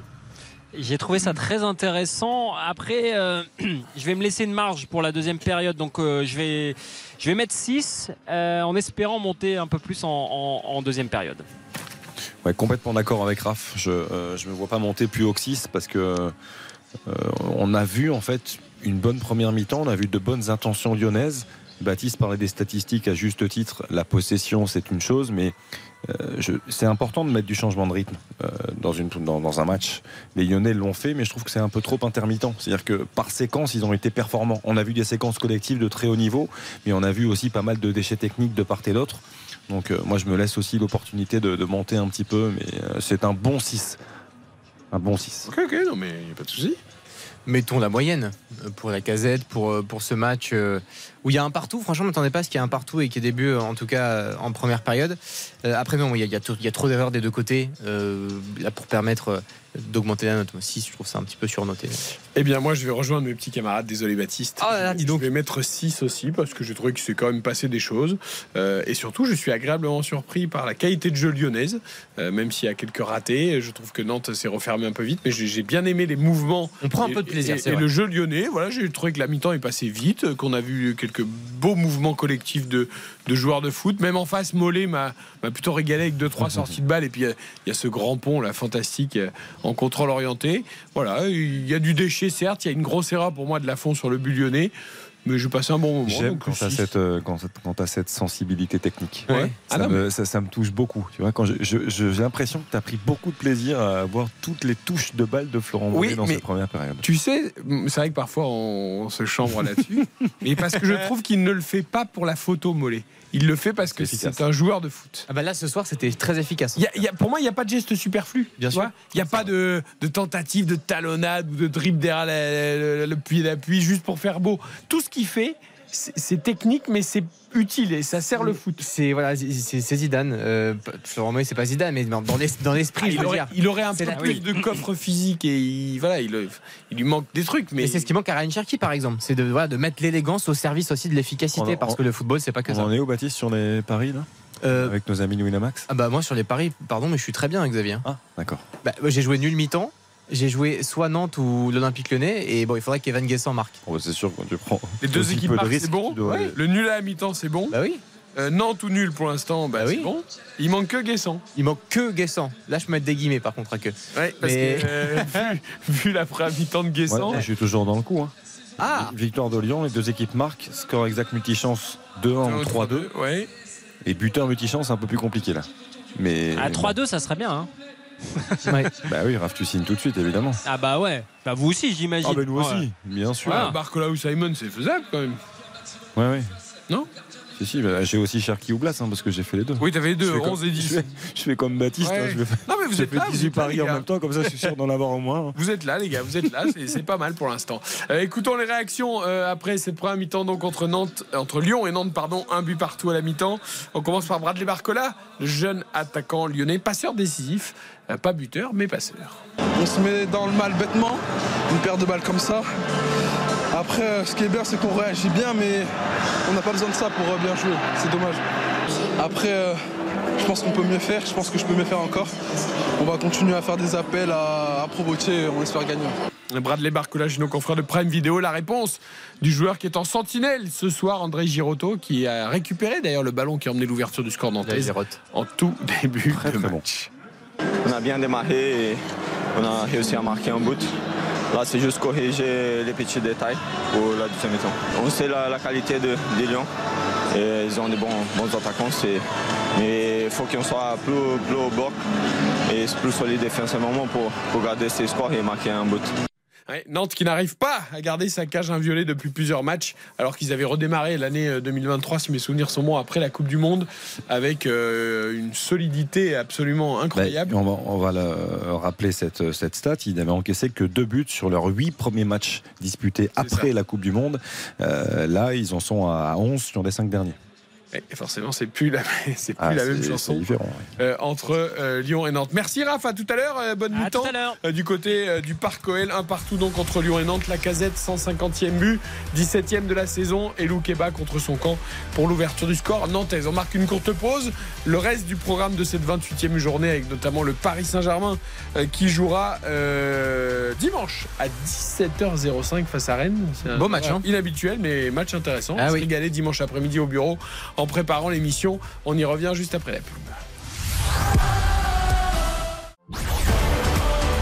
J'ai trouvé ça très intéressant. Après, euh, je vais me laisser une marge pour la deuxième période. Donc, euh, je, vais, je vais mettre 6 en espérant monter un peu plus en, en- deuxième période. Ouais, complètement d'accord avec Raph. Je ne me vois pas monter plus haut que 6 parce que euh, on a vu en fait une bonne première mi-temps, on a vu de bonnes intentions lyonnaises. Baptiste parlait des statistiques à juste titre. La possession, c'est une chose, mais euh, je- c'est important de mettre du changement de rythme euh, dans, une, dans, dans un match. Les Lyonnais l'ont fait, mais je trouve que c'est un peu trop intermittent. C'est-à-dire que par séquence, ils ont été performants. On a vu des séquences collectives de très haut niveau, mais on a vu aussi pas mal de déchets techniques de part et d'autre. Donc euh, moi, je me laisse aussi l'opportunité de, de monter un petit peu, mais euh, c'est un bon 6. Un bon 6. Ok, ok, non mais il n'y a pas de souci. Mettons la moyenne euh, pour la casette, pour, euh, pour ce match euh, où il y a un partout. Franchement, je ne m'attendais pas à ce qu'il y ait un partout et qu'il y ait des buts, euh, en tout cas euh, en première période. Euh, après, non, il y a, y trop- il y a trop d'erreurs des deux côtés euh, là, pour permettre euh, d'augmenter la note. Moi, 6, je trouve ça un petit peu surnoté. Eh bien, moi, je vais rejoindre mes petits camarades. Désolé, Baptiste. Oh là là, dis donc. Je vais mettre 6 aussi parce que j'ai trouvé qu'il s'est quand même passé des choses. Euh, et surtout, je suis agréablement surpris par la qualité de jeu lyonnaise, euh, même s'il y a quelques ratés. Je trouve que Nantes s'est refermé un peu vite, mais j'ai bien aimé les mouvements. On prend un Et- peu de plaisir, Et, c'est et vrai. le jeu lyonnais, voilà, j'ai trouvé que la mi-temps est passée vite, qu'on a vu quelques beaux mouvements collectifs de, de joueurs de foot. Même en face, Mollet m'a plutôt régalé avec 2-3 sorties de balles. Et puis, il y a- il y, a ce grand pont, là, fantastique, euh, en contrôle orienté. Voilà, il y a du déchet, certes. Il y a une grosse erreur pour moi de la fond sur le but lyonnais. mais j'ai passé un bon moment. J'aime quand tu as six. cette, euh, cette sensibilité technique. Ouais. Ça, Ah non, me, ça, ça me touche beaucoup. Tu vois, quand je- je- je- j'ai l'impression que tu as pris beaucoup de plaisir à voir toutes les touches de balles de Florent Oui, Mollet dans cette première période. Tu sais, c'est vrai que parfois on, on se chambre là-dessus, mais parce que je trouve qu'il ne le fait pas pour la photo mollet. Il le fait parce que C'est un joueur de foot. Ah bah là ce soir c'était très efficace. Y a- il y a- pour moi, il n'y a pas de geste superflu. Bien sûr. Il n'y a pas de, de tentative de talonnade ou de dribble derrière la- la- le pied d'appui juste pour faire beau. Tout ce qu'il fait, c'est technique, mais c'est utile et ça sert le foot. C'est voilà, c'est- Zidane. Euh, c'est pas Zidane, mais dans dans l'es- dans l'esprit, Ah, je il, veux aurait, dire. il aurait un peu la- plus de coffre physique et il, voilà, il, il lui manque des trucs. Mais c'est ce qui manque à Ryan Cherky par exemple, c'est de, voilà, de mettre l'élégance au service aussi de l'efficacité, On- parce on- que le football c'est pas que On ça. en est où, Baptiste, sur les paris, là? Euh, Avec nos amis de Winamax? Ah bah moi sur les paris, pardon, mais je suis très bien, Xavier. Ah, d'accord. Bah, j'ai joué nul mi-temps. J'ai joué soit Nantes ou l'Olympique Lyonnais et bon il faudrait qu'Evan Guessant marque. Bon, c'est sûr, quand tu prends. les deux équipes de marquent, c'est bon. tu dois- Ouais. Le nul à la mi-temps, c'est bon. Bah oui. Euh, Nantes ou nul pour l'instant, bah, Bah c'est oui. bon. Il manque que Guessant. Il manque que Guessant. Là je peux mettre des guillemets par contre à que. Ouais, parce Mais- que euh, vu, vu la première mi-temps de Ouais, Guessant, je suis toujours dans le coup. hein. Ah Victoire de Lyon, les deux équipes marquent. Score exact multichance 2-1 ou 3-2. Ouais. Et buteur multichance, un peu plus compliqué là. Mais. À 3-2, ça serait bien. hein. Ouais. Bah oui, Raph, tu signes tout de suite, évidemment. Ah bah ouais. Bah vous aussi, j'imagine. Ah, bah nous aussi, Ouais. bien sûr. Ouais, Barcola ou Simon, c'est faisable quand même. Ouais, ouais. Non? Si, si, bah, j'ai aussi Cherki ou Blas, hein, parce que j'ai fait les deux. Oui, t'avais les deux, Je fais 11 comme- et 10. Je fais, je fais comme Baptiste, Ouais. hein, je vais faire- Non, mais vous êtes fait là, vous 18 êtes là, paris les en gars. même temps, comme ça je suis sûr d'en avoir au moins. hein. Vous êtes là, les gars, vous êtes là, c'est- pas mal pour l'instant. Euh, écoutons les réactions euh, après cette première mi-temps donc entre Nantes, euh, entre Lyon et Nantes, pardon, un but partout à la mi-temps. On commence par Bradley Barcola, le jeune attaquant lyonnais, passeur décisif, pas buteur, mais passeur. On se met dans le mal bêtement, une paire de balles comme ça. Après, euh, ce qui est bien, c'est qu'on réagit bien, mais on n'a pas besoin de ça pour euh, bien jouer. C'est dommage. Après, euh, je pense qu'on peut mieux faire. Je pense que je peux mieux faire encore. On va continuer à faire des appels, à, à provoquer. On espère gagner. Bradley Barcola chez nos confrères de Prime Vidéo. La réponse du joueur qui est en sentinelle ce soir, André Girotto, qui a récupéré d'ailleurs le ballon qui a emmené l'ouverture du score nantaise en tout début de match. On a bien démarré et on a réussi à marquer un but. Là, c'est juste corriger les petits détails pour la deuxième mi-temps. On sait la, qualité de, des Lions. Ils ont des bons, attaquants. Mais il faut qu'on soit plus, au bord et plus solide défensivement pour, pour garder ces scores et marquer un but. Ouais, Nantes qui n'arrive pas à garder sa cage inviolée depuis plusieurs matchs, alors qu'ils avaient redémarré l'année euh, 2023, si mes souvenirs sont bons, après la Coupe du Monde, avec euh, une solidité absolument incroyable. Bah, on va, on va le- rappeler cette, cette stat. Ils n'avaient encaissé que deux buts sur leurs huit premiers matchs disputés après la Coupe du Monde. Euh, là, ils en sont à 11 sur les cinq derniers. Et forcément, c'est plus la, c'est plus Ah, la c'est- même c'est chanson différent, euh, entre euh, Lyon et Nantes. Merci Raph, à tout à l'heure. euh, bonne À mi-temps. tout à l'heure. Euh, du côté euh, du Parc OL, un partout donc entre Lyon et Nantes. La casette, 150e but, 17e de la saison. Et Lou Keba contre son camp pour l'ouverture du score nantaise. On marque une courte pause. Le reste du programme de cette 28e journée, avec notamment le Paris Saint-Germain euh, qui jouera euh, dimanche à 17h05 face à Rennes. C'est un Beau match, hein. Inhabituel, mais match intéressant. Ah On se oui. régalait dimanche après-midi au bureau en préparant l'émission. On y revient juste après la pub.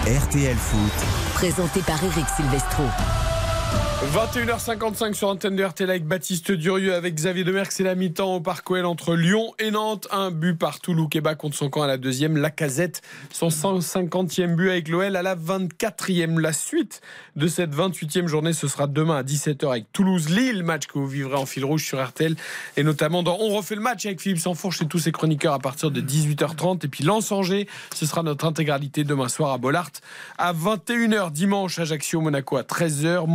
RTL Foot. Présenté par Eric Silvestro. 21h55 sur antenne de RTL avec Baptiste Durieux avec Xavier Demerck. C'est la mi-temps au Parc OL entre Lyon et Nantes. Un but partout. Loukeba contre son camp à la deuxième. La casette, son 150e but avec l'OL à la 24e. La suite de cette 28e journée, ce sera demain à 17h avec Toulouse-Lille. Match que vous vivrez en fil rouge sur RTL. Et notamment dans On refait le match avec Philippe Sansfourche et tous ses chroniqueurs à partir de 18h30. Et puis Lens-Angers, ce sera notre intégralité demain soir à Bollard. À 21h dimanche, Ajaccio-Monaco à 13h.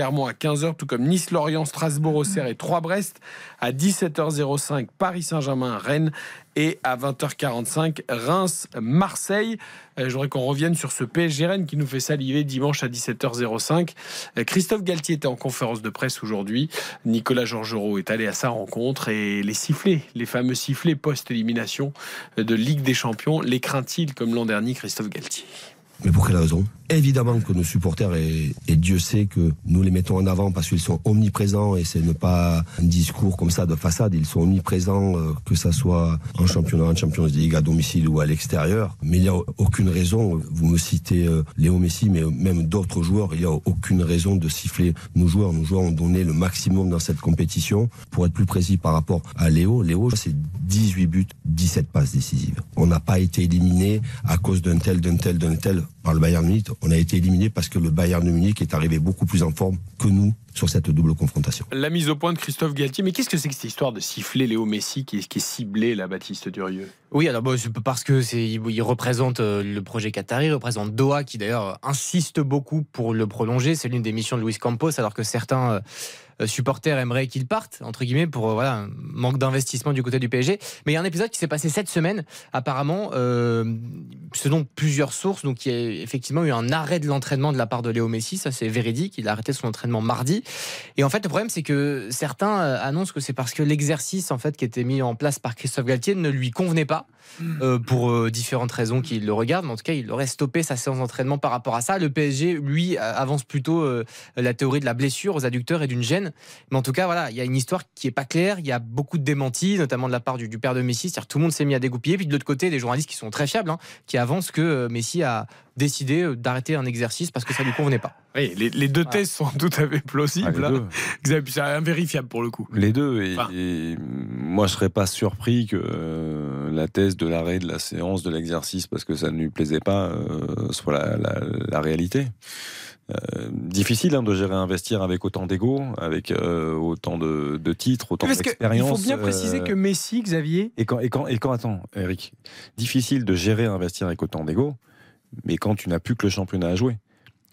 À 15h, tout comme Nice-Lorient, Strasbourg-Auxerre et 3 Brest. À 17h05, Paris-Saint-Germain-Rennes. Et à 20h45, Reims-Marseille. Euh, Je voudrais qu'on revienne sur ce PSG Rennes qui nous fait saliver dimanche à 17h05. Euh, Christophe Galtier était en conférence de presse aujourd'hui. Nicolas Georgerot est allé à sa rencontre et les sifflets, les fameux sifflets post-élimination de Ligue des Champions, les craint-il comme l'an dernier Christophe Galtier? Mais pour quelle raison? Évidemment que nos supporters, et, et, Dieu sait que nous les mettons en avant parce qu'ils sont omniprésents et c'est ne pas un discours comme ça de façade, ils sont omniprésents, euh, que ça soit en championnat, en Champions League, à domicile ou à l'extérieur. Mais il n'y a aucune raison, vous me citez euh, Léo Messi, mais même d'autres joueurs, il n'y a aucune raison de siffler nos joueurs. Nos joueurs ont donné le maximum dans cette compétition. Pour être plus précis par rapport à Léo, Léo, c'est 18 buts, 17 passes décisives. On n'a pas été éliminé à cause d'un tel, d'un tel, d'un tel par le Bayern Munich. On a été éliminé parce que le Bayern Munich est arrivé beaucoup plus en forme que nous sur cette double confrontation. La mise au point de Christophe Galtier, mais qu'est-ce que c'est que cette histoire de siffler Léo Messi qui est, qui est ciblé la Baptiste Durieux? Oui, alors bon, parce que c'est il représente euh, le projet Qatari, il représente Doha qui d'ailleurs insiste beaucoup pour le prolonger. C'est l'une des missions de Luis Campos, alors que certains euh, supporters aimeraient qu'il parte, entre guillemets, pour euh, voilà, un manque d'investissement du côté du PSG. Mais il y a un épisode qui s'est passé cette semaine, apparemment, euh, selon plusieurs sources, donc il y a effectivement eu un arrêt de l'entraînement de la part de Léo Messi, ça c'est véridique, il a arrêté son entraînement mardi. Et en fait, le problème, c'est que certains euh, annoncent que c'est parce que l'exercice en fait qui était mis en place par Christophe Galtier ne lui convenait pas. Euh, pour euh, différentes raisons qu'il le regarde, mais en tout cas, il aurait stoppé sa séance d'entraînement par rapport à ça. Le PSG, lui, avance plutôt euh, la théorie de la blessure aux adducteurs et d'une gêne. Mais en tout cas, voilà, il y a une histoire qui est pas claire. Il y a beaucoup de démentis, notamment de la part du, du père de Messi. C'est-à-dire tout le monde s'est mis à dégoupiller. Puis de l'autre côté, des journalistes qui sont très fiables, hein, qui avancent que Messi a décidé euh, d'arrêter un exercice parce que ça lui convenait pas. Oui, les, les deux thèses sont tout à fait plausibles. Ah, hein. C'est invérifiable pour le coup. Les deux. Et, enfin. et moi, je serais pas surpris que euh, la thèse de l'arrêt de la séance, de l'exercice, parce que ça ne lui plaisait pas, euh, soit la, la, la réalité. Euh, difficile hein, de gérer investir avec autant d'ego, avec euh, autant de, de, titres, autant d'expérience. Il faut bien préciser euh, que Messi, Xavier. Et quand, et quand, et quand attends, Eric, difficile de gérer investir avec autant d'ego, mais quand tu n'as plus que le championnat à jouer,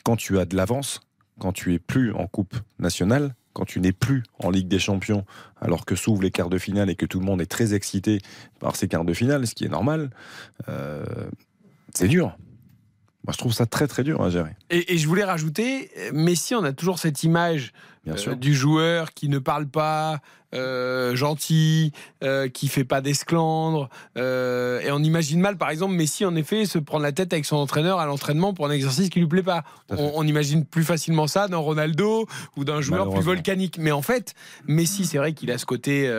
quand tu as de l'avance, quand tu es plus en Coupe nationale, quand tu n'es plus en Ligue des Champions, alors que s'ouvrent les quarts de finale et que tout le monde est très excité par ces quarts de finale, ce qui est normal, euh, c'est dur. Moi, je trouve ça très très dur à gérer. Et, je voulais rajouter, Messi, on a toujours cette image euh, du joueur qui ne parle pas, euh, gentil, euh, qui fait pas d'esclandre. Euh, et on imagine mal, par exemple, Messi, en effet, se prendre la tête avec son entraîneur à l'entraînement pour un exercice qui lui plaît pas. On, on, imagine plus facilement ça d'un Ronaldo ou d'un joueur plus volcanique. Mais en fait, Messi, c'est vrai qu'il a ce côté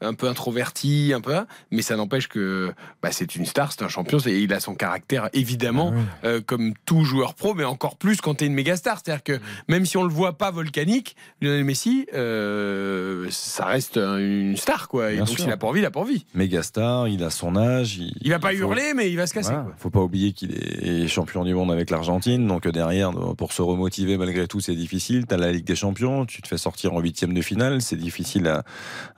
un peu introverti, un peu, mais ça n'empêche que bah, c'est une star, c'est un champion, et il a son caractère évidemment, ah comme tout joueur pro, mais encore plus quand tu es une méga star. C'est-à-dire que même si on le voit pas volcanique, Lionel Messi, euh, ça reste une star, quoi. Et Bien donc, s'il a pas envie, il a pas envie. Méga star, il a son âge. Il, il va pas il faut... hurler, mais il va se casser. Voilà. Faut pas oublier qu'il est champion du monde avec l'Argentine. Donc, derrière, pour se remotiver, malgré tout, c'est difficile. Tu as la Ligue des Champions, tu te fais sortir en huitième de finale. C'est difficile à,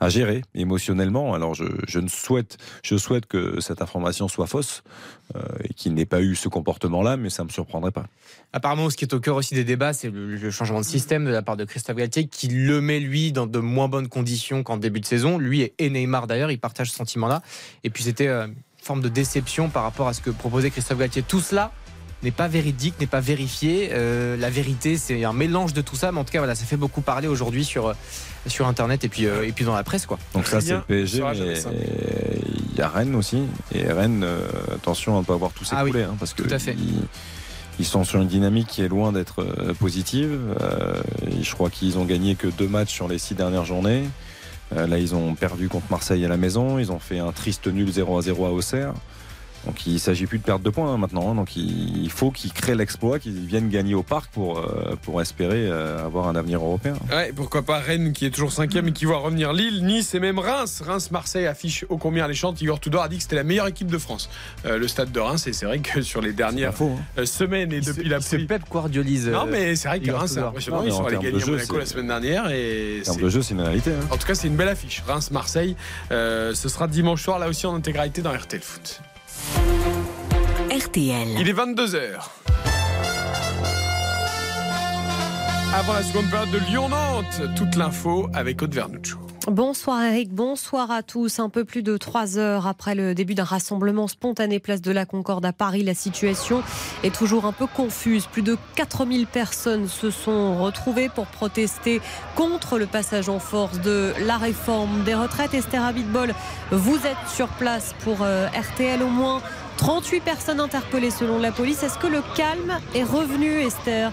à, gérer émotionnellement. Alors, je, je, ne souhaite, je souhaite que cette information soit fausse euh, et qu'il n'ait pas eu ce comportement-là, mais ça me surprendrait pas. Apparemment, ce qui est au cœur aussi des débats, c'est le, le, changement de système de la part de Christophe Galtier, qui le met lui dans de moins bonnes conditions qu'en début de saison. Lui et Neymar d'ailleurs, ils partagent ce sentiment-là. Et puis c'était euh, une forme de déception par rapport à ce que proposait Christophe Galtier. Tout cela n'est pas véridique, n'est pas vérifié. Euh, la vérité, c'est un mélange de tout ça, mais en tout cas, voilà, ça fait beaucoup parler aujourd'hui sur sur Internet et puis euh, et puis dans la presse, quoi. Donc ça, c'est le PSG, mais il y a Rennes aussi. Et Rennes, euh, attention à ne pas avoir tout s'écouler, ah oui, hein, parce que tout à fait. Ils sont sur une dynamique qui est loin d'être euh, positive. Euh, je crois qu'ils ont gagné que deux matchs sur les six dernières journées. Euh, là, ils ont perdu contre Marseille à la maison. Ils ont fait un triste nul 0 à 0 à Auxerre. Donc il ne s'agit plus de perdre de points hein, maintenant. Hein. Donc il faut qu'ils créent l'exploit, qu'ils viennent gagner au parc pour, euh, pour espérer euh, avoir un avenir européen. Ouais, pourquoi pas Rennes qui est toujours cinquième et qui voit revenir Lille, Nice et même Reims. Reims-Marseille affiche ô combien alléchante. Igor Tudor a dit que c'était la meilleure équipe de France. Euh, le stade de Reims, et c'est vrai que sur les dernières faux, hein. semaines et depuis se, la pluie. Pep Guardiolise. Non, mais c'est vrai que Reims, c'est impressionnant. Ils sont allés gagner à Monaco la semaine dernière. Et en termes de jeu, c'est une réalité. Hein. En tout cas, c'est une belle affiche. Reims-Marseille. ce sera dimanche soir, là aussi en intégralité dans RTL Foot. RTL. Il est 22h. Avant la seconde période de Lyon-Nantes, toute l'info avec Aude Vernuccio. Bonsoir Eric, bonsoir à tous. Un peu plus de trois heures après le début d'un rassemblement spontané place de la Concorde à Paris, la situation est toujours un peu confuse. Plus de 4000 personnes se sont retrouvées pour protester contre le passage en force de la réforme des retraites. Esther Abitbol, vous êtes sur place pour RTL au moins 38 personnes interpellées selon la police. Est-ce que le calme est revenu, Esther?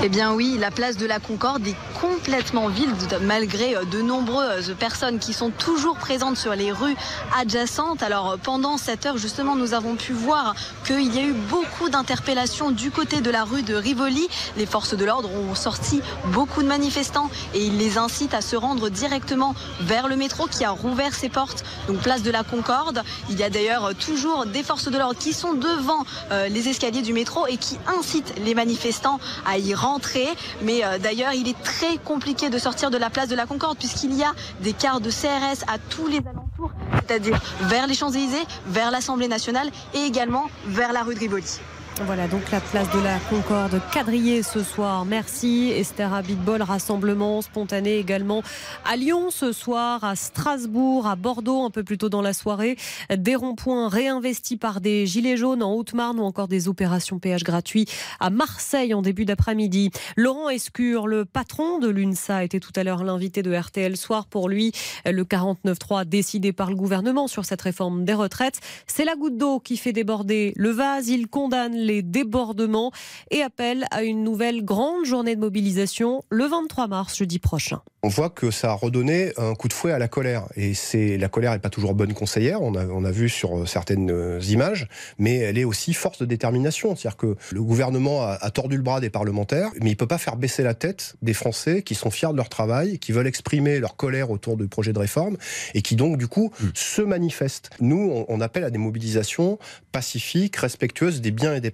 Eh bien oui, la place de la Concorde est complètement vide malgré euh, de nombreuses personnes qui sont toujours présentes sur les rues adjacentes. Alors pendant cette heure justement nous avons pu voir qu'il y a eu beaucoup d'interpellations du côté de la rue de Rivoli. Les forces de l'ordre ont sorti beaucoup de manifestants et ils les incitent à se rendre directement vers le métro qui a rouvert ses portes, donc place de la Concorde. Il y a d'ailleurs toujours des forces de l'ordre qui sont devant euh, les escaliers du métro et qui incitent les manifestants à y rentrer. Mais euh, d'ailleurs il est très compliqué de sortir de la place de la Concorde puisqu'il y a des quarts de CRS à tous les alentours, c'est-à-dire vers les Champs-Élysées, vers l'Assemblée nationale et également vers la rue de Rivoli. Voilà donc la place de la Concorde quadrillée ce soir. Merci Esther Abitbol. Rassemblement spontané également à Lyon ce soir, à Strasbourg, à Bordeaux un peu plus tôt dans la soirée. Des ronds-points réinvestis par des gilets jaunes en Haute-Marne ou encore des opérations péage gratuits à Marseille en début d'après-midi. Laurent Escure, le patron de l'UNSA, était tout à l'heure l'invité de RTL Soir. Pour lui, le 49-3 décidé par le gouvernement sur cette réforme des retraites, c'est la goutte d'eau qui fait déborder le vase. Il condamne les débordements et appelle à une nouvelle grande journée de mobilisation le 23 mars, jeudi prochain. On voit que ça a redonné un coup de fouet à la colère. Et c'est la colère n'est pas toujours bonne conseillère. On a, on a vu sur certaines euh, images, mais elle est aussi force de détermination. C'est-à-dire que le gouvernement a, a, tordu le bras des parlementaires, mais il peut pas faire baisser la tête des Français qui sont fiers de leur travail, qui veulent exprimer leur colère autour du projet de réforme et qui donc du coup mmh. se manifestent. Nous, on, on appelle à des mobilisations pacifiques, respectueuses des biens et des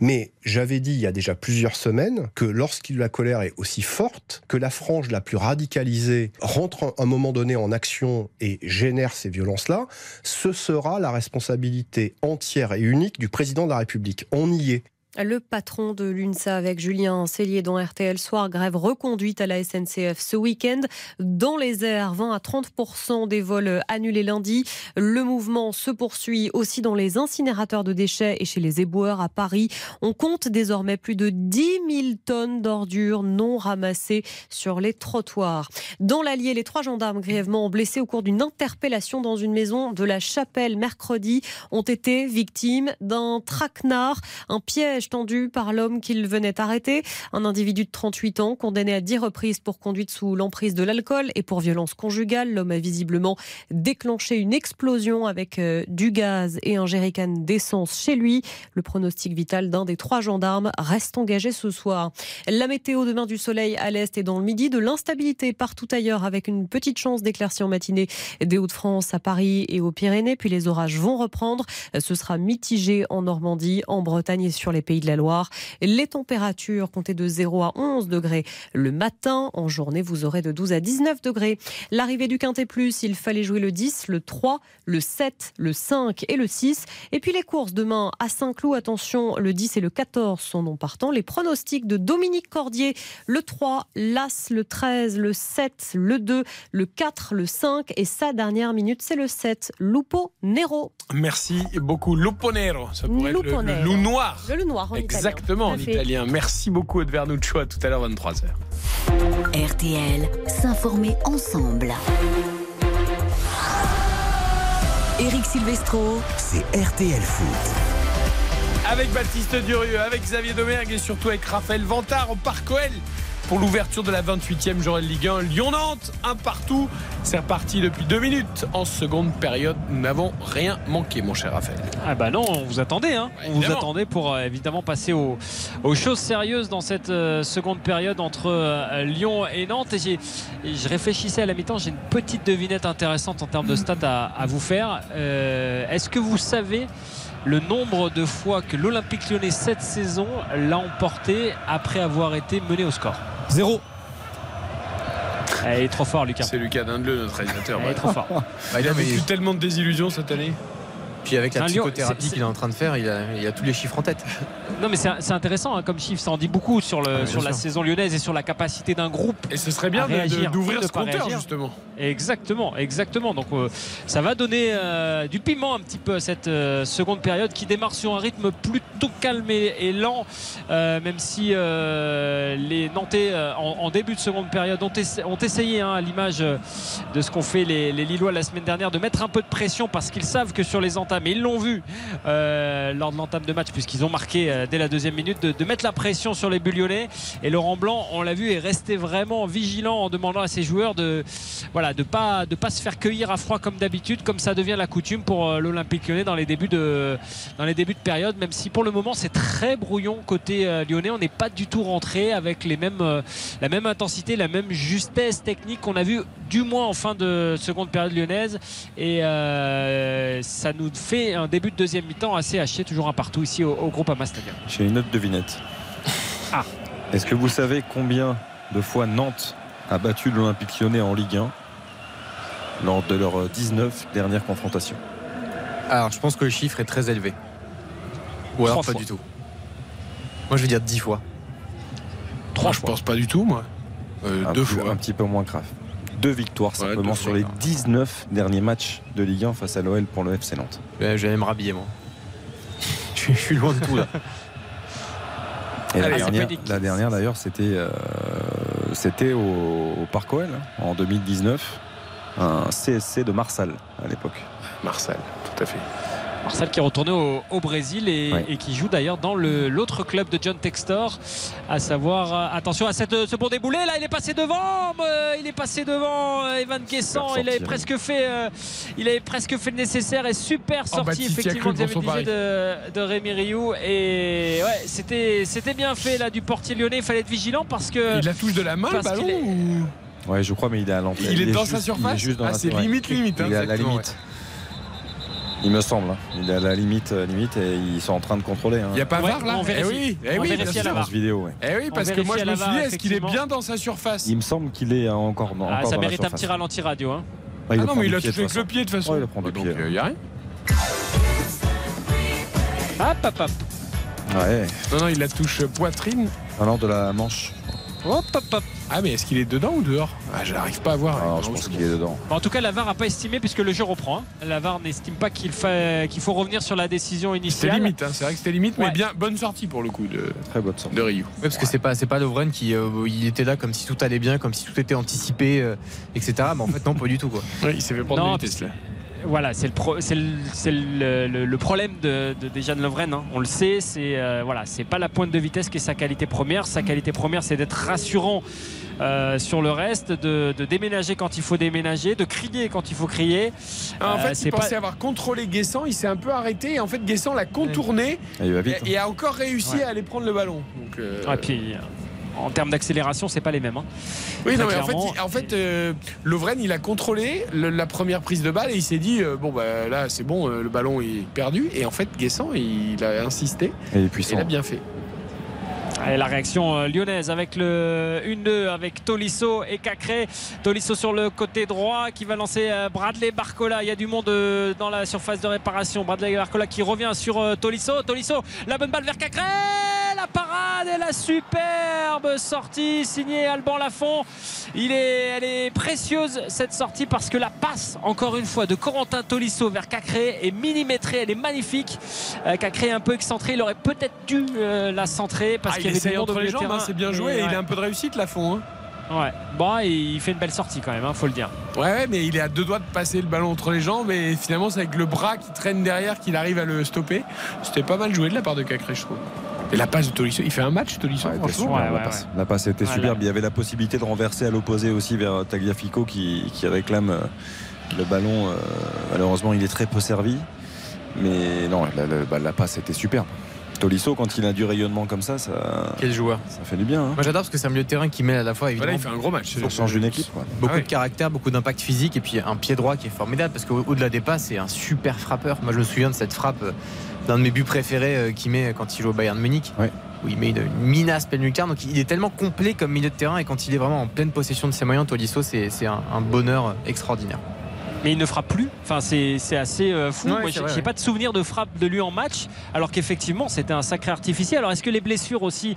Mais j'avais dit il y a déjà plusieurs semaines que lorsque la colère est aussi forte, que la frange la plus radicalisée rentre à un moment donné en action et génère ces violences-là, ce sera la responsabilité entière et unique du président de la République. On y est. Le patron de l'UNSA avec Julien Cellier dans RTL Soir, grève reconduite à la SNCF ce week-end. Dans les airs, 20 à 30% des vols annulés lundi. Le mouvement se poursuit aussi dans les incinérateurs de déchets et chez les éboueurs à Paris. On compte désormais plus de 10 000 tonnes d'ordures non ramassées sur les trottoirs. Dans l'Allier, les trois gendarmes grièvement blessés au cours d'une interpellation dans une maison de la Chapelle mercredi ont été victimes d'un traquenard, un piège tendu par l'homme qu'ils venaient arrêter. Un individu de 38 ans, condamné à 10 reprises pour conduite sous l'emprise de l'alcool et pour violence conjugale. L'homme a visiblement déclenché une explosion avec euh, du gaz et un jerrycan d'essence chez lui. Le pronostic vital d'un des trois gendarmes reste engagé ce soir. La météo demain du soleil à l'est et dans le midi, de l'instabilité partout ailleurs avec une petite chance d'éclaircie en matinée des Hauts-de-France à Paris et aux Pyrénées. Puis les orages vont reprendre. Ce sera mitigé en Normandie, en Bretagne et sur les Pays de la Loire. Les températures comptées de 0 à 11 degrés le matin. En journée, vous aurez de 12 à 19 degrés. L'arrivée du Quintet Plus, il fallait jouer le 10, le 3, le 7, le 5 et le 6. Et puis les courses demain à Saint-Cloud, attention, le 10 et le 14 sont non partants. Les pronostics de Dominique Cordier, le 3, l'As, le 13, le 7, le 2, le 4, le 5 et sa dernière minute, c'est le 7, Lupo Nero. Merci beaucoup. Lupo Nero, ça pourrait être le, le loup noir. Le loup noir. Exactement, en italien. Merci beaucoup, Edver Nuccio. À tout à l'heure, 23h. RTL, s'informer ensemble. Eric Silvestro, c'est RTL Foot. Avec Baptiste Durieux, avec Xavier Domergue et surtout avec Raphaël Vantard au Parc OL pour l'ouverture de la 28e journée de Ligue 1. Lyon-Nantes, un partout. C'est reparti depuis deux minutes en seconde période. Nous n'avons rien manqué, mon cher Raphaël. Ah bah non, on vous attendait. Hein. on vous attendait pour euh, évidemment passer aux, choses sérieuses dans cette euh, seconde période entre euh, Lyon et Nantes. Et, je réfléchissais à la mi-temps, j'ai une petite devinette intéressante en termes de stats à, à vous faire. Est-ce que vous savez le nombre de fois que l'Olympique lyonnais cette saison l'a emporté après avoir été mené au score Zéro. Elle est trop fort, Lucas. C'est Lucas Dindeleu, notre réalisateur. Elle est trop fort. Bah, il a vécu tellement de désillusions cette année. Puis avec la psychothérapie qu'il est en train de faire, il a, il a tous les chiffres en tête. Non, mais c'est intéressant hein, comme chiffre. Ça en dit beaucoup sur, le, Ah, sur la sûr. saison lyonnaise et sur la capacité d'un groupe. Et ce serait bien d'ouvrir ce compteur, réagir. justement. Exactement, exactement. Donc euh, ça va donner euh, du piment un petit peu à cette euh, seconde période qui démarre sur un rythme plutôt calme et, et lent, euh, même si euh, les Nantais euh, en, en début de seconde période ont, essa- ont essayé, hein, à l'image de ce qu'ont fait les, les Lillois la semaine dernière, de mettre un peu de pression parce qu'ils savent que sur les entrées et ils l'ont vu euh, lors de l'entame de match, puisqu'ils ont marqué euh, dès la deuxième minute, de, mettre la pression sur les Bullionais. Et Laurent Blanc, on l'a vu, est resté vraiment vigilant en demandant à ses joueurs de voilà de pas de pas se faire cueillir à froid comme d'habitude, comme ça devient la coutume pour euh, l'Olympique Lyonnais dans les débuts de dans les débuts de période. Même si pour le moment c'est très brouillon côté lyonnais, on n'est pas du tout rentré avec les mêmes la même intensité, la même justesse technique qu'on a vu du moins en fin de seconde période lyonnaise. Et ça nous fait un début de deuxième mi-temps assez haché, toujours un partout ici au, au groupe Ama Stadium. J'ai une autre devinette. Ah. Est-ce que vous savez combien de fois Nantes a battu l'Olympique lyonnais en Ligue 1 lors de leurs 19 dernières confrontations? Alors, je pense que le chiffre est très élevé. Ou alors pas fois. du tout. Moi, je vais dire 10 fois. Trois, je pense pas du tout, moi. Euh, deux peu- fois. Un petit peu moins grave. Deux victoires simplement deux sur les non. 19 derniers matchs de Ligue 1 face à l'OL pour le FC Nantes. Ouais, je vais me rhabiller, moi. Je suis- je suis loin de tout, là. Et la Allez, c'est dernière, la d'ailleurs, c'était euh, c'était au, au Parc OL hein, en 2019, un CSC de Marsal à l'époque. Marsal, tout à fait. Marcel qui est retourné au, au Brésil et, Ouais. et qui joue d'ailleurs dans l'autre club de John Textor, à savoir euh, attention à cette, ce bon déboulé. Là, il est passé devant, euh, il est passé devant euh, Evan Guessant, il avait sortie, presque fait, euh, il avait presque fait le nécessaire et super sortie Baptiste effectivement de, de Rémi Rioux. Et ouais c'était c'était bien fait là du portier lyonnais, il fallait être vigilant parce que Il la touche de la main, le ballon est- ou- Ouais, je crois, mais il est à l'entrée. Il est dans juste- sa il est surface? juste dans Ah, la- c'est ouais. limite, limite, hein, Il est à la limite. Il me semble. hein. Il est à la limite, euh, limite et ils sont en train de contrôler. hein. Il n'y a pas Ouais, VAR là on Eh oui, eh On oui, à la vidéo, ouais. Eh oui, On parce que moi je me suis dit, est-ce qu'il est bien dans sa surface Il me semble qu'il est encore dans. Ah, encore ça dans mérite un petit ralenti radio. Hein. Ah, il Ah le non, mais il a touché avec le pied de toute façon. Ouais, il le prend du Donc pied. il n'y a rien. Hop, hop, hop. Ouais. Non, non, il la touche poitrine. Alors de la manche. Hop, hop, hop. Ah, mais est-ce qu'il est dedans ou dehors Ah, je n'arrive pas à voir. Non, je pense qu'il est dedans. En tout cas, la VAR n'a pas estimé puisque le jeu reprend. hein. La VAR n'estime pas qu'il fa- qu'il faut revenir sur la décision C'était initiale. limite, hein, c'est vrai que c'était limite, mais bien bonne sortie pour le coup de, Très bonne sortie. de Rio. Ouais, parce que c'est pas c'est pas Lovren qui euh, il était là comme si tout allait bien, comme si tout était anticipé, euh, etc. Mais en fait non, pas du tout quoi. Ouais, il s'est fait prendre Non, de vitesse là. Voilà, c'est le, pro- c'est le, c'est le- le- le problème de, de, déjà de Lovren. hein. On le sait, c'est euh, voilà, c'est pas la pointe de vitesse qui est sa qualité première. Sa qualité première, c'est d'être rassurant euh, sur le reste, de, de déménager quand il faut déménager, de crier quand il faut crier. Ah, en Euh, fait, c'est il pas- pensait avoir contrôlé Guessant, il s'est un peu arrêté et en fait Guessant l'a contourné Ah, il va vite. et, et a encore réussi Ouais. à aller prendre le ballon. Donc, euh, Ah, puis, en termes d'accélération, c'est pas les mêmes. hein. Oui, non, mais en fait, en fait euh, Lovren, il a contrôlé le- la première prise de balle et il s'est dit euh, bon, bah là, c'est bon, euh, le ballon est perdu. Et en fait, Guessant, il a insisté Et il est et puissant. il a bien fait. Allez, la réaction euh, lyonnaise avec le 1-2 avec Tolisso et Cacré. Tolisso sur le côté droit qui va lancer euh, Bradley Barcola. Il y a du monde euh, dans la surface de réparation. Bradley Barcola qui revient sur Tolisso. Tolisso, la bonne balle vers Cacré. La parade et la superbe sortie signée Alban Lafont. Il est, elle est précieuse cette sortie parce que la passe, encore une fois, de Corentin Tolisso vers Cacré est millimétrée. Elle est magnifique. Cacré est un peu excentré. Il aurait peut-être dû la centrer parce Ah, qu'il essaye entre les jambes, hein, c'est bien joué et il a un peu de réussite, la fond. hein. Ouais. Bon, et il fait une belle sortie quand même, hein, faut le dire. Ouais, mais il est à deux doigts de passer le ballon entre les jambes et finalement, c'est avec le bras qui traîne derrière qu'il arrive à le stopper. C'était pas mal joué de la part de Cacré, je trouve. Et la passe de Tolisso, il fait un match, Tolisso, Ouais, franchement. Ouais, la, ouais, passe. la passe était superbe. Il y avait la possibilité de renverser à l'opposé aussi vers Tagliafico qui, qui réclame euh, le ballon. euh, malheureusement, il est très peu servi. Mais non, la, la- bah, la passe était superbe. Tolisso, quand il a du rayonnement comme ça, ça, Quel joueur. ça fait du bien. hein. Moi j'adore parce que c'est un milieu de terrain qui met à la fois évidemment Voilà, il fait un gros match. Ça change d'une équipe. quoi. beaucoup Ah ouais. de caractère, beaucoup d'impact physique et puis un pied droit qui est formidable parce qu'au-delà des pas, c'est un super frappeur. Moi je me souviens de cette frappe euh, d'un de mes buts préférés euh, qu'il met quand il joue au Bayern de Munich. Ouais. Où il met une, une minace pleine lucarne. Donc il est tellement complet comme milieu de terrain et quand il est vraiment en pleine possession de ses moyens, Tolisso, c'est c'est un, un bonheur extraordinaire. Mais il ne frappe plus. Enfin, c'est c'est assez euh, fou. Ouais, Moi, j'ai vrai, j'ai ouais. pas de souvenir de frappe de lui en match, alors qu'effectivement, c'était un sacré artificiel. Alors, est-ce que les blessures aussi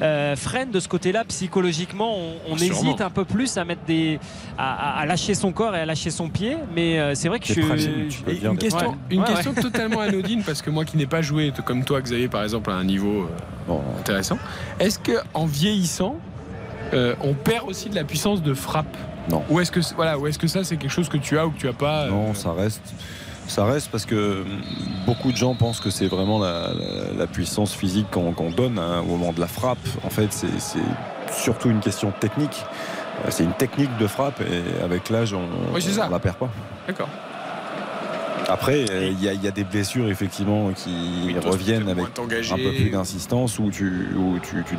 euh, freinent de ce côté-là psychologiquement? On, on Sûrement. hésite un peu plus à mettre des, à, lâcher son corps et à lâcher son pied. Mais euh, c'est vrai que C'est je, fragile, Et bien une question, Ouais. une Ouais, question totalement anodine parce que moi qui n'ai pas joué comme toi Xavier par exemple à un niveau euh, Bon, intéressant, est-ce que en vieillissant euh, on perd aussi de la puissance de frappe? Non. Ou est-ce que voilà, ou est-ce que ça c'est quelque chose que tu as ou que tu as pas euh, non, ça reste. Ça reste parce que beaucoup de gens pensent que c'est vraiment la, la- la puissance physique qu'on qu'on donne hein, au moment de la frappe. En fait, c'est c'est surtout une question technique. Euh, C'est une technique de frappe et avec l'âge, on Oui, ne la perd pas. D'accord. Après, euh, il y, a- il y a des blessures effectivement qui toi, reviennent avec un peu plus d'insistance ou tu, où tu, tu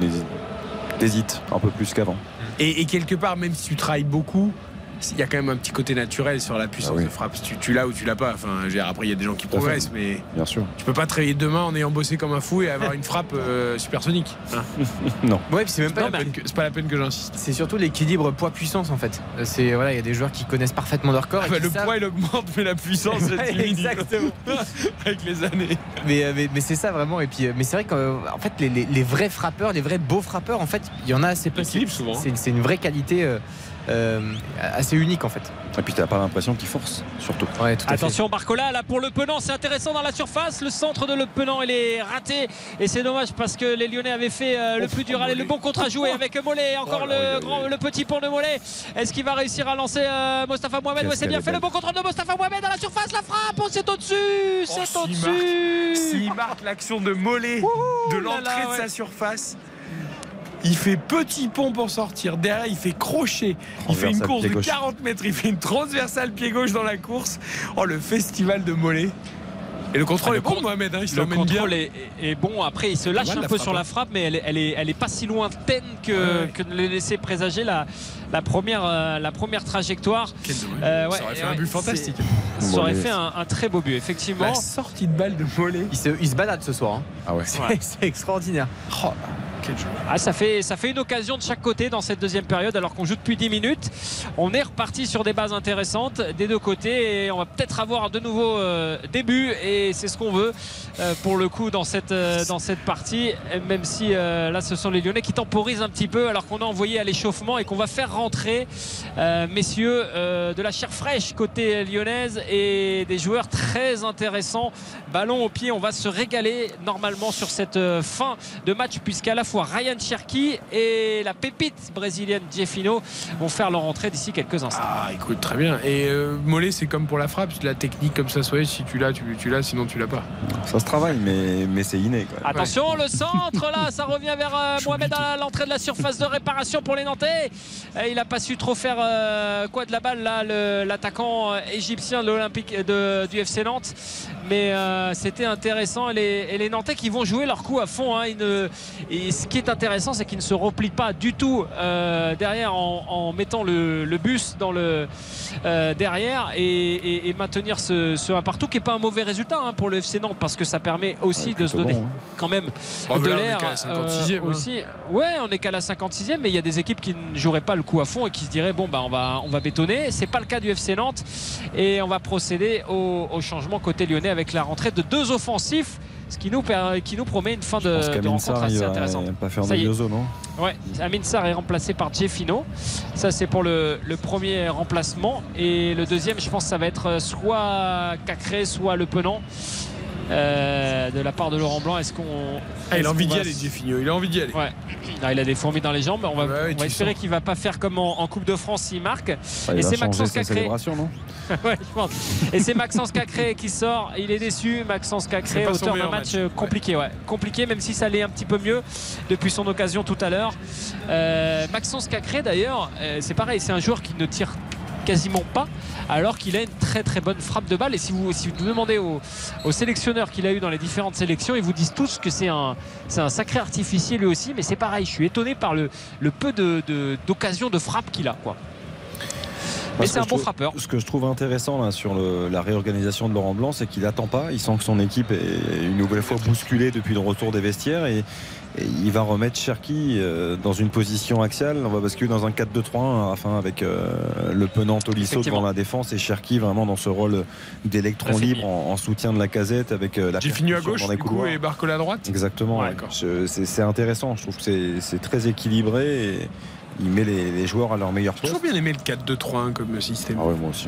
t'hésites un peu plus qu'avant. Et, quelque part, même si tu travailles beaucoup, il y a quand même un petit côté naturel sur la puissance Ah oui. de frappe. Tu, tu l'as ou tu l'as pas. Enfin, je veux dire, après, il y a des gens qui Tout fait. progressent, mais Bien sûr. tu peux pas te réveiller demain en ayant bossé comme un fou et avoir une frappe euh, supersonique. hein. non. Ouais, c'est même pas la pas, peine la peine que- c'est pas la peine que j'insiste. C'est surtout l'équilibre poids-puissance en fait. Euh, C'est voilà, il y a des joueurs qui connaissent parfaitement leur corps. Ah bah, le savent- poids il augmente, mais la puissance elle exactement. Avec les années. Mais, euh, mais, mais c'est ça vraiment. Et puis, mais c'est vrai qu'en fait, les, les- les vrais frappeurs, les vrais beaux frappeurs, en fait, il y en a assez peu. Souvent. C'est c'est une vraie qualité euh, euh, assez unique en fait. Et puis t'as pas l'impression qu'il force, surtout. Ouais, fait. Attention Barcola là pour Le Penant, c'est intéressant dans la surface. Le centre de Le Penant il est raté et c'est dommage parce que les Lyonnais avaient fait euh, le plus dur. Allez, le bon contre à jouer avec Mollet. Encore le, grand, le petit pont de Mollet. Est-ce qu'il va réussir à lancer euh, Mostafa Mohamed? Ouais, c'est bien fait le bon contrôle de Mostafa Mohamed à la surface. La frappe, oh, c'est au-dessus, c'est au-dessus. S'il marque l'action de Mollet de l'entrée de ouais. sa surface, il fait petit pont pour sortir. Derrière, il fait crochet. Il fait une course de gauche. 40 mètres. Il fait une transversale pied gauche dans la course. Oh, le festival de Mollet. Et le contrôle Ah, est bon, Mohamed. hein, il se Le l'emmène bien. contrôle est, est bon. Après, il se lâche un peu frappe, sur la hein. frappe, mais elle, est- elle est, elle est pas si lointaine que, Ouais, que de le laisser présager la, la, première, euh, la première trajectoire. Euh, ouais, ça aurait fait ouais, un but fantastique. Ça aurait fait un, un très beau but, effectivement. La sortie de balle de Mollet. Il se, il se balade ce soir. hein. Ah ouais. C'est extraordinaire. Oh. Ah, ça, fait, ça fait une occasion de chaque côté dans cette deuxième période, alors qu'on joue depuis 10 minutes. On est reparti sur des bases intéressantes des deux côtés et on va peut-être avoir de nouveaux euh, débuts et c'est ce qu'on veut euh, pour le coup dans cette, euh, dans cette partie. Même si là, ce sont les Lyonnais qui temporisent un petit peu alors qu'on a envoyé à l'échauffement et qu'on va faire rentrer, messieurs, de la chair fraîche côté lyonnaise et des joueurs très intéressants. Ballon au pied, on va se régaler normalement sur cette fin de match puisqu'à la fois Ryan Cherki et la pépite brésilienne Jeffino vont faire leur entrée d'ici quelques instants. Ah, écoute, très bien. Et euh, Mollet, c'est comme pour la frappe. La technique comme ça, soit si tu l'as, tu, tu l'as, sinon tu l'as pas. Ça se travaille, mais, mais c'est inné. Quoi. Attention, le centre là, ça revient vers euh, Mohamed à l'entrée de la surface de réparation pour les Nantais. Il n'a pas su trop faire euh, quoi de la balle là, l'attaquant égyptien de l'Olympique de- du FC Nantes. Mais euh, c'était intéressant et les, et les Nantais qui vont jouer leur coup à fond. hein. Ils ne- et ce qui est intéressant, c'est qu'ils ne se replient pas du tout euh, derrière en, en mettant le, le bus dans le euh, derrière et, et- et maintenir ce, ce 1 partout qui n'est pas un mauvais résultat hein, pour le FC Nantes parce que ça permet aussi de se donner bon, hein. quand même mais de là, on est l'air qu'à la 56e, aussi. Ouais, on est qu'à la 56e, mais il y a des équipes qui ne joueraient pas le coup à fond et qui se diraient bon bah on va on va bétonner. C'est pas le cas du FC Nantes et on va procéder au, au changement côté lyonnais avec la rentrée de deux offensifs. Ce qui nous, qui nous promet une fin Je de, de rencontre il assez va intéressante. pas faire non Ouais, Amin Sarr est remplacé par Jeffino. Ça, c'est pour le, le premier remplacement. Et le deuxième, je pense, ça va être euh, soit Cacré, soit Le Penant. Euh, de la part de Laurent Blanc, est-ce qu'on. Ah, il a envie d'y va aller, Jeffinho. Il a envie d'y aller. Ouais. Ah, il a des fourmis dans les jambes. On va, Ouais, ouais, on va tu espérer qu'il va pas faire comme en, en Coupe de France s'il marque. Ah, Et c'est Maxence Cacré. célébration, non Ouais, je pense. Et c'est Maxence Cacré qui sort. Il est déçu. Maxence Cacré, pas auteur d'un match, match. compliqué. Ouais. Compliqué, même si ça allait un petit peu mieux depuis son occasion tout à l'heure. Euh, Maxence Cacré, d'ailleurs, euh, c'est pareil. C'est un joueur qui ne tire quasiment pas alors qu'il a une très très bonne frappe de balle et si vous, si vous demandez aux, aux sélectionneurs qu'il a eu dans les différentes sélections ils vous disent tous que c'est un, c'est un sacré artificier lui aussi mais c'est pareil je suis étonné par le, le peu de- de- d'occasions de, frappe qu'il a quoi. Mais c'est un bon frappeur. Ce que je trouve intéressant là, sur le- la réorganisation de Laurent Blanc, c'est qu'il attend pas. Il sent que son équipe est une nouvelle fois bousculée depuis le retour des vestiaires et il va remettre Cherki euh, dans une position axiale. On va basculer dans un 4-2-3-1 enfin, avec euh, le penant Tolisso devant la défense et Cherki vraiment dans ce rôle d'électron c'est libre en, en soutien de la casette avec euh, la Jeffinho à percussion gauche, du coup, et Barcola à droite. Exactement. Ouais, C'est intéressant. Je trouve que c'est- très équilibré et il met les, les joueurs à leur meilleur J'ai poste. toujours bien aimé le 4-2-3-1 comme système. Ah ouais, moi aussi.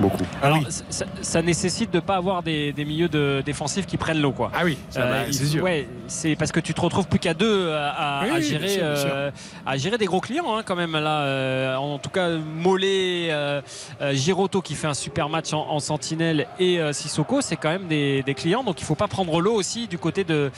Beaucoup. Alors, ça, ça nécessite de pas avoir des, des milieux de, défensifs qui prennent l'eau, quoi. Ah oui, bah, il- c'est sûr. Ouais, c'est parce que tu te retrouves plus qu'à deux à, à- Oui, à oui, bien gérer, sûr, bien sûr. euh, à gérer des gros clients, hein, quand même. Là, euh, en tout cas, Mollet, euh, euh, Giroto qui fait un super match en, en sentinelle et euh, Sissoko, c'est quand même des, des clients. Donc, il faut pas prendre l'eau aussi du côté de,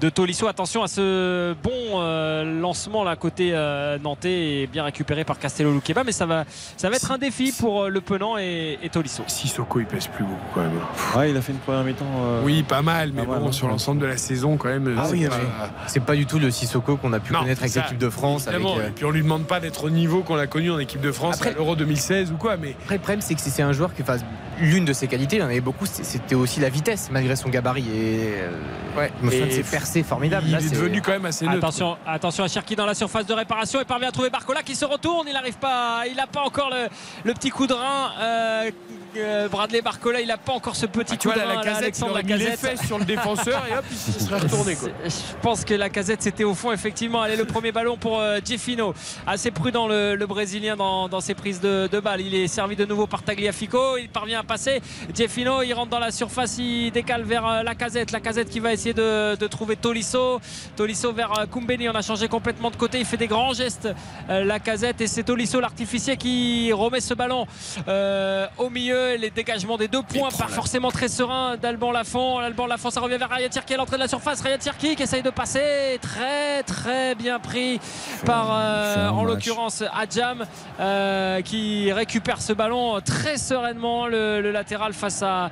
de Tolisso. Attention à ce bon euh, lancement là côté euh, nantais et bien récupéré par Castello Luqueba, mais ça va, ça va être un défi pour euh, Le Penant et, et Tolisso. Sissoko, il pèse plus beaucoup quand même. Ouais, il a fait une première mi-temps. euh, Oui, pas mal, mais bon, hein. sur l'ensemble de la saison, quand même. Ah c'est oui, pas- pas du tout le Sissoko qu'on a pu Non, connaître avec l'équipe de France. Avec, euh, Et puis on lui demande pas d'être au niveau qu'on a connu en équipe de France Après- à l'Euro 2016 ou quoi, mais Après, le problème, c'est que c'est un joueur qui fasse l'une de ses qualités, il en avait beaucoup, c'était aussi la vitesse, malgré son gabarit. Et euh, ouais, Et percées formidables. il Là, est devenu quand même assez neutre. Attention, attention à Cherki dans la surface de réparation. Il parvient à trouver Barcola qui se retourne. Il n'arrive pas, il n'a pas encore le, le petit coup de rein. Euh, direkt euh, Bradley Barcola, il n'a pas encore ce petit Ah, tu coup vois, de la là, casette, il mis les sur le défenseur et hop, il se serait retourné. Quoi. Je pense que la casette c'était au fond effectivement. Allez le premier ballon pour euh, Jeffino. Assez prudent le, le Brésilien dans, dans ses prises de, de balles. Il est servi de nouveau par Tagliafico. Il parvient à passer. Jeffino il rentre dans la surface. Il décale vers euh, la casette. La casette qui va essayer de, de trouver Tolisso. Tolisso vers euh, Koumbeni. On a changé complètement de côté. Il fait des grands gestes. la casette et c'est Tolisso l'artificier qui remet ce ballon au milieu. Les dégagements des deux points pas forcément très serein d'Alban Lafont. Alban Lafont ça revient vers Ryan Cherki à l'entrée de la surface. Ryan Cherki qui essaye de passer. Très très bien pris par euh, en l'occurrence Adjam euh, qui récupère ce ballon très sereinement le, le latéral face à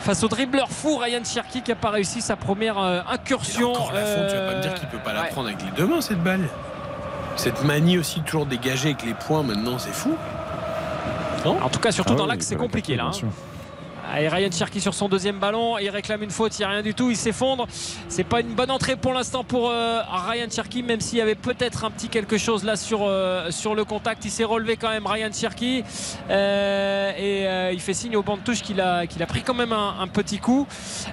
face au dribbleur fou Ryan Cherki qui n'a pas réussi sa première euh, incursion. Encore la fond, tu vas pas me dire Euh, qu'il peut pas la ouais. prendre avec les deux mains cette balle. Cette manie aussi toujours dégager avec les points maintenant, c'est fou. En tout cas, surtout Ah dans oui, l'axe, c'est compliqué là. hein. Sûr. Ah, Ryan Cherky sur son deuxième ballon, il réclame une faute, il n'y a rien du tout, il s'effondre. C'est pas une bonne entrée pour l'instant pour euh, Ryan Cherky, même s'il y avait peut-être un petit quelque chose là sur, euh, le contact. Il s'est relevé quand même Ryan Cherky Euh, et il fait signe au banc de touche qu'il a, pris quand même un, petit coup.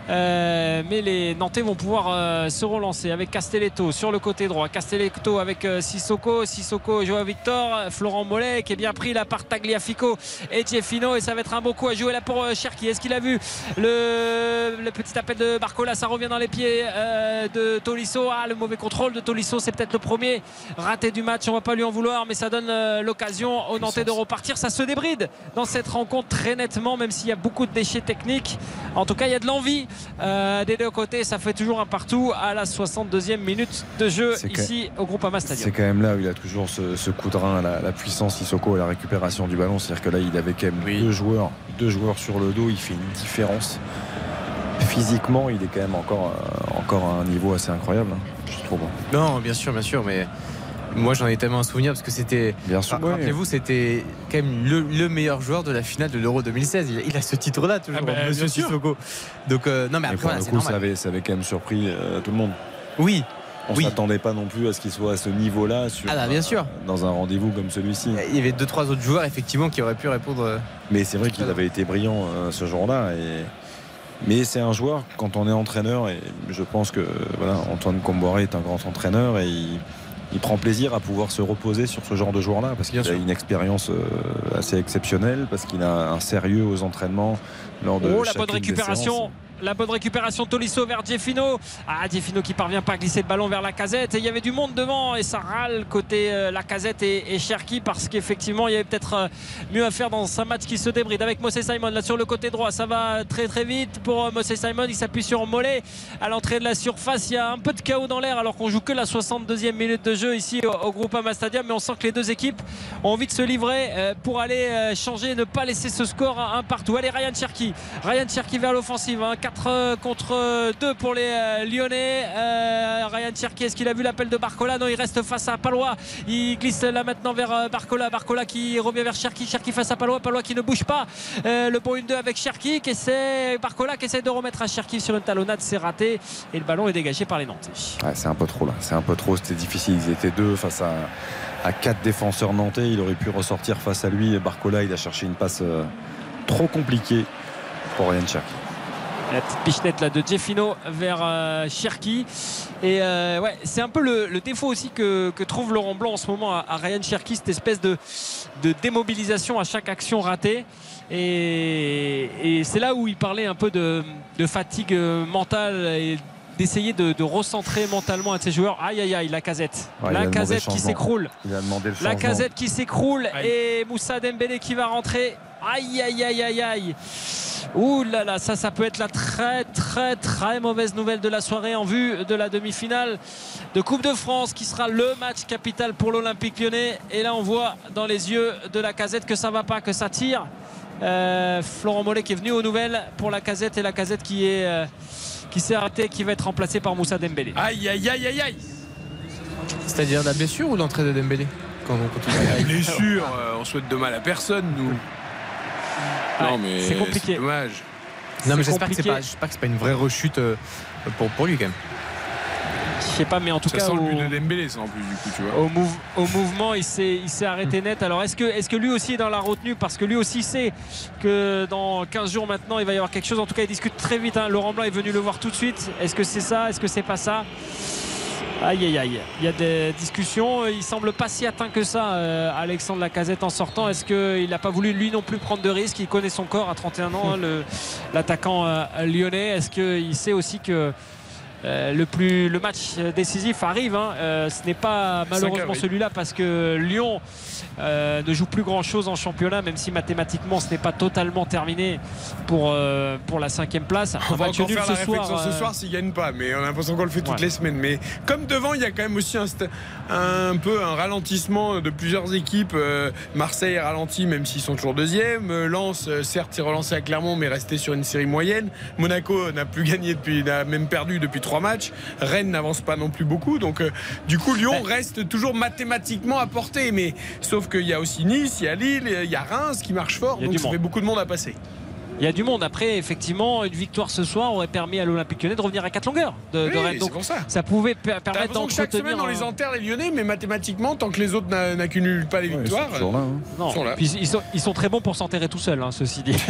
Mais les Nantais vont pouvoir se relancer avec Castelletto sur le côté droit. Castelletto avec Sissoko, Sissoko, Joao Victor, Florent Mollet qui est bien pris là par Tagliafico et Jeffino et ça va être un beau coup à jouer là pour Cherki. Est-ce qu'il a vu le, le petit appel de Barcola Ça revient dans les pieds euh, de Tolisso. Ah, le mauvais contrôle de Tolisso, c'est peut-être le premier raté du match. On va pas lui en vouloir, mais ça donne euh, l'occasion aux Nantais de repartir. Ça se débride dans cette rencontre très nettement, même s'il y a beaucoup de déchets techniques. En tout cas, il y a de l'envie euh, des deux côtés. Ça fait toujours un partout à la 62e minute de jeu C'est que- ici au Groupama C'est Stadium. quand même là où il a toujours ce, ce coup de rein, la, la puissance Sissoko et la récupération du ballon. C'est-à-dire que là, il avait quand même deux joueurs, deux joueurs sur le dos. Il fait une différence. Physiquement, il est quand même encore, euh, encore à un niveau assez incroyable. hein, je trouve. Non, bien sûr, bien sûr, mais moi j'en ai tellement un souvenir parce que c'était. Bien sûr, Ra- ouais. Rappelez-vous, c'était quand même le, le meilleur joueur de la finale de l'Euro 2016. Il, a- il a ce titre-là toujours, Ah bah, Monsieur bien sûr. Sissoko. Donc euh, non, mais Et après, pour voilà, le coup, ça avait, ça avait quand même surpris euh, tout le monde. Oui. On Oui. s'attendait pas non plus à ce qu'il soit à ce niveau-là Ah bah, bien sûr. dans un rendez-vous comme celui-ci. Il y avait deux trois autres joueurs effectivement qui auraient pu répondre. euh, Mais c'est vrai qu'il avait été brillant euh, ce jour-là. Et... Mais c'est un joueur, quand on est entraîneur, et je pense que voilà, Antoine Comboiré est un grand entraîneur et il, il prend plaisir à pouvoir se reposer sur ce genre de joueur-là parce qu'il a une expérience euh, assez exceptionnelle, parce qu'il a un sérieux aux entraînements lors de Oh la bonne des récupération. La bonne récupération de Tolisso vers Jeffino ah Jeffino qui parvient pas à glisser le ballon vers la casette. Et il y avait du monde devant. Et ça râle côté euh, la casette et, et Cherki parce qu'effectivement il y avait peut-être euh, mieux à faire dans un match qui se débride. Avec Moses Simon là sur le côté droit ça va très très vite. Pour euh, Moses Simon il s'appuie sur Mollet. À l'entrée de la surface il y a un peu de chaos dans l'air alors qu'on joue que la 62e minute de jeu ici au, au Groupama Stadium mais on sent que les deux équipes ont envie de se livrer pour aller changer ne pas laisser ce score un partout. Allez Ryan Cherki. Ryan Cherki vers l'offensive 4 contre 2 pour les euh, Lyonnais Euh, Ryan Cherki est-ce qu'il a vu l'appel de Barcola? Non il reste face à Palois il glisse là maintenant vers euh, Barcola Barcola qui revient vers Cherki Cherki face à Palois Palois qui ne bouge pas Euh, le bon 1-2 avec Cherki qui essaie Barcola qui essaie de remettre à Cherki sur une talonnade c'est raté et le ballon est dégagé par les Nantais c'est un peu trop là. C'est un peu trop. C'était difficile. Ils étaient deux face à, à quatre défenseurs nantais. Il aurait pu ressortir face à lui. Barcola, il a cherché une passe euh, trop compliquée pour Ryan Cherki. La petite pichenette là de Jeffino vers euh, Cherki. Et euh, ouais, c'est un peu le, le défaut aussi que, que trouve Laurent Blanc en ce moment à, à Ryan Cherki, cette espèce de, de démobilisation à chaque action ratée. Et, et c'est là où il parlait un peu de, de fatigue euh, mentale et d'essayer de, de recentrer mentalement un de ses joueurs. Aïe aïe aïe, la casette. Ouais, la casette qui s'écroule. La casette qui s'écroule et Moussa Dembélé qui va rentrer. Aïe aïe aïe aïe aïe. Ouh là là, ça, ça peut être la très très très mauvaise nouvelle de la soirée en vue de la demi-finale de Coupe de France qui sera le match capital pour l'Olympique lyonnais. Et là, on voit dans les yeux de la casette que ça va pas, que ça tire. Euh, Florent Mollet qui est venu aux nouvelles pour la casette et la casette qui est. euh, qui s'est arrêté, qui va être remplacé par Moussa Dembélé. Aïe aïe aïe aïe aïe. C'est-à-dire la blessure ou l'entrée de Dembélé quand on continue La blessure, euh, on souhaite de mal à personne, nous. Non, mais c'est compliqué. dommage. Non mais j'espère que c'est pas, j'espère que c'est pas une vraie rechute euh, pour, pour lui quand même. Je sais pas, mais en tout Ça cas. sent le au- but de Dembélé, ça en plus, du coup, tu vois. au, mouv- au mouvement, il s'est, il s'est arrêté net. Alors, est-ce que, est-ce que lui aussi est dans la retenue? Parce que lui aussi sait que dans 15 jours maintenant, il va y avoir quelque chose. En tout cas, il discute très vite. hein. Laurent Blanc est venu le voir tout de suite. Est-ce que c'est ça? Est-ce que c'est pas ça? Aïe aïe aïe, il y a des discussions. Il semble pas si atteint que ça, euh, Alexandre Lacazette en sortant. Est-ce qu'il n'a pas voulu lui non plus prendre de risques? Il connaît son corps à 31 ans, l'attaquant euh, lyonnais. Est-ce qu'il sait aussi que euh, le, plus, le match décisif arrive. hein. Euh, ce n'est pas malheureusement celui-là parce que Lyon euh, ne joue plus grand-chose en championnat, même si mathématiquement ce n'est pas totalement terminé pour, pour la cinquième place. On Un va match encore nul faire ce la réflexion soir. ce soir s'ils gagnent pas, mais on a l'impression qu'on le fait toutes Ouais. les semaines. Mais comme devant, il y a quand même aussi un, un peu un ralentissement de plusieurs équipes. Marseille est ralenti, même s'ils sont toujours deuxième. Lens, certes, est relancé à Clermont, mais resté sur une série moyenne. Monaco n'a plus gagné depuis, n'a même perdu depuis trois matchs. Rennes n'avance pas non plus beaucoup. Donc, euh, du coup, Lyon reste toujours mathématiquement à portée. Mais sauf qu'il y a aussi Nice, il y a Lille, il y a Reims qui marche fort. Il y a Donc, ça monde. fait beaucoup de monde à passer. Il y a du monde. Après, effectivement, une victoire ce soir aurait permis à l'Olympique lyonnais de revenir à 4 longueurs de, de Oui, Rennes. c'est Donc, pour ça. ça pouvait per- permettre que chaque d'entretenir. semaine on les enterre les Lyonnais, mais mathématiquement, tant que les autres n'a- n'accumulent pas les victoires, toujours là, hein. Non, ils sont là. puis ils sont, ils sont très bons pour s'enterrer tout seuls, hein, ceci dit.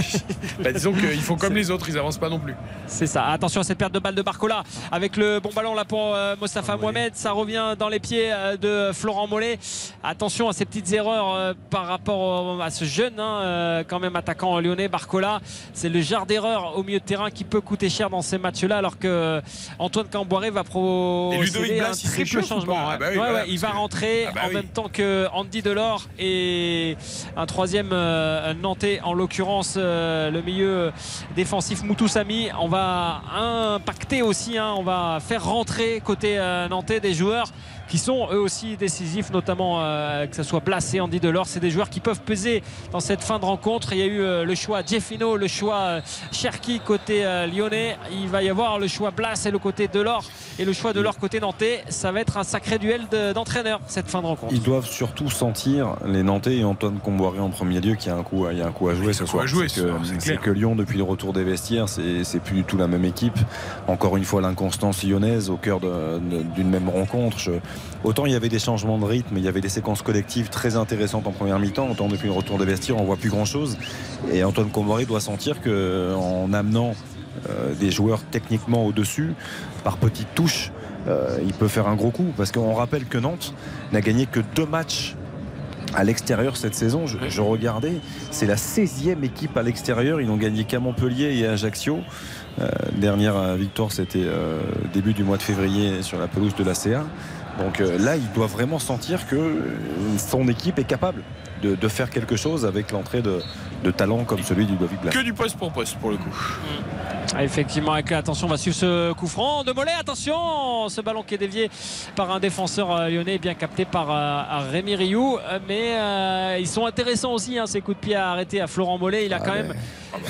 Bah, disons qu'ils font comme les autres, ils avancent pas non plus. C'est ça. Attention à cette perte de balle de Barcola avec le bon ballon là pour euh, Mostafa Ah Mohamed. Ça revient dans les pieds euh, de Florent Mollet. Attention à ces petites erreurs euh, par rapport à ce jeune hein, euh, quand même attaquant lyonnais Barcola. C'est le genre d'erreur au milieu de terrain qui peut coûter cher dans ces matchs-là alors que Antoine Camboiré va procéder à un triple changement. Ah bah il va rentrer Ah bah en oui. même temps que Andy Delors et un troisième euh, Nantais en l'occurrence euh, le milieu défensif Moutoussami on va impacter aussi hein, on va faire rentrer côté euh, Nantais des joueurs qui sont eux aussi décisifs notamment euh, que ce soit Blas et Andy Delors c'est des joueurs qui peuvent peser dans cette fin de rencontre il y a eu euh, le choix Jeffino le choix euh, Cherki côté euh, lyonnais il va y avoir le choix Blas et le côté Delors et le choix de leur côté nantais ça va être un sacré duel de- d'entraîneurs cette fin de rencontre Ils doivent surtout sentir les Nantais et Antoine Comboiré en premier lieu qu'il y a un coup, il y a un coup à jouer ce soir. à jouer C'est ce que, que Lyon, depuis le retour des vestiaires, c'est c'est plus du tout la même équipe. Encore une fois, l'inconstance lyonnaise au cœur d'une même rencontre. Je- autant il y avait des changements de rythme, il y avait des séquences collectives très intéressantes en première mi-temps. Autant depuis le retour des vestiaires, on voit plus grand chose. Et Antoine Comboiré doit sentir que en amenant euh, des joueurs techniquement au-dessus, par petites touches, euh, il peut faire un gros coup. Parce qu'on rappelle que Nantes n'a gagné que deux matchs à l'extérieur cette saison. Je, regardais, c'est la 16e équipe à l'extérieur. Ils n'ont gagné qu'à Montpellier et à Ajaccio. Euh, dernière victoire, c'était début du mois de février sur la pelouse de la CA. Donc euh, là, il doit vraiment sentir que son équipe est capable de, de faire quelque chose avec l'entrée de, de talents comme celui du Ludovic Blas. Que du poste pour poste pour le coup. Ah, Effectivement, avec attention, on va suivre ce coup franc de Mollet. Attention, ce ballon qui est dévié par un défenseur euh, lyonnais, bien capté par euh, Rémi Rioux. Euh, Mais euh, ils sont intéressants aussi, hein, ces coups de pied à arrêter à Florent Mollet. Il a quand même.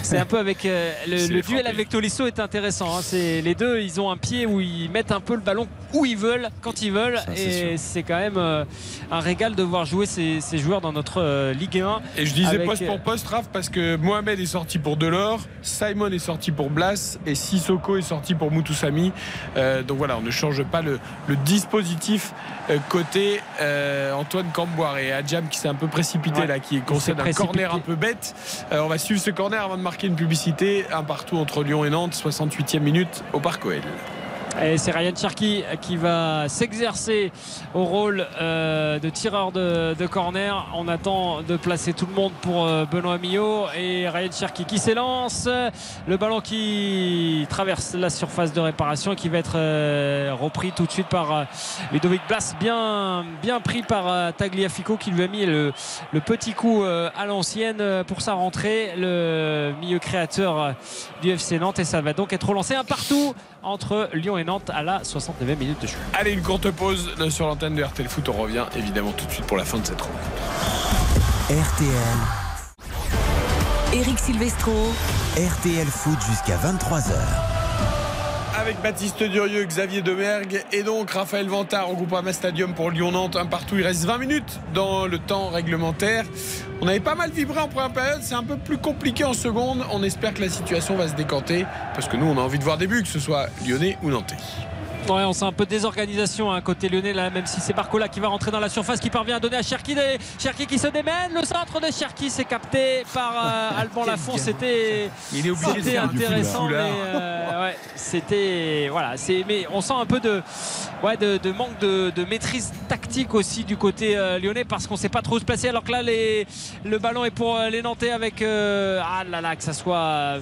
C'est un peu avec euh, le, duel avec Tolisso est intéressant. hein. C'est les deux, ils ont un pied où ils mettent un peu le ballon où ils veulent, quand ils veulent, et c'est quand même euh, un régal de voir jouer ces, ces joueurs dans notre euh, Ligue 1. Et je disais Avec, poste pour poste, Parce que Mohamed est sorti pour Delors, Simon est sorti pour Blas et Sissoko est sorti pour Moutoussami. Euh, donc voilà, on ne change pas le, le dispositif euh, côté euh, Antoine Camboire et Adjam qui s'est un peu précipité Ouais. là, qui concède un corner un peu bête. Euh, on va suivre ce corner avant de marquer une publicité. Un partout entre Lyon et Nantes, 68e minute au Parc OL. Et c'est Ryan Cherky qui va s'exercer au rôle euh, de tireur de, corner. On attend de placer tout le monde pour euh, Benoît Millot et Ryan Cherky qui s'élance. Le ballon qui traverse la surface de réparation qui va être euh, repris tout de suite par euh, Ludovic Blas. Bien, bien pris par euh, Tagliafico qui lui a mis le, le petit coup euh, à l'ancienne pour sa rentrée. Le milieu créateur du FC Nantes et ça va donc être relancé un partout entre Lyon et Nantes à la 69e minute de jeu. Allez, une courte pause sur l'antenne de RTL Foot. On revient évidemment tout de suite pour la fin de cette rencontre. RTL. Eric Silvestro. RTL Foot jusqu'à 23h. Avec Baptiste Durieux, Xavier Demergue et donc Raphaël Vantard au Groupama Stadium pour Lyon-Nantes. Un partout, il reste 20 minutes dans le temps réglementaire. On avait pas mal vibré en première période, c'est un peu plus compliqué en seconde. On espère que la situation va se décanter parce que nous, on a envie de voir des buts, que ce soit lyonnais ou nantais. Ouais, on sent un peu de désorganisation à côté lyonnais là, même si c'est Barcola qui va rentrer dans la surface, qui parvient à donner à Cherki. Cherki qui se démène. Le centre de Cherki s'est capté par euh, Alban Lafont. C'était c'était intéressant, mais euh, ouais, c'était voilà. C'est mais on sent un peu de ouais de, de manque de, de, maîtrise tactique aussi du côté euh, lyonnais parce qu'on sait pas trop où se placer. Alors que là, les, le ballon est pour les Nantais avec ah là là que ça soit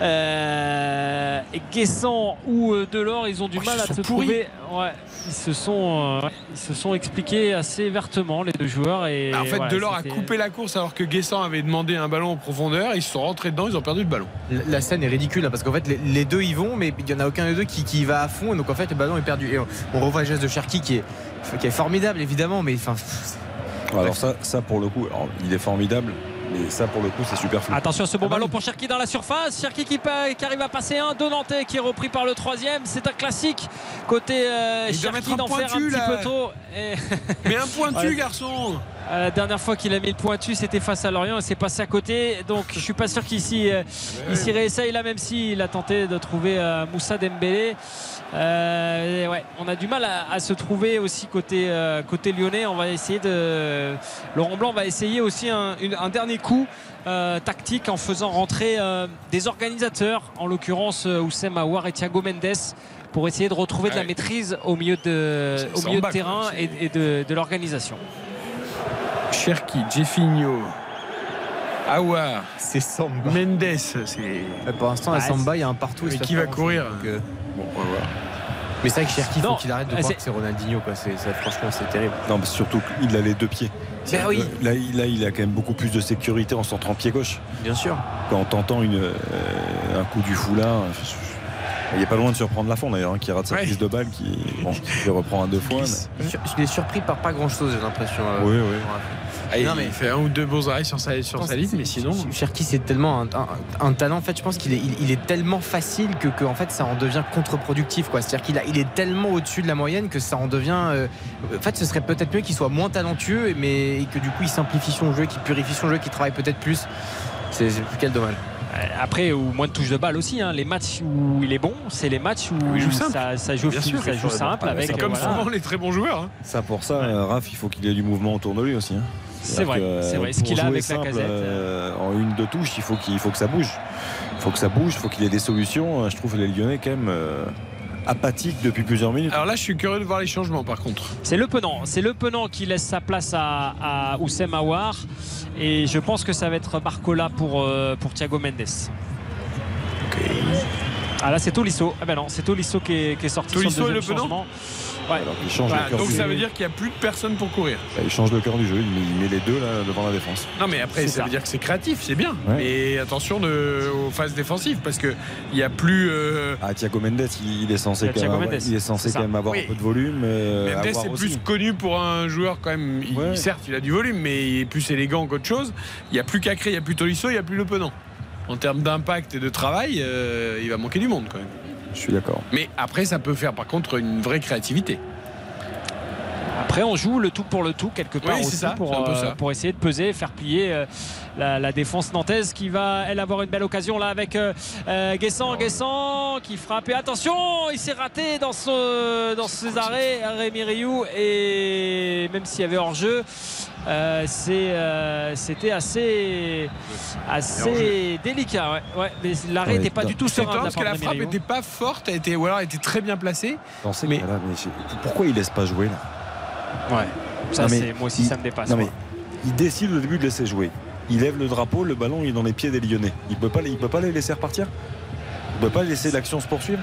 euh, Guessant ou euh, Delors, ils ont du oh, mal à se trouver. Ouais, ils se sont, euh, ils se sont expliqués assez vertement les deux joueurs. Et bah, en fait, voilà, Delors a coupé la course alors que Guessant avait demandé un ballon en profondeur. Ils se sont rentrés dedans, ils ont perdu le ballon. La scène est ridicule là, parce qu'en fait les, les, deux y vont, mais il n'y en a aucun des deux qui, qui, va à fond. Et donc en fait le ballon est perdu. Et on, on revoit le geste de Cherki qui est, qui est formidable évidemment, mais enfin. Alors ça, ça pour le coup, alors, il est formidable. Mais ça, pour le coup, c'est super flou. Attention à ce bon ballon pour Cherki dans la surface. Cherki qui, qui, arrive à passer un. Donantais qui est repris par le troisième. C'est un classique côté euh, Cherki d'en faire un petit là. peu. Et... Mais un pointu, ouais. garçon La dernière fois qu'il a mis le pointu, c'était face à Lorient et c'est passé à côté. Donc je suis pas sûr qu'ici euh, il s'y réessaye là, même s'il a tenté de trouver euh, Moussa Dembélé. Euh, ouais, on a du mal à, à se trouver aussi côté, euh, côté lyonnais. On va essayer de. Laurent Blanc va essayer aussi un, une, un dernier coup euh, tactique en faisant rentrer euh, des organisateurs, en l'occurrence Oussem Aouar et Thiago Mendes pour essayer de retrouver de la maîtrise au milieu de, au milieu de terrain et, et, de, de l'organisation. Cherki, Jeffinho, Aouar, c'est Samba. Mendes, c'est. Pour l'instant, à Samba, il y a un partout. Mais qui va courir donc, euh... Bon, on va voir. Mais c'est vrai que Cherki, il faut qu'il arrête de croire que c'est Ronaldinho. Quoi. Franchement, c'est terrible. Non, mais surtout qu'il a les deux pieds. Ben oui. Là, il, là, il a quand même beaucoup plus de sécurité en centrant pied gauche. Bien sûr. Quand t'entends une, euh, un coup du foulard. Il n'est pas loin de surprendre la fond d'ailleurs, hein, qui rate sa ouais. prise de balle, qui, bon, qui reprend un deux fois. Mais... Je l'ai surpris par pas grand chose, j'ai l'impression. Euh, oui, oui. Ah, il, non, mais il fait un ou deux beaux arrêts sur sa, sur sa ligne, mais sinon. Cherki, c'est tellement un, un, un, talent. En fait, je pense qu'il est, il, il, est tellement facile que, que, en fait, ça en devient contre-productif. C'est-à-dire qu'il a, il est tellement au-dessus de la moyenne que ça en devient. Euh, en fait, ce serait peut-être mieux qu'il soit moins talentueux, mais et que du coup, il simplifie son jeu, qu'il purifie son jeu, qu'il travaille peut-être plus. C'est, quel dommage. Après, ou moins de touches de balle aussi. Hein. Les matchs où il est bon, c'est les matchs où il joue ça, ça, joue, Bien sûr, ça joue simple. C'est comme voilà. souvent les très bons joueurs. Hein. Ça, pour ça, ouais. Raph, il faut qu'il ait du mouvement autour de lui aussi. Hein. C'est vrai, c'est vrai. Ce qu'il a avec simple, la casette. Euh, en une, deux touches, il faut, qu'il faut que ça bouge. Il faut que ça bouge, il faut qu'il ait des solutions. Je trouve les Lyonnais quand même. Euh, apathique depuis plusieurs minutes. Alors là, je suis curieux de voir les changements par contre. C'est Le Penant, c'est Le Penant qui laisse sa place à, à Oussem Aouar et je pense que ça va être Barcola pour, euh, pour Thiago Mendes. Ah là c'est Tolisso. Ah ben non, c'est Tolisso qui est, qui est sorti Tolisso sur le et le changement. Ouais. Alors, il change bah, donc ça veut dire qu'il n'y a plus de personne pour courir. Bah, il change le cœur du jeu, il met les deux là, devant la défense. Non mais après ça, ça, veut dire que c'est créatif, c'est bien. Ouais. Mais attention de, aux phases défensives parce qu'il n'y a plus. Euh... Ah Thiago Mendes, il, est censé, quand même, avoir, il est censé quand même avoir oui. un peu de volume. Euh, Mendes est plus connu pour un joueur quand même. Il, ouais. Certes, il a du volume, mais il est plus élégant qu'autre chose. Il n'y a plus Cacré, il n'y a plus Tolisso, il n'y a plus Le Penant. En termes d'impact et de travail, euh, il va manquer du monde quand même. Je suis d'accord. Mais après, ça peut faire par contre une vraie créativité. Après, on joue le tout pour le tout quelque part Oui, aussi ça, pour, euh, ça. pour essayer de peser, faire plier euh, la, la défense nantaise qui va elle avoir une belle occasion là avec euh, euh, Guessant, Guessant qui frappe et attention, il s'est raté dans, ce, dans ses arrêts, Rémi Rioux et même s'il y avait hors jeu. Euh, euh, c'était assez, assez délicat. Ouais. Ouais, mais l'arrêt n'était pas du tout serein. parce que la frappe n'était pas forte, elle était, ou alors elle était très bien placée. Mais- pourquoi il laisse pas jouer là? Ouais. Ça, Non, mais c'est- moi aussi, il- ça me dépasse. non, moi. mais il décide au début de laisser jouer. Il lève le drapeau, le ballon il est dans les pieds des Lyonnais. Il peut pas, il peut pas les laisser repartir? Il peut pas laisser l'action se poursuivre?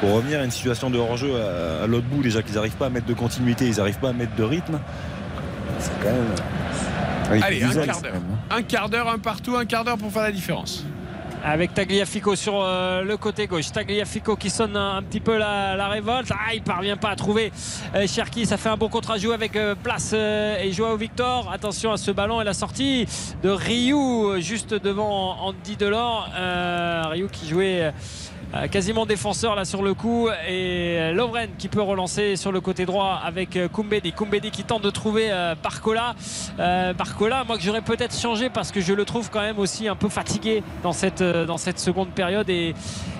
Pour revenir à une situation de hors-jeu à, à l'autre bout, déjà qu'ils n'arrivent pas à mettre de continuité, ils n'arrivent pas à mettre de rythme. C'est quand même. Il Allez, un quart d'heure. hein. Un quart d'heure, un partout, un quart d'heure pour faire la différence. Avec Tagliafico sur euh, le côté gauche. Tagliafico qui sonne un, un petit peu la, la révolte. Ah, il parvient pas à trouver euh, Cherki. Ça fait un bon contre-joue avec euh, Place euh, et Joao Victor. Attention à ce ballon et la sortie de Ryu euh, juste devant Andy Delors. Euh, Ryu qui jouait. Euh, quasiment défenseur là sur le coup. Et euh, Lovren qui peut relancer sur le côté droit avec euh, Koumbedi. Koumbedi qui tente de trouver Barcola Barcola moi que j'aurais peut-être changé parce que je le trouve quand même aussi un peu fatigué dans cette, seconde période et,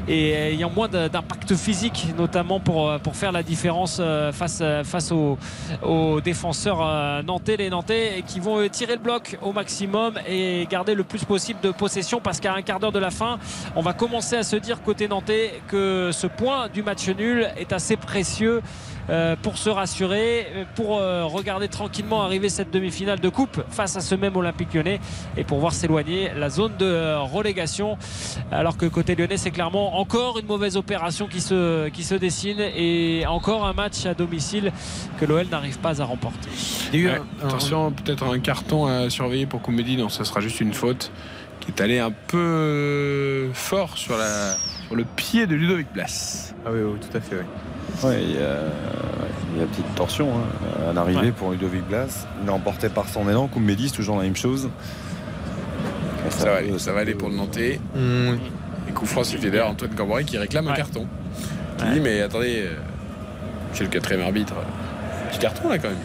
ayant moins d'impact physique notamment pour, faire la différence face, aux, aux défenseurs nantais les nantais qui vont tirer le bloc au maximum et garder le plus possible de possession parce qu'à un quart d'heure de la fin on va commencer à se dire côté nantais que ce point du match nul est assez précieux euh, pour se rassurer, pour euh, regarder tranquillement arriver cette demi-finale de coupe face à ce même Olympique lyonnais et pour voir s'éloigner la zone de euh, relégation. Alors que côté lyonnais, c'est clairement encore une mauvaise opération qui se, qui se dessine et encore un match à domicile que l'OL n'arrive pas à remporter. Ouais, attention, peut-être un carton à surveiller pour Comédie. Non, ça sera juste une faute qui est allée un peu fort sur, la, sur le pied de Ludovic Blas. Ah oui, oui, tout à fait. oui. Ouais, il y a, il y a petite torsion hein, à l'arrivée pour Ludovic Blas. Il est emporté par son élan. Koumbedi, c'est toujours la même chose. Et Ça va aller, ça va aller pour le Nantais. Et coup franc sifflé d'ailleurs Antoine Camboré qui réclame un carton. Qui dit mais attendez, euh, chez le quatrième arbitre, petit carton là quand même.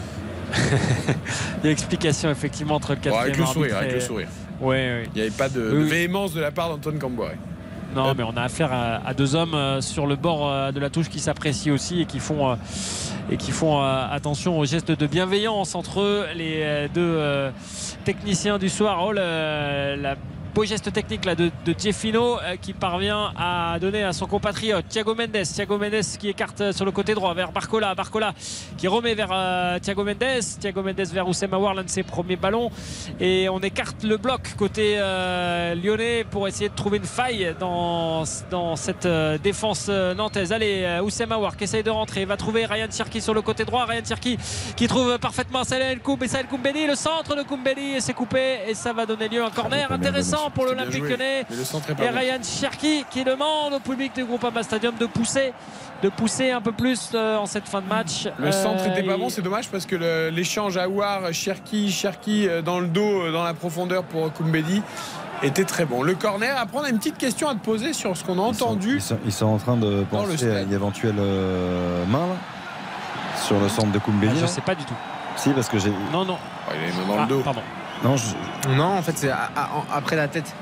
Il y a explication effectivement entre le Bon, quatrième avec le sourire, arbitre avec et- le sourire. Ouais, ouais. Il n'y avait pas de, Oui, de oui. véhémence de la part d'Antoine Camboré. Non, mais on a affaire à, deux hommes euh, sur le bord euh, de la touche qui s'apprécient aussi et qui font, euh, et qui font attention aux gestes de bienveillance entre eux, les deux techniciens du soir. Oh, la beau geste technique là de, de Tiefino euh, qui parvient à donner à son compatriote Thiago Mendes. Thiago Mendes qui écarte euh, sur le côté droit vers Barcola. Barcola qui remet vers euh, Thiago Mendes. Thiago Mendes vers Oussem Aouar, l'un de ses premiers ballons. Et on écarte le bloc côté lyonnais pour essayer de trouver une faille dans, dans cette défense nantaise. Allez, Oussem Aouar qui essaye de rentrer. Va trouver Ryan Cherki sur le côté droit. Ryan Cherki qui trouve parfaitement Salel Koum et Salel Koumbeli. Le centre de Koumbeli et c'est coupé. Et ça va donner lieu à un corner intéressant pour l'Olympique lyonnais. Centre Et. Ryan Cherki qui demande au public du Groupama Stadium de pousser, de pousser un peu plus euh, en cette fin de match. Le centre Euh, était pas bon, c'est dommage parce que l'échange Aouar, Cherki, Cherki euh, dans le dos, dans la profondeur pour Koumbedi était très bon. Le corner, après on a une petite question à te poser sur ce qu'on a entendu. Ils sont, ils sont en train de penser à une éventuelle euh, main là, sur le centre de Koumbedi. Ah, je là. sais pas du tout. Si, parce que j'ai. Non, non. il est dans Ah, le dos. Pardon. Non, je- Non, en fait, c'est après la tête.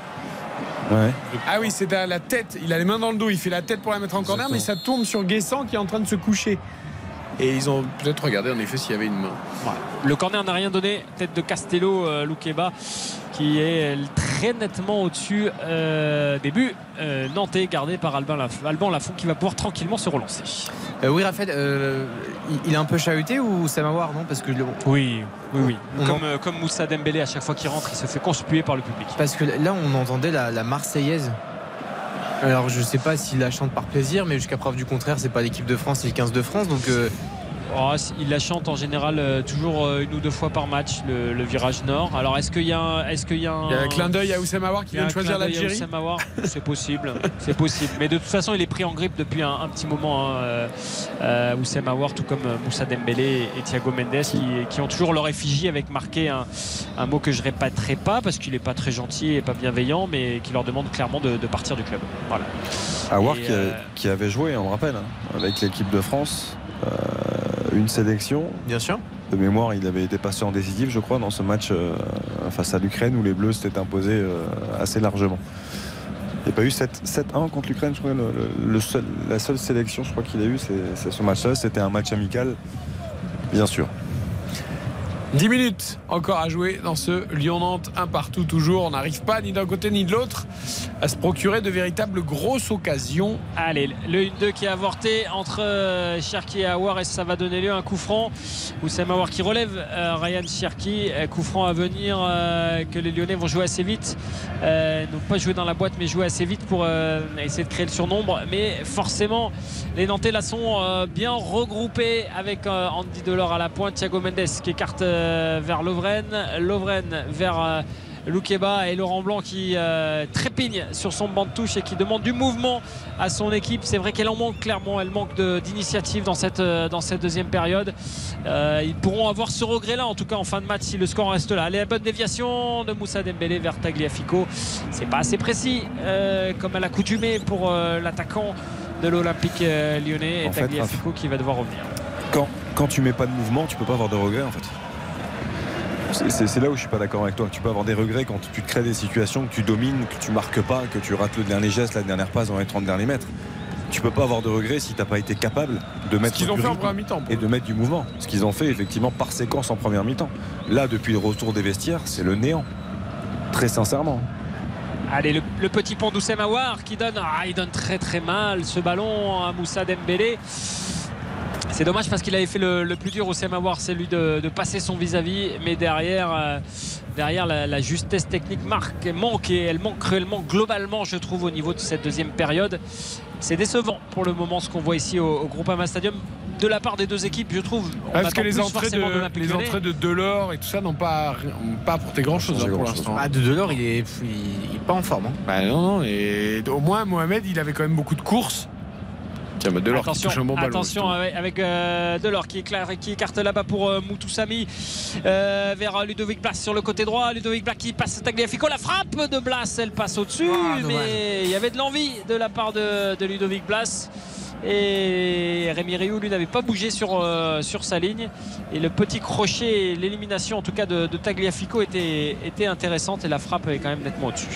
Ouais. Ah oui, c'est à la tête. Il a les mains dans le dos. Il fait la tête pour la mettre en corner, mais ça tombe sur Guessant qui est en train de se coucher. Et ils ont peut-être regardé en effet s'il y avait une main. Le corner n'a rien donné. Tête de Castello, euh, Loukeba, qui est très nettement au-dessus euh, des buts euh, nantais gardés par Alban, Laf- Alban Lafont qui va pouvoir tranquillement se relancer. Euh, oui, Raphaël, euh, il, est un peu chahuté ou Samawar, non? Parce que Oui, oui, oui. On Comme, en- comme Moussa Dembélé, à chaque fois qu'il rentre, il se fait conspuer par le public. Parce que là, on entendait la, la Marseillaise. Alors, je sais pas s'il la chante par plaisir, mais jusqu'à preuve du contraire, c'est pas l'équipe de France, c'est le 15 de France. Donc, Oh, il la chante en général euh, toujours euh, une ou deux fois par match, le, le virage nord. Alors est-ce qu'il y a un. Est-ce qu'il y a un, Il y a un clin d'œil à Oussem Aouar qui vient de choisir l'Algérie. C'est possible, c'est possible. Mais de toute façon, il est pris en grippe depuis un, un petit moment. Hein, euh, Oussem Aouar, tout comme Moussa Dembélé et Thiago Mendes, qui, qui ont toujours leur effigie avec marqué un, un mot que je répéterai pas parce qu'il n'est pas très gentil et pas bienveillant, mais qui leur demande clairement de, de partir du club. Voilà. Aouar euh, qui avait joué, on le rappelle, hein, avec l'équipe de France. Euh, une sélection. Bien sûr. De mémoire, il avait été passé en décisif, je crois, dans ce match euh, face à l'Ukraine où les Bleus s'étaient imposés euh, assez largement. Il n'y a pas eu 7 7-1 contre l'Ukraine, je crois. le- le- le seul- la seule sélection, je crois qu'il a eu, c'est ce match-là. C'était un match amical, bien sûr. 10 minutes encore à jouer dans ce Lyon-Nantes, un partout toujours. On n'arrive pas ni d'un côté ni de l'autre à se procurer de véritables grosses occasions. Allez, le 1-2 qui est avorté entre euh, Cherki et Awar et ça va donner lieu à un coup franc? Oussem Awar qui relève euh, Ryan Cherki. Euh, Coup franc à venir que les Lyonnais vont jouer assez vite. Non pas jouer dans la boîte mais jouer assez vite pour essayer de créer le surnombre. Mais forcément, les Nantais là sont bien regroupés avec Andy Delors à la pointe. Thiago Mendes qui écarte vers Lovren. Lovren vers... euh, Loukeba et Laurent Blanc qui euh, trépigne sur son banc de touche et qui demande du mouvement à son équipe. C'est vrai qu'elle en manque clairement, elle manque d'initiative dans cette, euh, dans cette deuxième période. Euh, ils pourront avoir ce regret-là en tout cas en fin de match si le score reste là. Allez, la bonne déviation de Moussa Dembélé vers Tagliafico. C'est pas assez précis euh, comme à l'accoutumée pour euh, l'attaquant de l'Olympique euh, lyonnais et En fait, Tagliafico qui va devoir revenir. Quand, quand tu mets pas de mouvement, tu peux pas avoir de regrets en fait. C'est- là où je suis pas d'accord avec toi. Tu peux avoir des regrets quand tu te crées des situations que tu domines, que tu marques pas, que tu rates le dernier geste, la dernière passe dans les 30 derniers mètres. Tu peux pas avoir de regrets si t'as pas été capable de mettre qu'ils ont du fait en rythme première mi-temps, pour et de mettre du mouvement. Ce qu'ils ont fait effectivement par séquence en première mi-temps. Là, depuis le retour des vestiaires, c'est le néant. Très sincèrement. Allez, le, le petit pont d'Oussem Aouar qui donne, ah, il donne très très mal ce ballon à Moussa Dembélé. C'est dommage parce qu'il avait fait le, le plus dur Oussem Aouar, c'est lui de, de passer son vis-à-vis, mais derrière, euh, derrière la, la justesse technique marque, manque et elle manque cruellement globalement, je trouve, au niveau de cette deuxième période. C'est décevant pour le moment ce qu'on voit ici au, au Groupama Stadium de la part des deux équipes, je trouve. On Ah, parce que les entrées, de, les entrées de Delors et tout ça n'ont pas, pas apporté grand chose pour l'instant. Ah, de Delors, il est, il, il est pas en forme. hein. Bah non, non, et au moins Mohamed, il avait quand même beaucoup de courses. Tiens, Delors qui attention, touche un bon ballon. attention avec, avec, euh, Delors qui, éclaire, qui écarte là-bas pour euh, Moutoussamy euh, vers Ludovic Blas sur le côté droit. Ludovic Blas qui passe à Tagliafico. La frappe de Blas, elle passe au-dessus, Ah, mais il y avait de l'envie de la part de, de Ludovic Blas. Et Rémi Rioux, lui, n'avait pas bougé sur, euh, sur sa ligne. Et le petit crochet, l'élimination en tout cas de, de Tagliafico était, était intéressante et la frappe est quand même nettement au-dessus.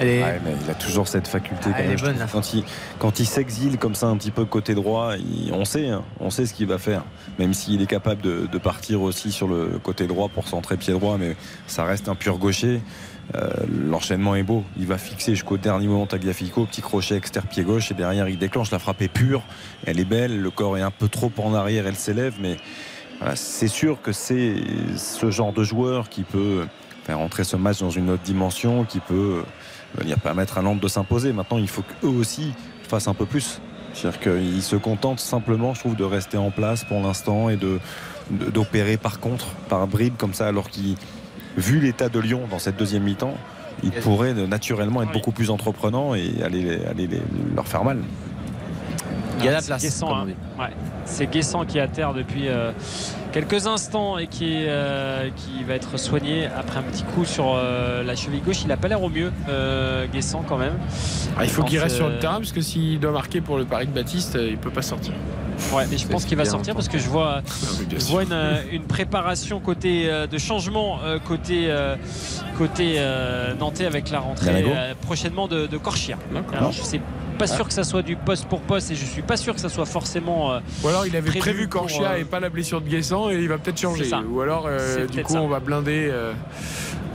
Elle est- Ouais, mais il a toujours cette faculté. Ah, quand elle même, est bonne, quand il, quand il s'exile comme ça un petit peu côté droit, il- on sait, hein, on sait ce qu'il va faire. Même s'il est capable de, de partir aussi sur le côté droit pour centrer pied droit, mais ça reste un pur gaucher. Euh, L'enchaînement est beau. Il va fixer jusqu'au dernier moment Tagliafico, petit crochet externe pied gauche et derrière il déclenche. La frappe est pure, elle est belle. Le corps est un peu trop en arrière, elle s'élève, mais c'est sûr que c'est ce genre de joueur qui peut faire entrer ce match dans une autre dimension, qui peut venir permettre à Nantes de s'imposer. Maintenant, il faut qu'eux aussi fassent un peu plus. C'est-à-dire qu'ils se contentent simplement, je trouve, de rester en place pour l'instant et d'opérer par contre, par bribes comme ça, alors qu'ils, vu l'état de Lyon dans cette deuxième mi-temps, ils pourraient naturellement être beaucoup plus entreprenants et aller, aller leur faire mal. Il y a la C'est place, Guessant, comme on hein. Ouais. C'est Guessant qui est à terre depuis euh, quelques instants et qui, euh, qui va être soigné après un petit coup sur euh, la cheville gauche. Il n'a pas l'air au mieux, euh, Guessant quand même. Ah, il faut qu'il reste sur le terrain parce que s'il doit marquer pour le Paris de Baptiste, il peut pas sortir. Ouais, mais je pense qu'il va sortir parce que je vois, bien je vois une, une préparation côté euh, de changement euh, côté euh, côté euh, nantais avec la rentrée euh, prochainement de, de Corchia. D'accord. Alors je sais pas sûr que ça soit du poste pour poste et je suis pas sûr que ça soit forcément. euh, Ou alors il avait prévu, pour, Corchia euh, et pas la blessure de Guessant et il va peut-être changer. Ou alors euh, du coup ça. on va blinder euh,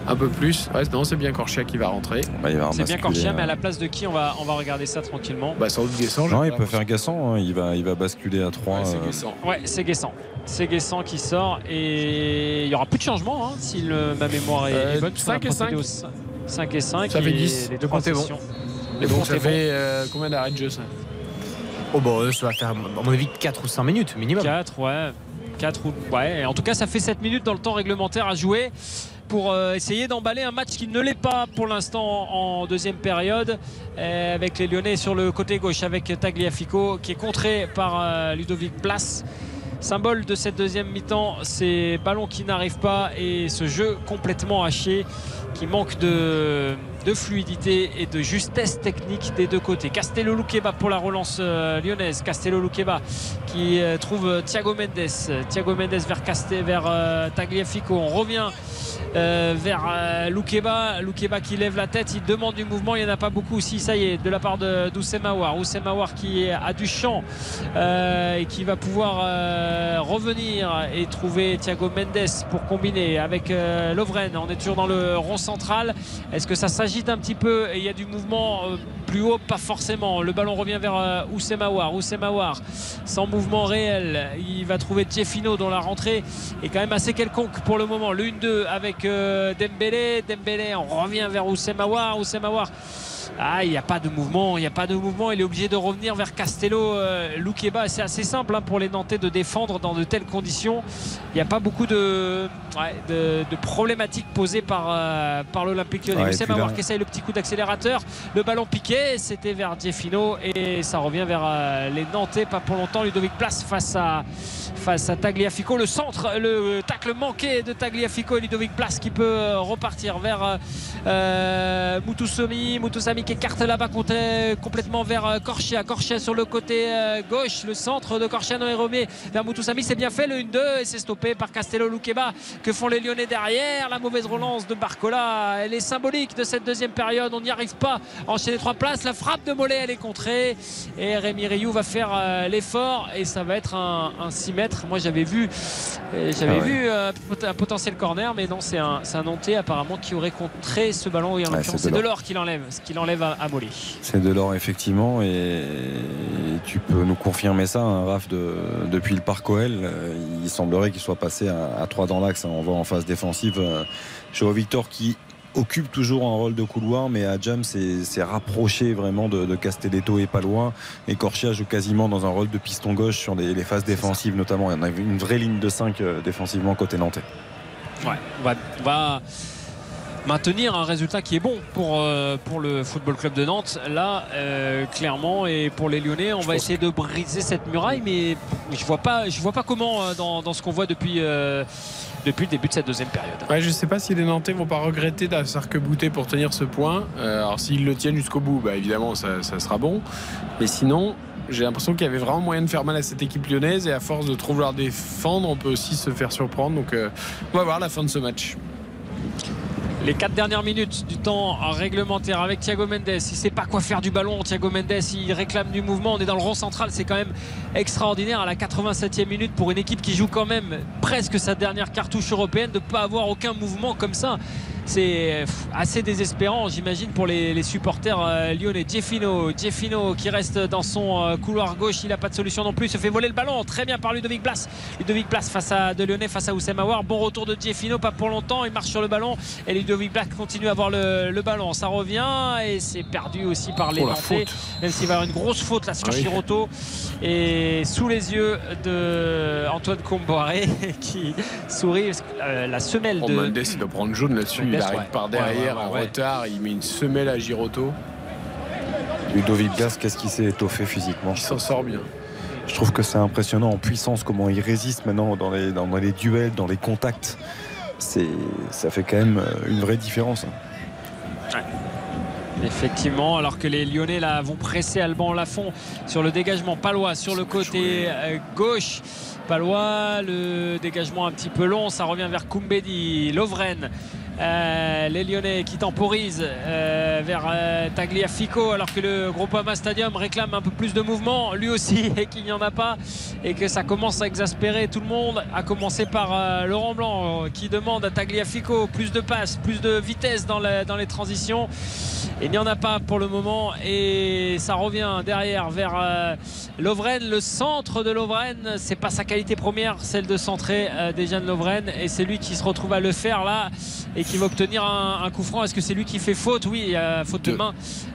un peu plus. Ouais, non, c'est bien Corchia qui va rentrer. Bah, C'est bien Corchia, mais à la place de qui on va on va regarder ça tranquillement. Bah sans doute Guessant. Non, il peut faire Gassan, hein, il, va, il va basculer à 3. c'est Guessant. Ouais, c'est Guessant. C'est Guessant qui sort et il y aura plus de changement hein, si le- ma mémoire est, Euh, est bonne. puisqu'on a 5 et procédé 5. au cin- 5 et 5. Ça fait et 10. Les bon. Et donc ça fait bon. euh, combien d'arrêts de jeu ça Oh bah euh, ça va faire à mon avis 4 ou 5 minutes minimum. 4, ouais. 4 ou. Ouais, en tout cas, ça fait 7 minutes dans le temps réglementaire à jouer pour euh, essayer d'emballer un match qui ne l'est pas pour l'instant en deuxième période euh, avec les Lyonnais sur le côté gauche avec Tagliafico qui est contré par Ludovic Blas. Symbole de cette deuxième mi-temps, ces ballons qui n'arrivent pas et ce jeu complètement haché qui manque de, de fluidité et de justesse technique des deux côtés. Castello Luqueba pour la relance euh, lyonnaise. Castello Luqueba qui euh, trouve Thiago Mendes. Thiago Mendes vers, Castel, vers euh, Tagliafico. On revient euh, vers euh, Loukeba. Loukeba qui lève la tête, il demande du mouvement, il n'y en a pas beaucoup aussi, ça y est, de la part d'Oussemawar. Oussemawar qui a du champ euh, et qui va pouvoir euh, revenir et trouver Thiago Mendes pour combiner avec Lovren. On est toujours dans le rond central. Est-ce que ça s'agite un petit peu et il y a du mouvement plus haut? Pas forcément. Le ballon revient vers Oussemawar. Oussemawar sans mouvement réel. Il va trouver Jeffino dont la rentrée est quand même assez quelconque pour le moment. Le 1-2 avec euh, Dembélé. Dembélé, on revient vers Oussemawar. Oussemawar. Ah, il n'y a pas de mouvement, il n'y a pas de mouvement. Il est obligé de revenir vers Castello, euh. C'est assez simple hein, pour les Nantais de défendre dans de telles conditions. Il n'y a pas beaucoup de, ouais, de, de problématiques posées par, euh, par l'Olympique lyonnais. Ouais, Oussem le petit coup d'accélérateur. Le ballon piqué, c'était vers Jeffino et ça revient vers euh, les Nantais. Pas pour longtemps. Ludovic Place face à, face à Tagliafico. Le centre, le tacle manqué de Tagliafico et Ludovic Place qui peut euh, repartir vers Mutusami. Mutusami qui écarte là-bas contre- complètement vers euh, Corchia. Corchia sur le côté euh, gauche. Le centre de Corchia Noé Romé vers Mutusami. C'est bien fait le 1-2 et c'est stoppé par Castello Luqueba. Que font les Lyonnais derrière? La mauvaise relance de Barcola. Elle est symbolique de cette deuxième période. On n'y arrive pas à enchaîner trois places. La frappe de Mollet, elle est contrée. Et Rémi Rioux va faire euh, l'effort et ça va être un, un 6 mètres. Moi j'avais vu, euh, j'avais Ah ouais. vu euh, un potentiel corner, mais non, c'est un, un Nantais apparemment qui aurait contré ce ballon. Et en Ouais, l'occurrence, c'est Delors. Delors qui l'enlève, ce qui l'enlève à, à Mollet. C'est de l'or effectivement et tu peux nous confirmer ça, hein, Raph, de- depuis le parc OL, euh, il semblerait qu'il soit passé à, à 3 dans l'axe. hein. On voit en phase défensive euh, Joao Victor qui occupe toujours un rôle de couloir mais Adjam s'est rapproché vraiment de, de Castelletto et pas loin et Corchia joue quasiment dans un rôle de piston gauche sur les, les phases défensives notamment. Il y en a une vraie ligne de 5 euh, défensivement côté nantais. Ouais, on va, on va maintenir un résultat qui est bon pour, euh, pour le Football Club de Nantes. Là, euh, clairement, et pour les Lyonnais, on va essayer de briser cette muraille, mais je vois pas, je vois pas comment euh, dans, dans ce qu'on voit depuis, euh, depuis le début de cette deuxième période. Ouais, je sais pas si les Nantais vont pas regretter d'arc-bouter pour tenir ce point. Euh, alors s'ils le tiennent jusqu'au bout, bah, évidemment ça, ça sera bon. Mais sinon, j'ai l'impression qu'il y avait vraiment moyen de faire mal à cette équipe lyonnaise et à force de trop vouloir défendre, on peut aussi se faire surprendre. Donc euh, on va voir la fin de ce match. Les quatre dernières minutes du temps réglementaire avec Thiago Mendes. Il sait pas quoi faire du ballon. Thiago Mendes, il réclame du mouvement. On est dans le rond central. C'est quand même extraordinaire à la 87e minute pour une équipe qui joue quand même presque sa dernière cartouche européenne de ne pas avoir aucun mouvement comme ça. C'est pff, assez désespérant, j'imagine, pour les, les supporters euh, lyonnais. Jeffino, Jeffino qui reste dans son euh, couloir gauche. Il n'a pas de solution non plus. Il se fait voler le ballon. Très bien par Ludovic Blas. Ludovic Blas face à de Lyonnais, face à Oussem Aouar. Bon retour de Jeffino, pas pour longtemps. Il marche sur le ballon. Et Ludovic Blas continue à avoir le, le ballon. Ça revient et c'est perdu aussi par les Oh, Nantais. Même s'il va y avoir une grosse faute là sur Ah oui. Giroto. Et sous les yeux de Antoine Comboiré qui sourit. euh, la semelle Oh, de. Mendes, il doit prendre jaune là-dessus. Il arrive ouais. par derrière Ouais, ouais, en ouais. retard. Il met une semelle à Giroto. Ludovic Blas, qu'est-ce qu'il s'est étoffé physiquement? Il s'en sort bien. Je trouve que c'est impressionnant en puissance comment il résiste maintenant dans les, dans les duels, dans les contacts. C'est, ça fait quand même euh, une vraie différence. hein. Effectivement, alors que les Lyonnais là vont presser Alban Lafont sur le dégagement. Palois sur le côté euh, gauche. Palois, le dégagement un petit peu long, ça revient vers Koumbedi, Lovren. Euh, les Lyonnais qui temporisent euh, vers euh, Tagliafico alors que le Groupama Stadium réclame un peu plus de mouvement lui aussi et qu'il n'y en a pas et que ça commence à exaspérer tout le monde à commencer par Laurent Blanc qui demande à Tagliafico plus de passes plus de vitesse dans, les transitions. Il n'y en a pas pour le moment et ça revient derrière vers Lovren le centre de Lovren. C'est pas sa qualité première celle de centrer euh, Dejan Lovren et c'est lui qui se retrouve à le faire là et qui va obtenir un, un coup franc est-ce que c'est lui qui fait faute oui il y a faute de main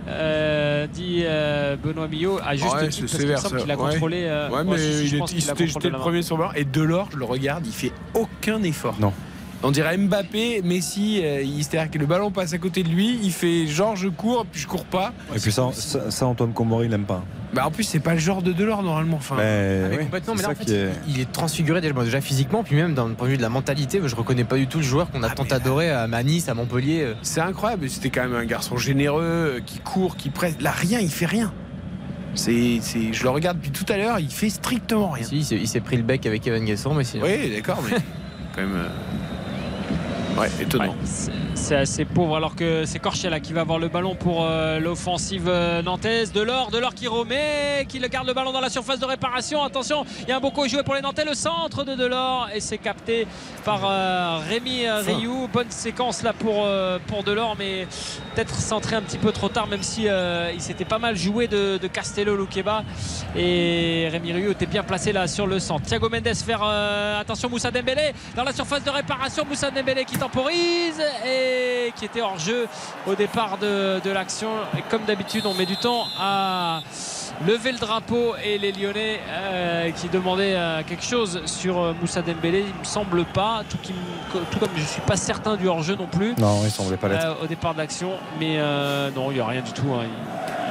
euh, dit euh, Benoît Millot à juste Ouais, titre c'est parce qu'il me sévère, semble ça. qu'il a Ouais. contrôlé euh, Ouais, ouais, mais si, si, je il, pense est- qu'il il a s'était contrôlé jeté le premier sur le ballon. Et Delors, je le regarde, il fait aucun effort. Non. On dirait Mbappé, Messi, euh, c'est-à-dire que le ballon passe à côté de lui, il fait genre je cours, puis je cours pas. Et puis ça, ça, ça, Antoine Comboiré, il n'aime pas. Bah en plus c'est pas le genre de Delors normalement. Enfin, Ah, mais complètement, mais là en fait, il, il est transfiguré déjà, déjà physiquement, puis même d'un point de vue de la mentalité. Je reconnais pas du tout le joueur qu'on a tant adoré à Nice, à Montpellier. euh. C'est incroyable. C'était quand même un garçon généreux euh, qui court, qui presse. Là rien, il fait rien. C'est, je le regarde depuis tout à l'heure, il fait strictement rien. Si, il s'est- pris le bec avec Evan Guesson, mais sinon. Oui, d'accord, mais quand même. euh, Ouais, étonnant. Ouais, c'est- assez pauvre alors que c'est Corchia là qui va avoir le ballon pour euh, l'offensive euh, nantaise. Delors, Delors qui remet, qui le garde le ballon dans la surface de réparation. Attention, il y a un beau coup joué pour les Nantais. Le centre de Delors et c'est capté par euh, Rémi euh, Rioux. Bonne séquence là pour, pour Delors, mais peut-être centré un petit peu trop tard, même si il s'était pas mal joué de, de Castello Luqueba. Et Rémi Rioux était bien placé là sur le centre. Thiago Mendes faire attention Moussa Dembélé dans la surface de réparation. Moussa Dembélé qui temporise et qui était hors jeu au départ de, l'action. Et comme d'habitude, on met du temps à lever le drapeau et les Lyonnais euh, qui demandaient euh, quelque chose sur euh, Moussa Dembélé, il me semble pas, tout, qui me- tout comme je suis pas certain du hors jeu non plus. Non, il semblait pas l'être. Euh, au départ de l'action, mais euh, non, il n'y a rien du tout. hein. Il,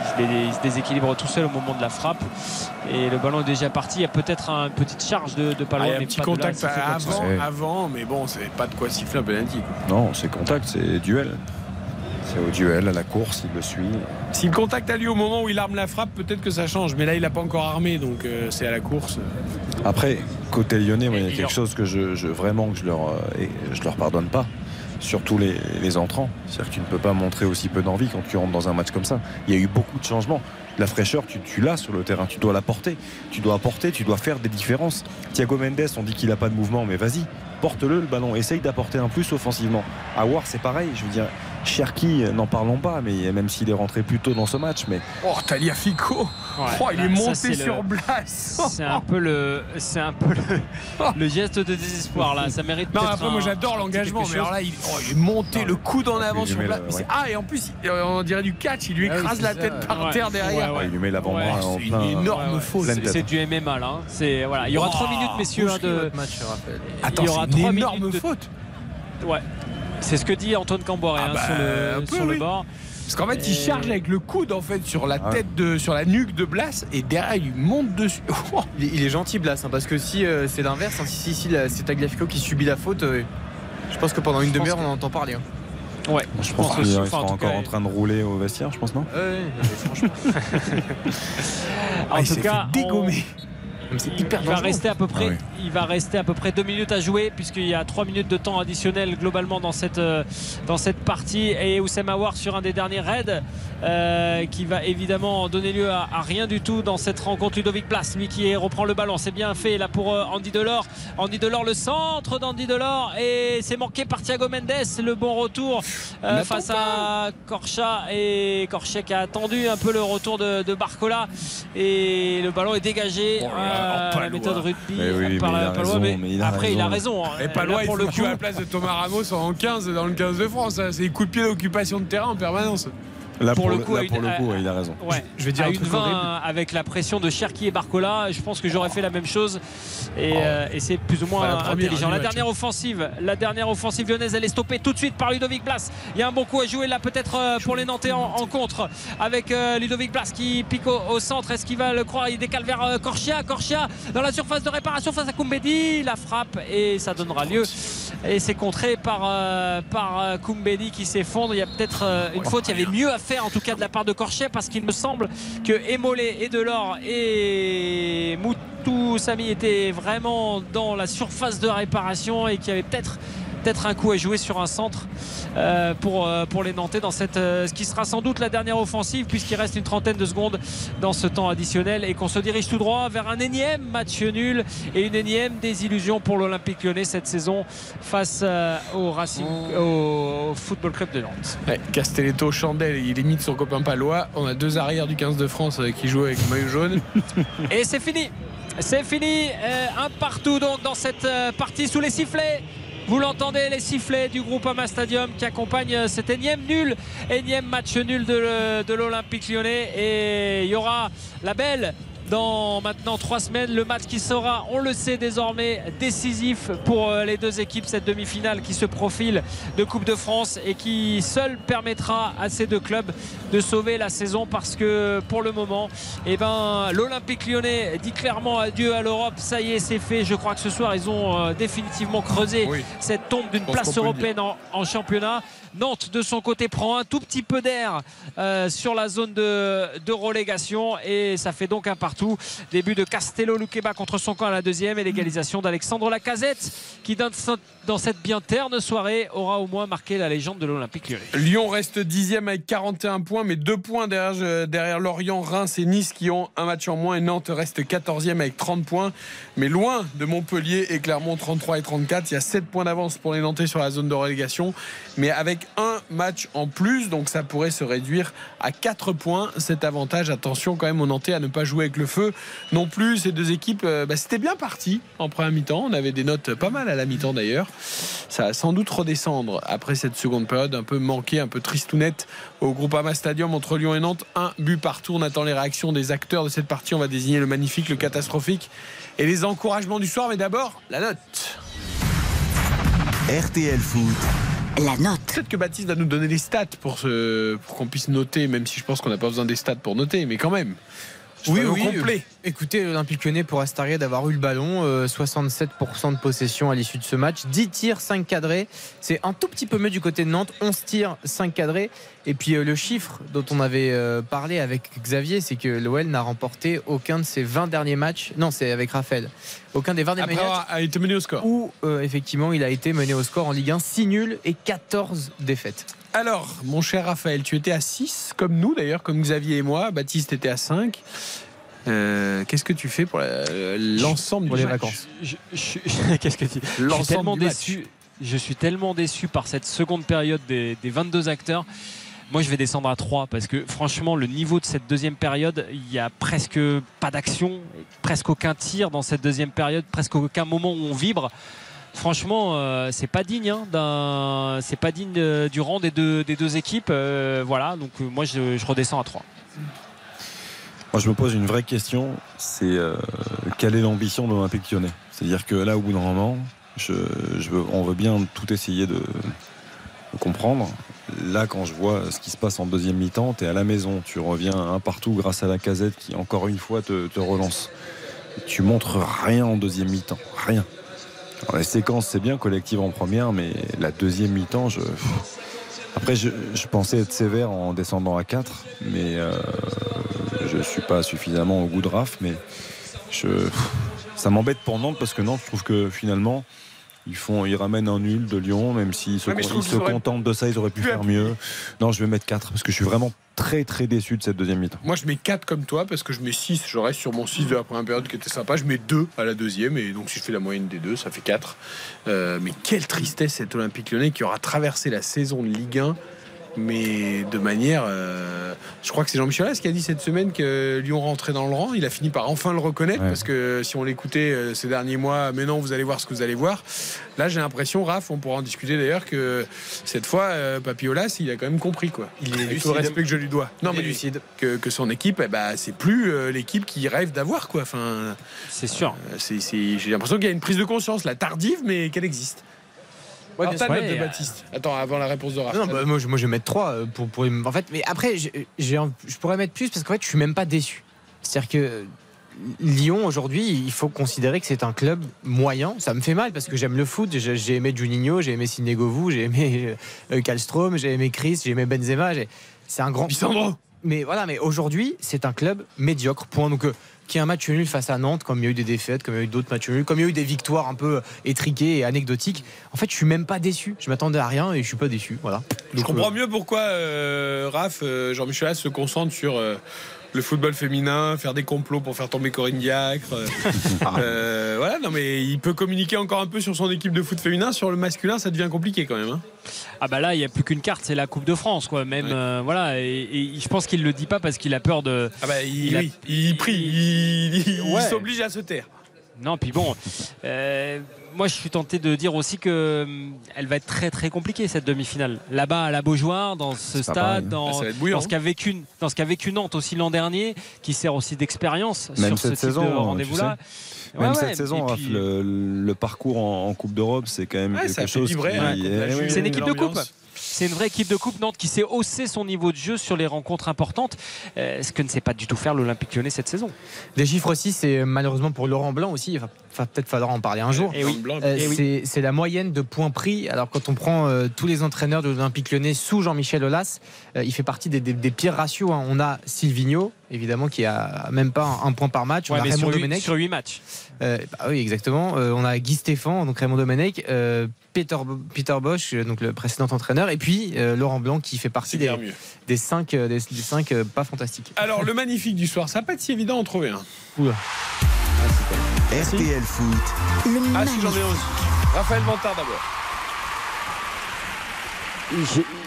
il se dé- il se déséquilibre tout seul au moment de la frappe et le ballon est déjà parti. Il y a peut-être une petite charge de, de Ah, Palois, il y a un mais petit pas de là, contact avant, avant, mais bon, c'est pas de quoi siffler un penalty. Non, c'est contact, c'est duel. C'est au duel, à la course, il le suit. Si le contact a lieu au moment où il arme la frappe, peut-être que ça change. Mais là, il n'a pas encore armé, donc euh, c'est à la course. Après, côté lyonnais, moi, il y a quelque leur- chose que je, je- vraiment que je leur, euh, et je leur pardonne pas. Surtout les, les entrants. C'est-à-dire que tu ne peux pas montrer aussi peu d'envie quand tu rentres dans un match comme ça. Il y a eu beaucoup de changements. La fraîcheur, tu, tu l'as sur le terrain. Tu dois la porter. Tu dois apporter, tu dois faire des différences. Thiago Mendes, on dit qu'il n'a pas de mouvement, mais vas-y, porte-le le ballon. Essaye d'apporter un plus offensivement. Awar, c'est pareil. Je veux dire, Cherki, n'en parlons pas, mais même s'il est rentré plus tôt dans ce match, mais Oh, Taliafico Ouais, Oh, il est bah, ça, monté sur le- Blas C'est un peu le, c'est un peu le, le geste de désespoir là. Ça mérite. Non, après, un- moi j'adore l'engagement, mais alors là, il, oh, il est monté le coude en avant sur Blas. le- ouais. Ah, et en plus, il- on dirait du catch, il lui Ah oui, écrase la ça, tête par Ouais. terre derrière. Ouais, ouais. il lui met l'avant-bras Ouais, en C'est une énorme faute. C'est- du MMA là. hein. C'est voilà. Il y aura Oh, 3 minutes, messieurs, de. match. Attends, il y aura c'est une 3 énorme minutes de- faute. Ouais. C'est ce que dit Antoine Camboré Ah hein, bah, sur le, peu, sur le oui. bord. Parce qu'en fait, il charge avec le coude en fait sur la Ah tête de, sur la nuque de Blas et derrière il monte dessus. Oh, Il, est- il est gentil, Blas, hein, parce que si euh, c'est l'inverse, hein, si, si, si la- c'est Tagliafico qui subit la faute, euh, je pense que pendant une demi-heure, que- on en entend parler. hein. Ouais. Je pense pense qu'il aussi, sera enfin, en tout encore cas, en train de rouler au vestiaire, je pense, non? Ouais, ouais, mais franchement, En Ah, il tout s'est cas, fait dégommer. C'est hyper Il va rester à peu près, Ah oui. il va rester à peu près deux minutes à jouer puisqu'il y a trois minutes de temps additionnel globalement dans cette euh, dans cette partie et Oussem Aouar sur un des derniers raids euh, qui va évidemment donner lieu à, à rien du tout dans cette rencontre. Ludovic Place, lui qui est- reprend le ballon, c'est bien fait là pour euh, Andy Delors. Andy Delors, le centre d'Andy Delors et c'est manqué par Thiago Mendes. Le bon retour euh, face à Corcha et qui a attendu un peu le retour de, de Barcola et le ballon est dégagé. Oh là là, Euh, oh, la méthode rugby Mais oui, par mais il la a Palois, raison, mais mais il a après il a raison. raison. Et Palois, il pour faut le à la coup, place de Thomas Ramos en 15 dans le 15 de France. hein. C'est coup de pied d'occupation de terrain en permanence. Là, Pour pour, le coup, là, à pour une- le coup, à- ouais, il a raison. Ouais, Je vais dire à un une truc 20 horrible. avec la pression de Cherki et Barcola, je pense que j'aurais fait la même chose et, euh, et c'est plus ou moins la première, intelligent. La match. dernière offensive, la dernière offensive lyonnaise, elle est stoppée tout de suite par Ludovic Blas. Il y a un bon coup à jouer là peut-être euh, pour les Nantais en, en contre avec euh, Ludovic Blas qui pique au, au centre. Est-ce qu'il va le croire? Il décale vers euh, Corchia. Corchia dans la surface de réparation face à Koumbedi. La frappe et ça donnera lieu. Et c'est contré par, euh, par euh, Koumbedi qui s'effondre. Il y a peut-être euh, une faute. Il y avait mieux à faire en tout cas de la part de Corchia parce qu'il me semble que Emolé et Delors et Moutou Sami étaient vraiment dans la surface de réparation et qu'il y avait peut-être peut-être un coup à jouer sur un centre euh, pour, euh, pour les Nantais dans cette euh, ce qui sera sans doute la dernière offensive puisqu'il reste une trentaine de secondes dans ce temps additionnel et qu'on se dirige tout droit vers un énième match nul et une énième désillusion pour l'Olympique lyonnais cette saison face au Racing au, au Football Club de Nantes. Ouais, Castelletto, Chandel, il imite son copain Palois. On a deux arrières du 15 de France qui jouent avec le maillot jaune. Et c'est fini. C'est fini. Un partout donc dans cette partie sous les sifflets. Vous l'entendez, les sifflets du groupe Ama Stadium qui accompagne euh, cet énième nul, énième match nul de, l'Olympique lyonnais. Et il y aura la belle dans maintenant trois semaines. Le match qui sera, on le sait désormais, décisif pour euh, les deux équipes. Cette demi-finale qui se profile de Coupe de France et qui seul permettra à ces deux clubs de sauver la saison parce que pour le moment, eh ben, l'Olympique lyonnais dit clairement adieu à l'Europe. Ça y est, c'est fait. Je crois que ce soir, ils ont euh, définitivement creusé cette tombe d'une place européenne en, en championnat. Nantes, de son côté, prend un tout petit peu d'air euh, sur la zone de, relégation et ça fait donc un partout. Début de Castello Luqueba contre son camp à la deuxième et l'égalisation d'Alexandre Lacazette qui, dans, cette bien terne soirée, aura au moins marqué la légende de l'Olympique lyonnais. Lyon reste dixième avec 41 points, mais deux points derrière, euh, derrière Lorient, Reims et Nice qui ont un match en moins. Et Nantes reste 14e avec 30 points, mais loin de Montpellier et Clermont 33 et 34. Il y a 7 points d'avance pour les Nantais sur la zone de relégation, mais avec un match en plus, donc ça pourrait se réduire à 4 points. Cet avantage, attention quand même aux Nantais à ne pas jouer avec le feu non plus. Ces deux équipes, euh, bah, c'était bien parti en première mi-temps. On avait des notes pas mal à la mi-temps d'ailleurs. Ça va sans doute redescendre après cette seconde période un peu manquée, un peu tristounette au Groupama Stadium entre Lyon et Nantes. Un but partout. On attend les réactions des acteurs de cette partie. On va désigner le magnifique, le catastrophique et les encouragements du soir. Mais d'abord, la note. RTL Foot. La note. Peut-être que Baptiste va nous donner les stats pour, pour qu'on puisse noter, même si je pense qu'on n'a pas besoin des stats pour noter, mais quand même. Oui, oui. complets. euh, Écoutez, l'Olympique Lyonnais pour Astaria d'avoir eu le ballon, euh, 67% de possession à l'issue de ce match, 10 tirs, 5 cadrés. C'est un tout petit peu mieux du côté de Nantes, 11 tirs, 5 cadrés. Et puis euh, le chiffre dont on avait euh, parlé avec Xavier, c'est que l'OL n'a remporté aucun de ses 20 derniers matchs. Non, c'est avec Raphaël. Aucun des 20 derniers matchs avoir été mené au score. où euh, effectivement il a été mené au score en Ligue 1, 6 nuls et 14 défaites. Alors, mon cher Raphaël, tu étais à 6, comme nous d'ailleurs, comme Xavier et moi. Baptiste était à 5. Euh, Qu'est-ce que tu fais pour l'ensemble Pour du les match vacances. Qu'est-ce que tu L'ensemble tellement du match. déçu. Je suis tellement déçu par cette seconde période des, des 22 acteurs. Moi, je vais descendre à 3 parce que franchement, le niveau de cette deuxième période, il y a presque pas d'action, presque aucun tir dans cette deuxième période, presque aucun moment où on vibre. Franchement, euh, c'est pas digne hein, d'un, c'est pas digne euh, du rang des deux, équipes. Euh, voilà, donc euh, moi, je, redescends à 3. Moi, je me pose une vraie question c'est quelle est l'ambition de l'Olympique C'est-à-dire que là, au bout d'un moment, on veut bien tout essayer de, de comprendre. Là, quand je vois ce qui se passe en deuxième mi-temps, tu es à la maison, tu reviens un partout grâce à la casette qui, encore une fois, te, te relance. Tu montres rien en deuxième mi-temps, rien. Alors, les séquences, c'est bien, collective en première, mais la deuxième mi-temps, je. Après, je, je pensais être sévère en descendant à 4, mais euh, je suis pas suffisamment au goût de Raph, mais je, ça m'embête pour Nantes parce que Nantes, je trouve que finalement, ils font, ils ramènent un nul de Lyon, même s'ils se, Ouais, ils se contentent de ça, ils auraient pu pu faire mieux. Non, je vais mettre 4 parce que je suis vraiment très très déçu de cette deuxième mi-temps. Moi, je mets 4 comme toi parce que je mets 6. Je reste sur mon 6 de la première période qui était sympa. Je mets 2 à la deuxième. Et donc, si je fais la moyenne des deux, ça fait 4. Euh, mais quelle tristesse cet Olympique lyonnais qui aura traversé la saison de Ligue 1. Mais de manière. euh, je crois que c'est Jean-Michel Aulas qui a dit cette semaine que Lyon rentrait dans le rang. Il a fini par enfin le reconnaître Ouais. parce que si on l'écoutait euh, ces derniers mois, mais non, vous allez voir ce que vous allez voir. Là, j'ai l'impression, Raph, on pourra en discuter d'ailleurs, que cette fois, euh, Papy Aulas, il a quand même compris quoi. Il est tout le respect que je lui dois. Non, Il mais lucide. Que, que son équipe, eh ben, c'est plus euh, l'équipe qu'il rêve d'avoir quoi. Enfin, C'est sûr. euh, c'est- c'est- j'ai l'impression qu'il y a une prise de conscience, la tardive, mais qu'elle existe. Ouais, Alors, note de Ouais, Baptiste. Attends, avant la réponse de Raph. Non, bah, moi, je, moi, je vais mettre 3 pour, pour en fait mais après je pourrais mettre plus parce qu'en fait je suis même pas déçu. C'est-à-dire que Lyon aujourd'hui il faut considérer que c'est un club moyen. Ça me fait mal parce que j'aime le foot. J'ai, j'ai aimé Juninho j'ai aimé Sinegovou j'ai aimé euh, Kallstrom j'ai aimé Chris j'ai aimé Benzema c'est un grand Pisandro. mais voilà mais aujourd'hui c'est un club médiocre. Point. Donc euh, qui a un match nul face à Nantes, comme il y a eu des défaites, comme il y a eu d'autres matchs nuls, comme il y a eu des victoires un peu étriquées et anecdotiques. En fait, je suis même pas déçu. Je m'attendais à rien et je suis pas déçu. Voilà. Je comprends euh, mieux pourquoi euh, Raph, euh, Jean-Michel se concentre sur euh, le football féminin, faire des complots pour faire tomber Corinne Diacre. euh, euh, voilà, non mais il peut communiquer encore un peu sur son équipe de foot féminin. Sur le masculin, ça devient compliqué quand même. hein. Ah bah là, il n'y a plus qu'une carte, c'est la Coupe de France, quoi. Même euh, voilà, et, et je pense qu'il le dit pas parce qu'il a peur de. Ah bah il, Il a- oui, il prie, il, Ouais. s'oblige à se taire. Non, puis bon, euh, moi je suis tenté de dire aussi que hum, elle va être très très compliquée cette demi-finale. Là-bas à la Beaujoire, dans ce pareil. stade, dans, Ah, dans ce qu'a vécu, dans ce qu'a vécu Nantes aussi l'an dernier, qui sert aussi d'expérience Même sur ce cette type saison, de tu rendez-vous-là. sais. Même ouais, cette saison, puis- le, le parcours en, en Coupe d'Europe, c'est quand même Ouais, quelque chose qui- hein. C'est une équipe de coupe. C'est une vraie équipe de coupe Nantes qui sait hausser son niveau de jeu sur les rencontres importantes, euh, ce que ne sait pas du tout faire l'Olympique Lyonnais cette saison? Des chiffres aussi, c'est malheureusement pour Laurent Blanc aussi. Il va, va peut-être falloir en parler un jour. Et oui. Blanc, Euh, Eh oui. c'est- C'est la moyenne de points pris. Alors quand on prend euh, tous les entraîneurs de l'Olympique Lyonnais sous Jean-Michel Aulas, euh, il fait partie des, des- des pires ratios. hein. On a Silvino, évidemment, qui a même pas un, un point par match. Ouais, on a Raymond sur, sur huit matchs. Euh, bah oui, exactement. Euh, on a Guy Stéphane, donc Raymond Domenech, euh, Peter, Peter Bosch, euh, donc le précédent entraîneur, et puis euh, Laurent Blanc qui fait partie des, bien mieux. des cinq, euh, des, des cinq euh, pas fantastiques. Alors, le magnifique du soir, ça va pas être si évident d'en trouver un. Oula. RTL Foot, Le Ah, si, j'en ai magnifique. aussi. Raphaël Vantard d'abord.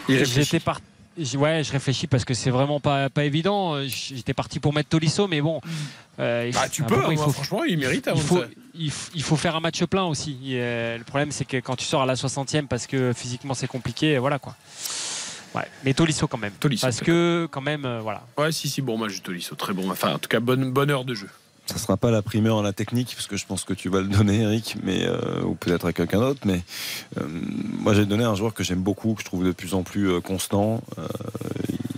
J'étais par- j- Ouais, je réfléchis parce que c'est vraiment pas, pas évident. J'étais parti pour mettre Tolisso, mais bon. euh, Bah, tu peux, moment, hein, il moi, faut, franchement, il mérite il avant faut, il f- il faut faire un match plein aussi. Et, euh, le problème, c'est que quand tu sors à la 60e parce que physiquement c'est compliqué, voilà quoi. Ouais, mais Tolisso quand même. Tolisso, parce que quand même, euh, voilà. Ouais, si, si, bon match de Tolisso, très bon. Enfin, en tout cas, bonne, bonne heure de jeu. Ça sera pas la primeur à la technique, parce que je pense que tu vas le donner, Eric, mais euh, ou peut-être à quelqu'un d'autre. Mais euh, moi, j'ai donné un joueur que j'aime beaucoup, que je trouve de plus en plus euh, constant, euh,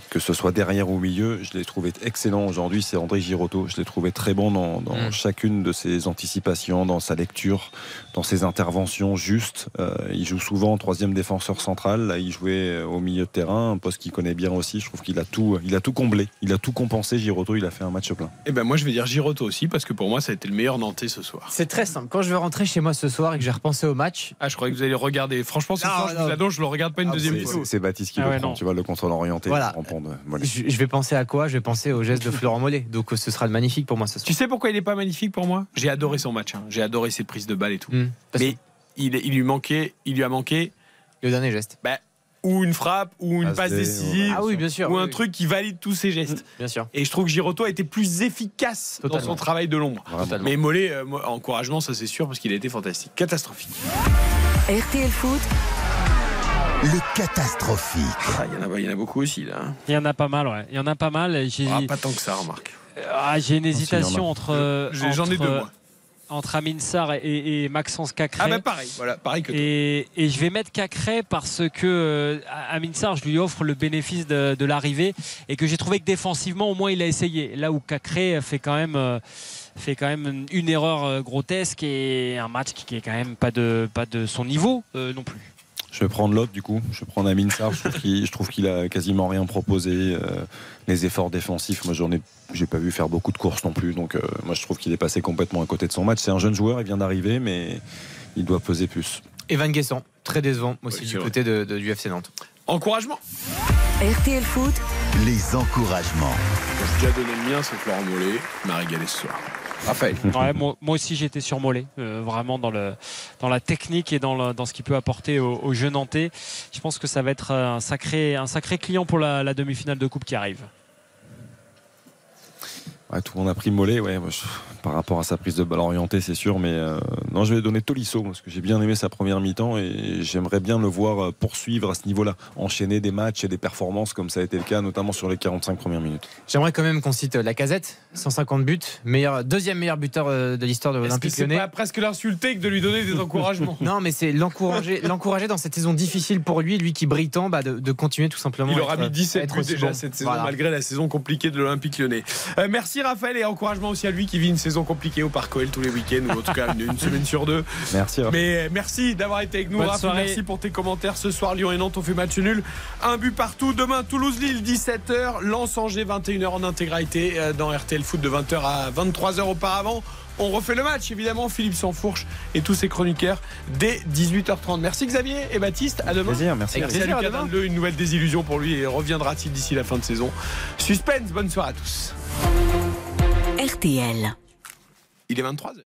que ce soit derrière ou au milieu. Je l'ai trouvé excellent aujourd'hui. C'est André Girotto. Je l'ai trouvé très bon dans, dans Mm. chacune de ses anticipations, dans sa lecture, dans ses interventions justes. Euh, il joue souvent en troisième défenseur central. Là, il jouait euh, au milieu de terrain, un poste qu'il connaît bien aussi. Je trouve qu'il a tout, il a tout comblé, il a tout compensé. Girotto, il a fait un match plein. Et ben moi, je vais dire Giroto aussi, parce que pour moi, ça a été le meilleur Nantais ce soir. C'est très simple. Quand je vais rentrer chez moi ce soir et que j'ai repensé au match, Ah, je croyais que vous allez regarder. Franchement, ce Non, soir, je non. vous je le regarde pas une Ah, deuxième fois. C'est Baptiste qui Ah le ouais, prend, non. tu vois, le contrôle orienté. Voilà. Je, je vais penser à quoi? Je vais penser au geste de Florent Mollet. Donc euh, ce sera le magnifique pour moi ce soir. Tu sais pourquoi il est pas magnifique pour moi? J'ai adoré son match. hein. J'ai adoré ses prises de balles et tout. Hmm. Mais il, il lui manquait, il lui a manqué Le dernier geste. bah, ou une frappe, ou une Passe passe décisive, Ah oui, bien sûr. ou oui, un oui. truc qui valide tous ses gestes. Bien sûr. Et je trouve que Giroto a été plus efficace dans son travail de l'ombre. Mais Mollet, euh, encouragement, ça c'est sûr, parce qu'il a été fantastique. Catastrophique. RTL Foot, le catastrophique. Ah, Il y, en a- il y en a beaucoup aussi, là. hein. Il y en a pas mal, ouais. Il y en a pas mal. J'ai Ah, pas tant que ça, remarque. ah, j'ai une hésitation entre. euh, J'en ai entre, deux, moi. Entre Amin Sarr et, et Maxence Cacré. Ah, bah pareil, voilà, pareil que toi. Et, et je vais mettre Cacré parce que euh, Amin Sarr, je lui offre le bénéfice de, de l'arrivée et que j'ai trouvé que défensivement, au moins, il a essayé. Là où Cacré fait quand même. euh, fait quand même une erreur euh, grotesque et un match qui est quand même pas de, pas de son niveau euh, non plus. Je vais prendre l'autre du coup. Je vais prendre Amin Sarr. Je trouve qu'il, je trouve qu'il a quasiment rien proposé. Euh, les efforts défensifs, moi j'en ai, j'ai pas vu faire beaucoup de courses non plus. Donc euh, moi je trouve qu'il est passé complètement à côté de son match. C'est un jeune joueur, il vient d'arriver, mais il doit peser plus. Evan Guessant, très décevant aussi Oui, du côté de, de- du FC Nantes. Encouragement. RTL Foot, Les encouragements. J'ai déjà donné le mien, c'est Florent Mollet. Il m'a régalé ce soir. Moi, aussi j'étais sur Mollet, euh, vraiment dans, la technique et dans, ce qu'il peut apporter au, jeu nantais. Je pense que ça va être un sacré, un sacré client pour la demi-finale de coupe qui arrive. Ouais, tout le monde a pris Mollet, ouais, moi, je- par rapport à sa prise de balle orientée, c'est sûr, mais euh, non, je vais donner Tolisso parce que j'ai bien aimé sa première mi-temps et j'aimerais bien le voir euh, poursuivre à ce niveau-là, enchaîner des matchs et des performances comme ça a été le cas, notamment sur les 45 premières minutes. J'aimerais quand même qu'on cite la casette, 150 buts, meilleur, deuxième meilleur buteur euh, de l'histoire de l'Olympique c'est Lyonnais. pas presque l'insulter que de lui donner des encouragements? Non, mais c'est l'encourager, l'encourager dans cette saison difficile pour lui, lui qui brille tant, bah, de, de continuer tout simplement. Il aura être- mis 17 à être buts déjà bon. cette saison, Voilà. malgré la saison compliquée de l'Olympique lyonnais. Euh, merci Raphaël et encouragement aussi à lui qui vit une saison compliquée au Parc OL tous les week-ends, ou en tout cas une, une semaine sur deux. Merci. Mais euh, merci d'avoir été avec nous, Bonne Raph. soirée. Merci pour tes commentaires. Ce soir, Lyon et Nantes ont fait match nul. Un but partout. Demain, Toulouse-Lille, 17h. Lens-Angers, 21h en intégralité euh, dans RTL Foot de 20h à 23h auparavant. On refait le match, évidemment. Philippe Sansfourche et tous ses chroniqueurs dès 18h30. Merci Xavier et Baptiste. À demain. Plaisir, merci. Merci à demain. Une nouvelle désillusion pour lui et reviendra-t-il d'ici la fin de saison? Suspense, bonne soirée à tous. RTL. Il est 23h.